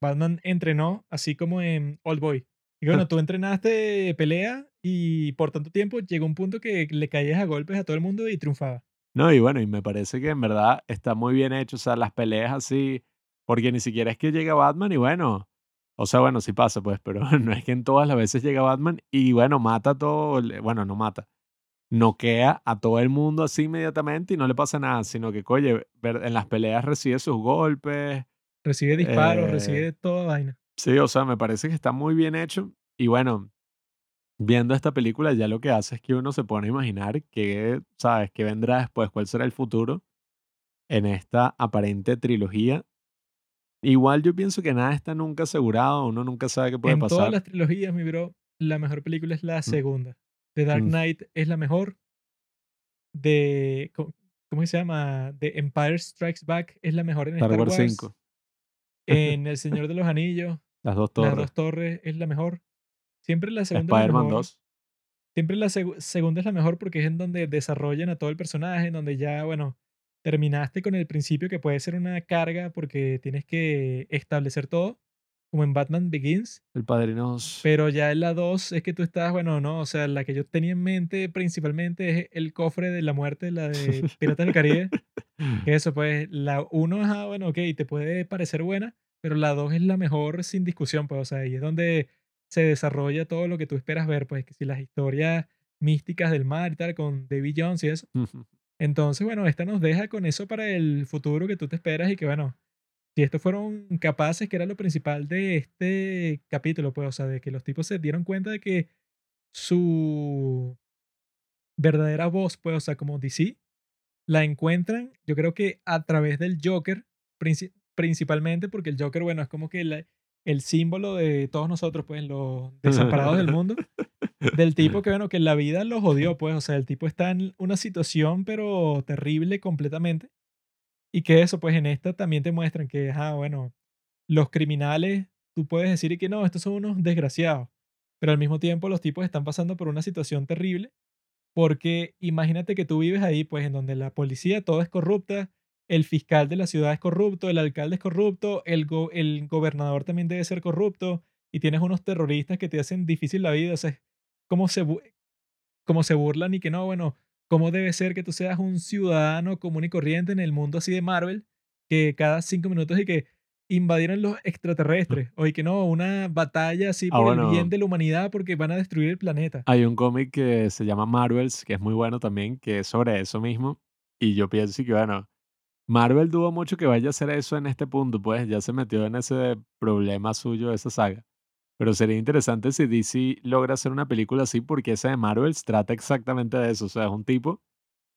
Batman entrenó así como en Old Boy. Y bueno, tú entrenaste pelea y por tanto tiempo llegó un punto que le caías a golpes a todo el mundo y triunfaba. No, y bueno, y me parece que en verdad está muy bien hecho, o sea, las peleas así, Porque ni siquiera es que llega Batman y bueno, o sea, bueno, sí pasa, pues, pero no es que en todas las veces llega Batman y bueno, mata todo, bueno, no mata, noquea a todo el mundo así inmediatamente y no le pasa nada, sino que, oye, en las peleas recibe sus golpes. Recibe disparos, eh, recibe toda vaina. sí, o sea, me parece que está muy bien hecho y bueno, viendo esta película ya lo que hace es que uno se pone a imaginar que, ¿sabes? ¿Qué vendrá después? ¿Cuál será el futuro en esta aparente trilogía? Igual yo pienso que nada está nunca asegurado, uno nunca sabe qué puede En pasar. todas las trilogías, mi bro, la mejor película es la segunda. The Dark mm. Knight es la mejor. De, ¿cómo se llama? The Empire Strikes Back es la mejor en Star Star Wars Wars. 5, En El Señor de los Anillos, las dos Las torres, Dos Torres es la mejor. Siempre la segunda Spider-Man mejor. 2. Siempre la segu- segunda es la mejor porque es en donde desarrollan a todo el personaje, en donde ya, bueno, terminaste con el principio que puede ser una carga porque tienes que establecer todo, como en Batman Begins. El Padrino 2. Pero ya en la 2 es que tú estás, bueno, no, o sea, la que yo tenía en mente principalmente es el cofre de la muerte, la de Piratas del Caribe. Que eso, pues, la 1 es, bueno, ok, te puede parecer buena, pero la 2 es la mejor sin discusión, pues, o sea, ahí es donde se desarrolla todo lo que tú esperas ver, pues, que si las historias místicas del mar y tal, con Davy Jones y eso. Entonces, bueno, esta nos deja con eso para el futuro que tú te esperas y que, bueno, si estos fueron capaces, que era lo principal de este capítulo, pues, o sea, de que los tipos se dieron cuenta de que su verdadera voz, pues, o sea, como DC, la encuentran, yo creo que a través del Joker, princi- principalmente porque el Joker, bueno, es como que el símbolo de todos nosotros, pues, los desamparados del mundo, del tipo que, bueno, que la vida los odió, pues, o sea, el tipo está en una situación, pero terrible completamente. Y que eso, pues, en esta también te muestran que, ah, bueno, los criminales, tú puedes decir que no, estos son unos desgraciados. Pero al mismo tiempo los tipos están pasando por una situación terrible porque imagínate que tú vives ahí, pues, en donde la policía todo es corrupta, el fiscal de la ciudad es corrupto, el alcalde es corrupto, el, go- el gobernador también debe ser corrupto, y tienes unos terroristas que te hacen difícil la vida. O sea, se, cómo se burlan y que no, bueno, cómo debe ser que tú seas un ciudadano común y corriente en el mundo así de Marvel, que cada cinco minutos y que invadieron los extraterrestres, o y que no, una batalla así Ah, por el bien de la humanidad porque van a destruir el planeta. hay un cómic que se llama Marvels, que es muy bueno también, que es sobre eso mismo. Y yo pienso que, bueno, Marvel dudo mucho que vaya a hacer eso en este punto, pues ya se metió en ese problema suyo de esa saga. Pero sería interesante si DC logra hacer una película así, porque esa de Marvels trata exactamente de eso. O sea, es un tipo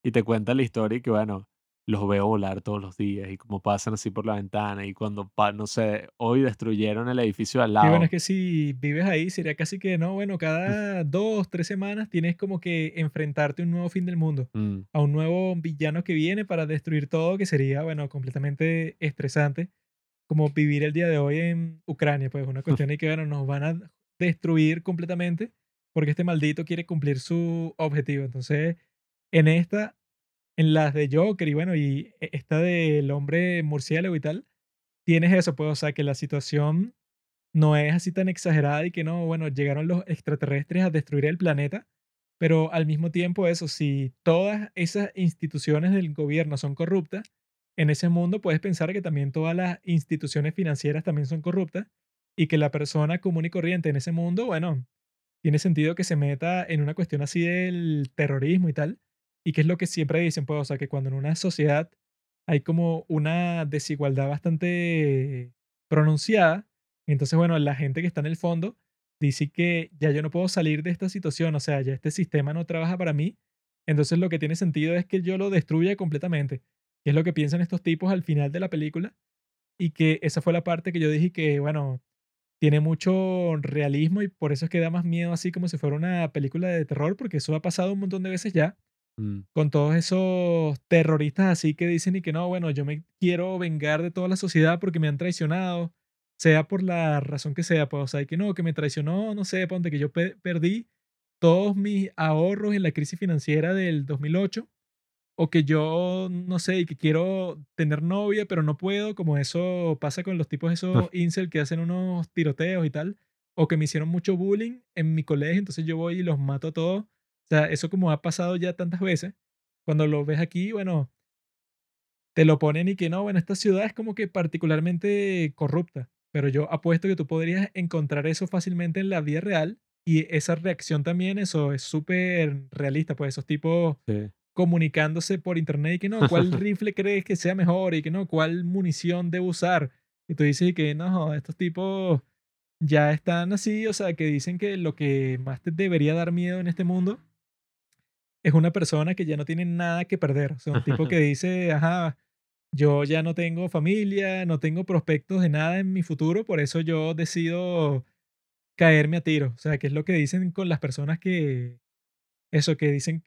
y te cuenta la historia y que, bueno, los veo volar todos los días y cómo pasan así por la ventana y cuando, no sé, hoy destruyeron el edificio al Sí, bueno, es lado. que si vives ahí, sería casi que, no, bueno, cada dos, tres semanas tienes como que enfrentarte a un nuevo fin del mundo, Mm, a un nuevo villano que viene para destruir todo, que sería, bueno, completamente estresante, como vivir el día de hoy en Ucrania, pues una cuestión de que, bueno, nos van a destruir completamente porque este maldito quiere cumplir su objetivo. Entonces, en esta, en las de Joker y bueno, y e- esta del hombre murciélago y tal, tienes eso, pues, o sea, que la situación no es así tan exagerada y que no, bueno, llegaron los extraterrestres a destruir el planeta, pero al mismo tiempo eso, si todas esas instituciones del gobierno son corruptas, en ese mundo puedes pensar que también todas las instituciones financieras también son corruptas y que la persona común y corriente en ese mundo, bueno, tiene sentido que se meta en una cuestión así del terrorismo y tal, y que es lo que siempre dicen, pues, o sea, que cuando en una sociedad hay como una desigualdad bastante pronunciada, entonces, bueno, la gente que está en el fondo dice que ya yo no puedo salir de esta situación, o sea, ya este sistema no trabaja para mí, entonces lo que tiene sentido es que yo lo destruya completamente, que es lo que piensan estos tipos al final de la película, y que esa fue la parte que yo dije que, bueno, tiene mucho realismo y por eso es que da más miedo así como si fuera una película de terror, porque eso ha pasado un montón de veces ya, mm. con todos esos terroristas así que dicen y que no, bueno, yo me quiero vengar de toda la sociedad porque me han traicionado, sea por la razón que sea, pues, o sea, y que no, que me traicionó, no sé, ponte que yo pe- perdí todos mis ahorros en la crisis financiera del 2008, o que yo, no sé, y que quiero tener novia, pero no puedo, como eso pasa con los tipos esos incel que hacen unos tiroteos y tal, o que me hicieron mucho bullying en mi colegio, entonces yo voy y los mato a todos. O sea, eso como ha pasado ya tantas veces, cuando lo ves aquí, bueno, te lo ponen y que no, bueno, esta ciudad es como que particularmente corrupta, pero yo apuesto que tú podrías encontrar eso fácilmente en la vida real y esa reacción también, eso es súper realista, pues esos tipos Sí. Comunicándose por internet y que no, ¿cuál rifle crees que sea mejor? Y que no, ¿cuál munición debo usar? Y tú dices que no, estos tipos ya están así, o sea, que dicen que lo que más te debería dar miedo en este mundo es una persona que ya no tiene nada que perder. O sea, un tipo que dice, ajá, yo ya no tengo familia, no tengo prospectos de nada en mi futuro, por eso yo decido caerme a tiro. O sea, que es lo que dicen con las personas que, eso, que dicen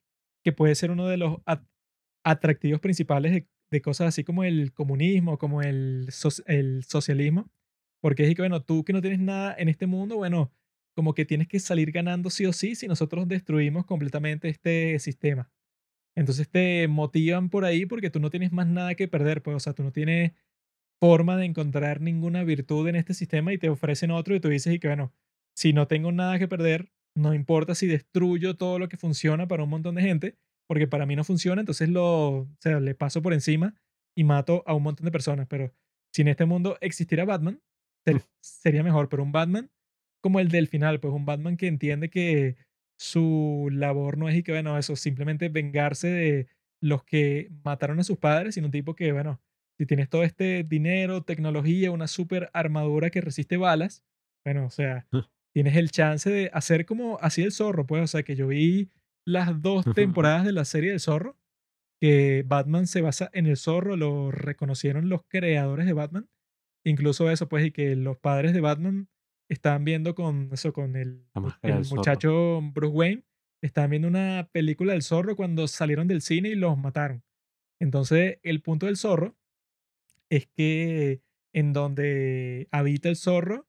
puede ser uno de los at- atractivos principales de, cosas así como el comunismo, como el, el socialismo, porque es que, bueno, tú que no tienes nada en este mundo, bueno, como que tienes que salir ganando sí o sí si nosotros destruimos completamente este sistema. Entonces te motivan por ahí porque tú no tienes más nada que perder, pues, o sea, tú no tienes forma de encontrar ninguna virtud en este sistema y te ofrecen otro y tú dices y que, bueno, si no tengo nada que perder, no importa si destruyo todo lo que funciona para un montón de gente, porque para mí no funciona, entonces lo, o sea, le paso por encima y mato a un montón de personas. Pero si en este mundo existiera Batman, ser- sería mejor, pero un Batman como el del final, pues un Batman que entiende que su labor no es y que, bueno, eso, simplemente vengarse de los que mataron a sus padres, sino un tipo que, bueno, si tienes todo este dinero, tecnología, una super armadura que resiste balas, bueno, o sea, tienes el chance de hacer como así el zorro, pues, o sea, que yo vi las dos temporadas de la serie del zorro, que Batman se basa en el zorro, lo reconocieron los creadores de Batman, incluso eso, pues, y que los padres de Batman estaban viendo con eso, con el, el muchacho Bruce Wayne, estaban viendo una película del zorro cuando salieron del cine y los mataron. Entonces, el punto del zorro es que en donde habita el zorro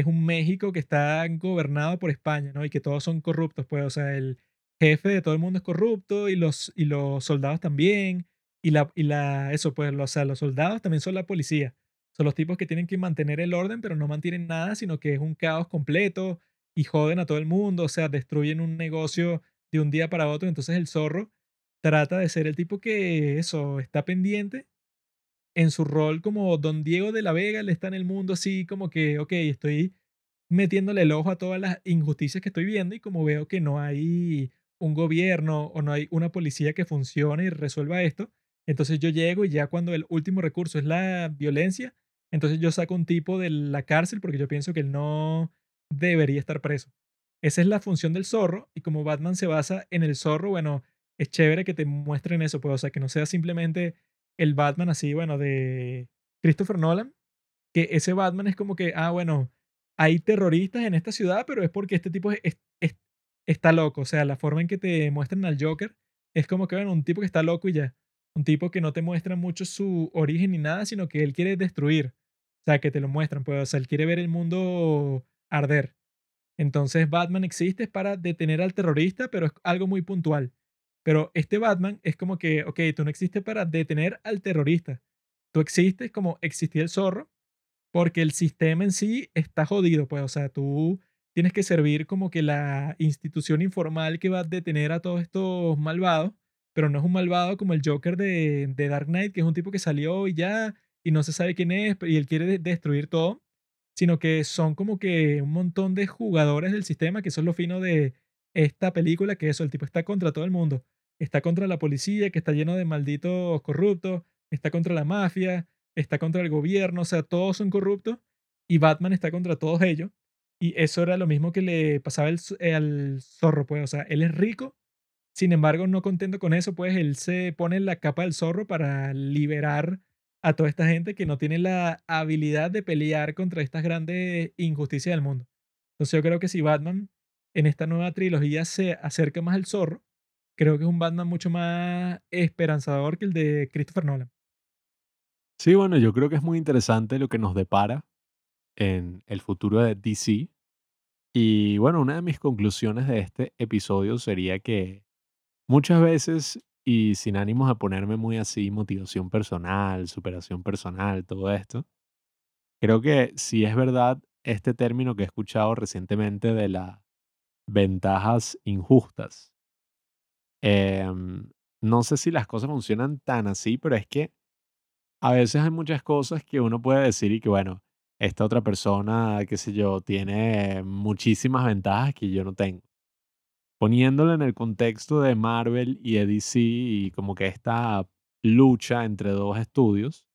es un México que está gobernado por España, ¿no? Y que todos son corruptos, pues, o sea, el jefe de todo el mundo es corrupto y los, y los soldados también, y la, y la, eso, pues, lo- o sea, los soldados también son la policía. Son los tipos que tienen que mantener el orden, pero no mantienen nada, sino que es un caos completo y joden a todo el mundo, o sea, destruyen un negocio de un día para otro. Entonces el zorro trata de ser el tipo que, eso, está pendiente en su rol como Don Diego de la Vega, él está en el mundo así como que, ok, estoy metiéndole el ojo a todas las injusticias que estoy viendo y como veo que no hay un gobierno o no hay una policía que funcione y resuelva esto, entonces yo llego y ya cuando el último recurso es la violencia, entonces yo saco un tipo de la cárcel porque yo pienso que él no debería estar preso. Esa es la función del zorro y como Batman se basa en el zorro, bueno, es chévere que te muestren eso, pues, o sea, que no sea simplemente el Batman así, bueno, de Christopher Nolan, que ese Batman es como que, ah, bueno, hay terroristas en esta ciudad, pero es porque este tipo es- es- es- está loco. O sea, la forma en que te muestran al Joker es como que, bueno, un tipo que está loco y ya. Un tipo que no te muestra mucho su origen ni nada, sino que él quiere destruir. O sea, que te lo muestran, pues, o sea, él quiere ver el mundo arder. Entonces Batman existe para detener al terrorista, pero es algo muy puntual. Pero este Batman es como que, ok, tú no existes para detener al terrorista. Tú existes como existía el zorro, porque el sistema en sí está jodido, pues, o sea, tú tienes que servir como que la institución informal que va a detener a todos estos malvados, pero no es un malvado como el Joker de, Dark Knight, que es un tipo que salió y ya, y no se sabe quién es, y él quiere de- destruir todo, sino que son como que un montón de jugadores del sistema, que eso es lo fino de esta película, que eso, el tipo está contra todo el mundo. Está contra la policía, que está lleno de malditos corruptos, está contra la mafia, está contra el gobierno, o sea, todos son corruptos y Batman está contra todos ellos. Y eso era lo mismo que le pasaba z- eh, al zorro, pues, o sea, él es rico, sin embargo, no contento con eso, pues él se pone la capa del zorro para liberar a toda esta gente que no tiene la habilidad de pelear contra estas grandes injusticias del mundo. Entonces yo creo que si Batman en esta nueva trilogía se acerca más al zorro, creo que es un Batman mucho más esperanzador que el de Christopher Nolan. Sí, bueno, yo creo que es muy interesante lo que nos depara en el futuro de DC. Y bueno, una de mis conclusiones de este episodio sería que muchas veces, y sin ánimos de ponerme muy así, motivación personal, superación personal, todo esto, creo que sí es verdad este término que he escuchado recientemente de las ventajas injustas. Em, no sé si las cosas funcionan tan así, pero es que a veces hay muchas cosas que uno puede decir y que, bueno, esta otra persona, qué sé yo, tiene muchísimas ventajas que yo no tengo. Poniéndolo en el contexto de Marvel y DC y como que esta lucha entre dos estudios,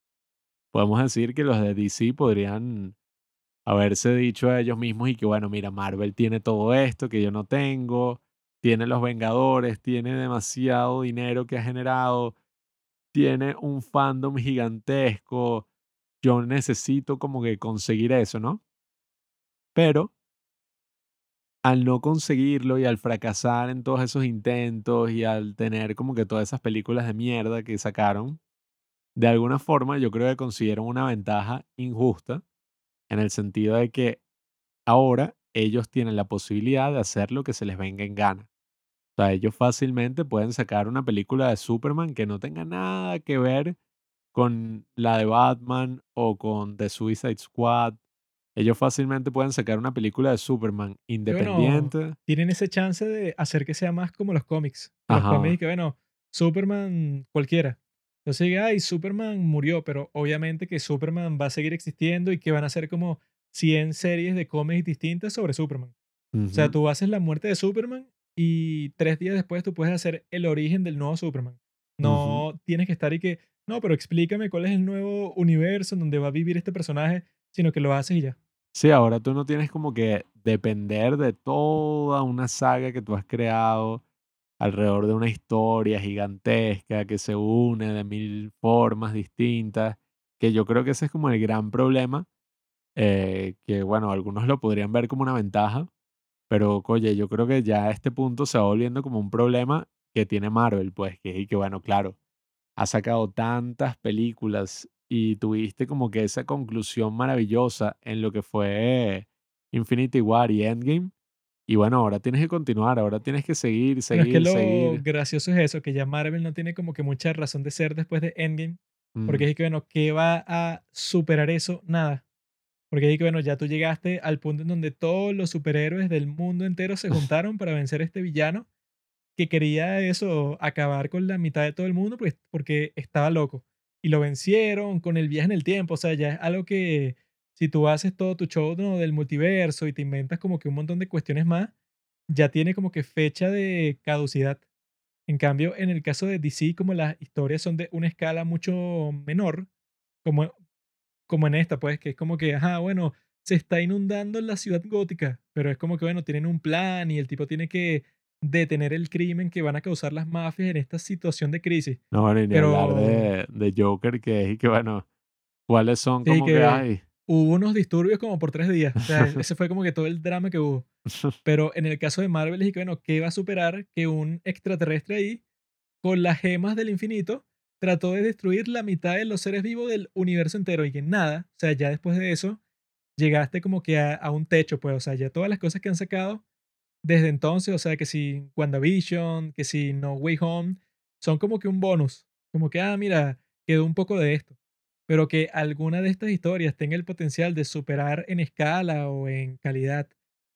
podemos decir que los de DC podrían haberse dicho a ellos mismos y que, bueno, mira, Marvel tiene todo esto que yo no tengo, tiene los Vengadores, tiene demasiado dinero que ha generado, tiene un fandom gigantesco, yo necesito como que conseguir eso, ¿no? Pero al no conseguirlo y al fracasar en todos esos intentos y al tener como que todas esas películas de mierda que sacaron, de alguna forma yo creo que consiguieron una ventaja injusta en el sentido de que ahora ellos tienen la posibilidad de hacer lo que se les venga en gana. O sea, ellos fácilmente pueden sacar una película de Superman que no tenga nada que ver con la de Batman o con The Suicide Squad. Ellos fácilmente pueden sacar una película de Superman bueno, independiente. tienen ese chance de hacer que sea más como los cómics. Los cómics Ajá. que, bueno, Superman cualquiera. Entonces, ay, Superman murió, pero obviamente que Superman va a seguir existiendo y que van a ser como 100 series de cómics distintas sobre Superman. O sea, tú haces la muerte de Superman y tres días después tú puedes hacer el origen del nuevo Superman. No tienes que estar y que, no, pero explícame cuál es el nuevo universo en donde va a vivir este personaje, sino que lo haces y ya. Sí, ahora tú no tienes como que depender de toda una saga que tú has creado alrededor de una historia gigantesca que se une de mil formas distintas, que yo creo que ese es como el gran problema, eh, que bueno, algunos lo podrían ver como una ventaja, pero oye, yo creo que ya a este punto se va volviendo como un problema que tiene Marvel, pues, que, y que bueno, claro, ha sacado tantas películas y tuviste como que esa conclusión maravillosa en lo que fue Infinity War y Endgame. Y bueno, ahora tienes que continuar, ahora tienes que seguir, Pero es que seguir, lo seguir. gracioso es eso, que ya Marvel no tiene como que mucha razón de ser después de Endgame, porque Mm, es que, bueno, ¿qué va a superar eso? Nada. Porque que, bueno, ya tú llegaste al punto en donde todos los superhéroes del mundo entero se juntaron para vencer a este villano que quería eso, acabar con la mitad de todo el mundo, pues porque estaba loco. Y lo vencieron con el viaje en el tiempo, o sea, ya es algo que si tú haces todo tu show ¿no? del multiverso y te inventas como que un montón de cuestiones más, ya tiene como que fecha de caducidad. En cambio, en el caso de DC, como las historias son de una escala mucho menor, como, como en esta, pues, que es como que, ajá, bueno, se está inundando la ciudad gótica, pero es como que, bueno, tienen un plan y el tipo tiene que detener el crimen que van a causar las mafias en esta situación de crisis. No, bueno, y ni hablar Pero de, de Joker, que es y que bueno, cuáles son sí como que que hay. hubo unos disturbios como por tres días. O sea, ese fue como que todo el drama que hubo. Pero en el caso de Marvel es que, bueno, ¿qué va a superar que un extraterrestre ahí, con las gemas del infinito, trató de destruir la mitad de los seres vivos del universo entero? Y que nada, o sea, ya después de eso, llegaste como que a, un techo, pues, o sea, ya todas las cosas que han sacado desde entonces, o sea, que si WandaVision, que si No Way Home, son como que un bonus. Como que, ah, mira, quedó un poco de esto. Pero que alguna de estas historias tenga el potencial de superar en escala o en calidad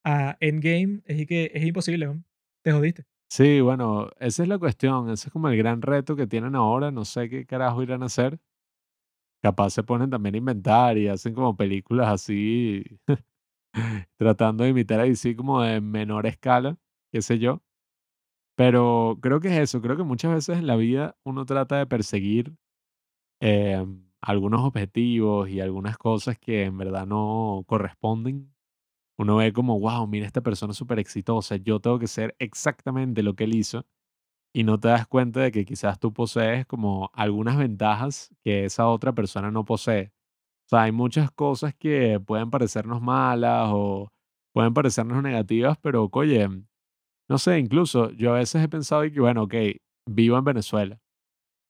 a Endgame, es que es imposible, ¿no? Te jodiste. Sí, bueno, esa es la cuestión, ese es como el gran reto que tienen ahora, no sé qué carajo irán a hacer. Capaz se ponen también a inventar y hacen como películas así, tratando de imitar a DC como de menor escala, qué sé yo. Pero creo que es eso, creo que muchas veces en la vida uno trata de perseguir em, algunos objetivos y algunas cosas que en verdad no corresponden. Uno ve como, wow, mira, esta persona súper exitosa, yo tengo que ser exactamente lo que él hizo y no te das cuenta de que quizás tú posees como algunas ventajas que esa otra persona no posee. O sea, hay muchas cosas que pueden parecernos malas o pueden parecernos negativas, pero oye, no sé, incluso yo a veces he pensado que, bueno, ok, vivo en Venezuela.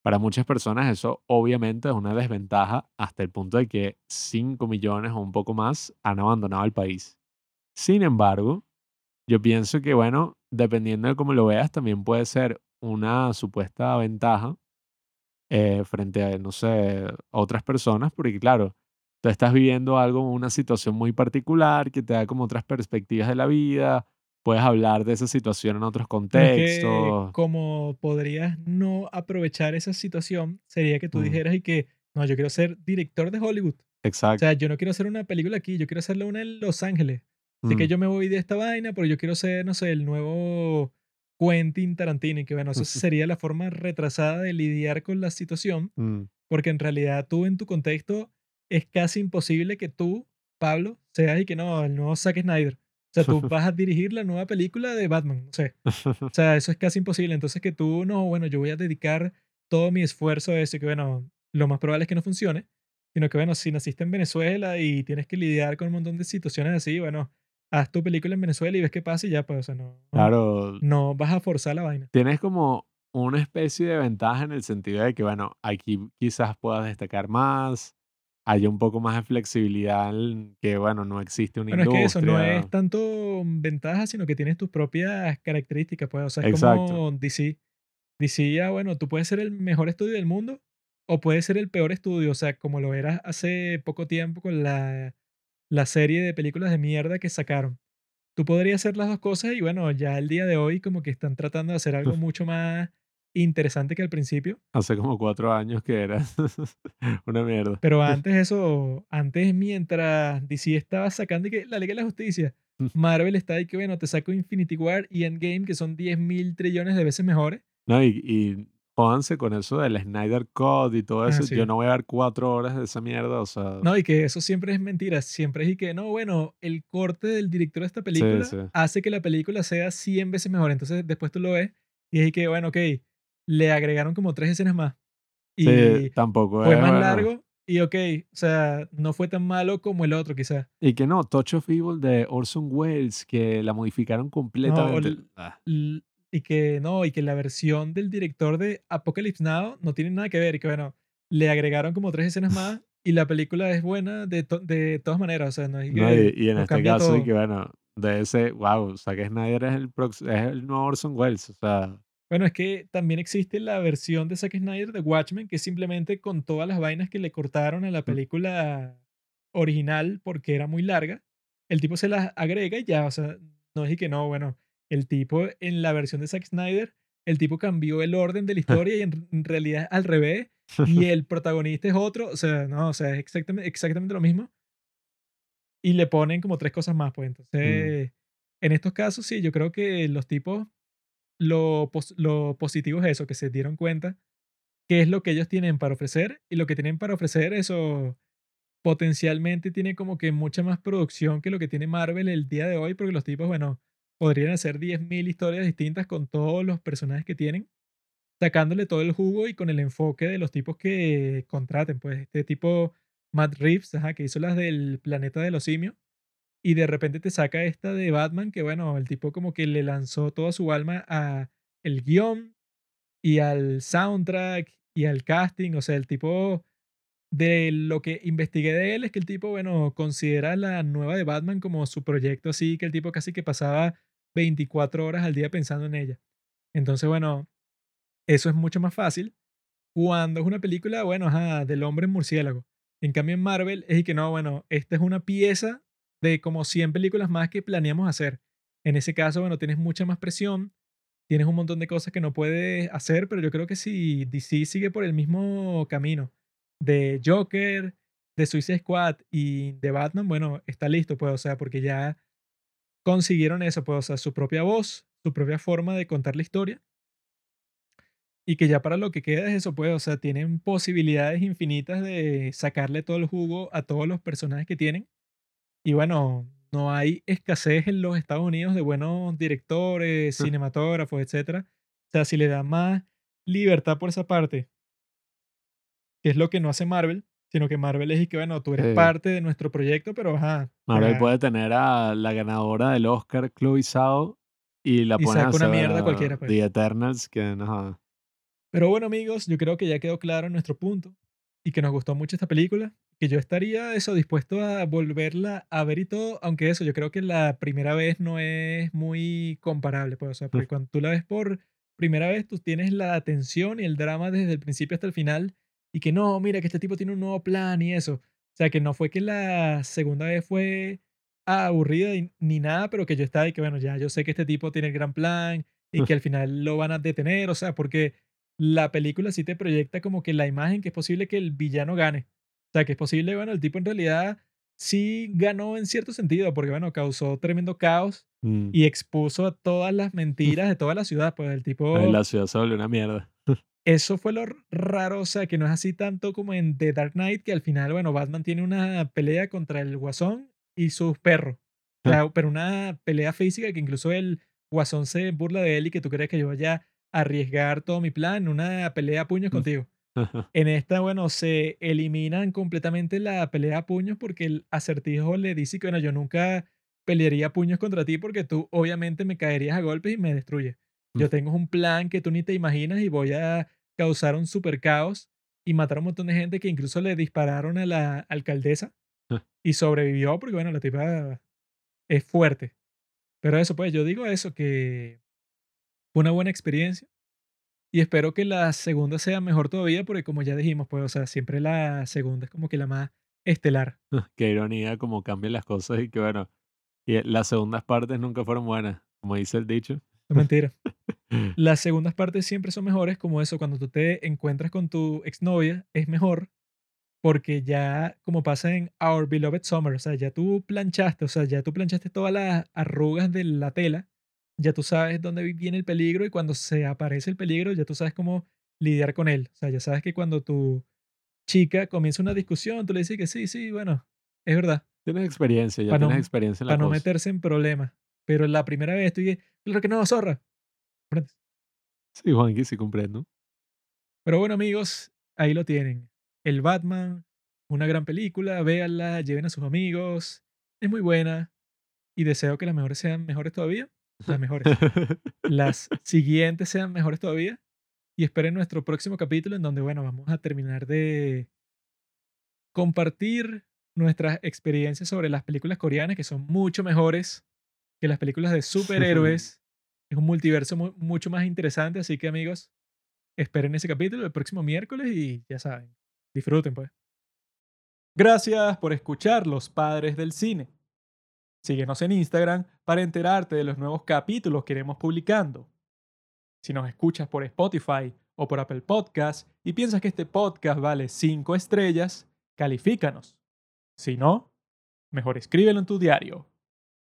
Para muchas personas eso obviamente es una desventaja hasta el punto de que 5 millones o un poco más han abandonado el país. Sin embargo, yo pienso que, bueno, dependiendo de cómo lo veas, también puede ser una supuesta ventaja eh, frente a, no sé, otras personas, porque claro, tú estás viviendo algo, una situación muy particular que te da como otras perspectivas de la vida, puedes hablar de esa situación en otros Pero es que contextos. como podrías no aprovechar esa situación, sería que tú Mm, dijeras y que no, yo quiero ser director de Hollywood. O Exacto. sea, yo no quiero hacer una película aquí, yo quiero hacerla una en Los Ángeles. Así que Mm. yo me voy de esta vaina, pero yo quiero ser, no sé, el nuevo Quentin Tarantino. Y que bueno, eso sería la forma retrasada de lidiar con la situación, Mm. porque en realidad tú en tu contexto es casi imposible que tú, Pablo, seas y que no, el nuevo Zack Snyder. O sea, tú vas a dirigir la nueva película de Batman, no sé. O sea, eso es casi imposible. Entonces que tú, no, bueno, yo voy a dedicar todo mi esfuerzo a eso y que bueno, lo más probable es que no funcione, sino que bueno, si naciste en Venezuela y tienes que lidiar con un montón de situaciones así, bueno, haz tu película en Venezuela y ves qué pasa y ya, pues, o sea, no, Claro, no vas a forzar la vaina. tienes como una especie de ventaja en el sentido de que, bueno, aquí quizás puedas destacar más, haya un poco más de flexibilidad que, bueno, no existe una Bueno, es que eso no es industria. tanto ventaja, sino que tienes tus propias características, pues, o sea, es Exacto. como DC. DC, ya, bueno, tú puedes ser el mejor estudio del mundo o puedes ser el peor estudio, o sea, como lo eras hace poco tiempo con la, la serie de películas de mierda que sacaron. Tú podrías hacer las dos cosas y bueno, ya el día de hoy como que están tratando de hacer algo mucho más interesante que al principio. Hace como cuatro años que era una mierda. Pero antes eso, antes mientras DC estaba sacando que la Liga de la Justicia, Marvel está ahí que bueno, te saco Infinity War y Endgame que son 10 mil trillones de veces mejores. No, y, y jódanse con eso del Snyder Code y todo Ah, eso. sí. Yo no voy a ver cuatro horas de esa mierda, o sea. No, y que eso siempre es mentira, siempre es y que no, bueno, el corte del director de esta película sí. hace que la película sea 100 veces mejor. Entonces después tú lo ves y es y que bueno, ok, le agregaron como tres escenas más. Y Sí, tampoco fue es, más bueno. largo y ok, o sea, no fue tan malo como el otro quizás. Y que no, Touch of Evil de Orson Welles, que la modificaron completamente. l- Ah, y que no, y que la versión del director de Apocalypse Now no tiene nada que ver y que bueno, le agregaron como tres escenas más y la película es buena de, to- de todas maneras, o sea, no es no, que y, y en este caso, y que bueno, de ese, wow, Zack Snyder es el, es el nuevo Orson Welles, o sea, Bueno, es que también existe la versión de Zack Snyder de Watchmen, que simplemente con todas las vainas que le cortaron a la película original porque era muy larga, el tipo se las agrega y ya, o sea, no es y que no, bueno, el tipo en la versión de Zack Snyder, el tipo cambió el orden de la historia y en, en realidad es al revés, y el protagonista es otro, o sea, no, o sea, es exactamente, exactamente lo mismo, y le ponen como tres cosas más, pues entonces, en estos casos sí, yo creo que los tipos lo, lo positivo es eso, que se dieron cuenta qué es lo que ellos tienen para ofrecer y lo que tienen para ofrecer eso potencialmente tiene como que mucha más producción que lo que tiene Marvel el día de hoy porque los tipos, bueno, podrían hacer 10.000 historias distintas con todos los personajes que tienen, sacándole todo el jugo y con el enfoque de los tipos que contraten, pues este tipo Matt Reeves, que hizo las del planeta de los simios y de repente te saca esta de Batman, que bueno, el tipo como que le lanzó toda su alma a el guion y al soundtrack y al casting, o sea, el tipo de lo que investigué de él es que el tipo, bueno, considera la nueva de Batman como su proyecto así, que el tipo casi que pasaba 24 horas al día pensando en ella. Entonces, bueno, eso es mucho más fácil cuando es una película, bueno, ajá, del hombre murciélago. En cambio, en Marvel es que no, bueno, esta es una pieza de como 100 películas más que planeamos hacer. En ese caso, bueno, tienes mucha más presión, tienes un montón de cosas que no puedes hacer, pero yo creo que si DC sigue por el mismo camino de Joker, de Suicide Squad y de Batman, bueno, está listo, pues, o sea, porque ya consiguieron eso, pues, o sea, su propia voz, su propia forma de contar la historia. Y que ya para lo que queda es eso, pues, o sea, tienen posibilidades infinitas de sacarle todo el jugo a todos los personajes que tienen. Y bueno, no hay escasez en los Estados Unidos de buenos directores, cinematógrafos, etcétera. O sea, si le da más libertad por esa parte, que es lo que no hace Marvel, sino que Marvel es y que, bueno, tú eres Sí. parte de nuestro proyecto, pero ajá. Marvel puede tener a la ganadora del Oscar, Chloe Zhao, y la Y pone a saca una hacer mierda a cualquiera, pues. The Eternals, que no joda. Pero bueno, amigos, yo creo que ya quedó claro nuestro punto y que nos gustó mucho esta película, que yo estaría eso dispuesto a volverla a ver y todo, aunque eso, yo creo que la primera vez no es muy comparable, pues, o sea, porque cuando tú la ves por primera vez, tú tienes la atención y el drama desde el principio hasta el final y que no, mira que este tipo tiene un nuevo plan y eso. O sea, que no fue que la segunda vez fue aburrida y- ni nada, pero que yo estaba y que bueno, ya yo sé que este tipo tiene el gran plan y que al final lo van a detener, o sea, porque la película sí te proyecta como que la imagen que es posible que el villano gane. O sea, que es posible, bueno, el tipo en realidad sí ganó en cierto sentido, porque bueno, causó tremendo caos Mm. y expuso a todas las mentiras de toda la ciudad, pues el tipo... la ciudad se volvió una mierda. Eso fue lo raro, o sea, que no es así tanto como en The Dark Knight, que al final, bueno, Batman tiene una pelea contra el Guasón y sus perros. O sea, pero una pelea física que incluso el Guasón se burla de él y que tú crees que yo vaya a arriesgar todo mi plan en una pelea a puños Mm. contigo. En esta, bueno, se eliminan completamente la pelea a puños porque el acertijo le dice que, bueno, yo nunca pelearía a puños contra ti porque tú obviamente me caerías a golpes y me destruyes. Yo Mm. tengo un plan que tú ni te imaginas y voy a causar un super caos y matar a un montón de gente que incluso le dispararon a la alcaldesa y sobrevivió porque, bueno, la tipa es fuerte. Pero eso, pues, yo digo eso, que fue una buena experiencia y espero que la segunda sea mejor todavía porque, como ya dijimos, pues, o sea, siempre la segunda es como que la más estelar. Qué ironía como cambian las cosas y que bueno, y las segundas partes nunca fueron buenas, como dice el dicho. No mentira. Las segundas partes siempre son mejores, como eso, cuando tú te encuentras con tu exnovia, es mejor porque ya, como pasa en Our Beloved Summer, o sea, ya tú planchaste, o sea, ya tú planchaste todas las arrugas de la tela, ya tú sabes dónde vi- viene el peligro y cuando se aparece el peligro, ya tú sabes cómo lidiar con él. O sea, ya sabes que cuando tu chica comienza una discusión, tú le dices que sí, sí, bueno, es verdad, Tienes experiencia, ya para no, tienes experiencia en la pa' no cosa. meterse en problemas. Pero la primera vez tú dices, claro que no, zorra. ¿Comprendes? Sí, Juanqui, sí comprendo. Pero bueno, amigos, ahí lo tienen. El Batman, una gran película, véanla, lleven a sus amigos. Es muy buena y deseo que las mejores sean mejores todavía. Las mejores. Las siguientes sean mejores todavía. Y esperen nuestro próximo capítulo en donde, bueno, vamos a terminar de compartir nuestras experiencias sobre las películas coreanas, que son mucho mejores que las películas de superhéroes. Es un multiverso mu- mucho más interesante, así que amigos, esperen ese capítulo el próximo miércoles y ya saben, disfruten pues. Gracias por escuchar Los Padres del Cine. Síguenos en Instagram para enterarte de los nuevos capítulos que iremos publicando. Si nos escuchas por Spotify o por Apple Podcast y piensas que este podcast vale 5 estrellas, califícanos. Si no, mejor escríbelo en tu diario.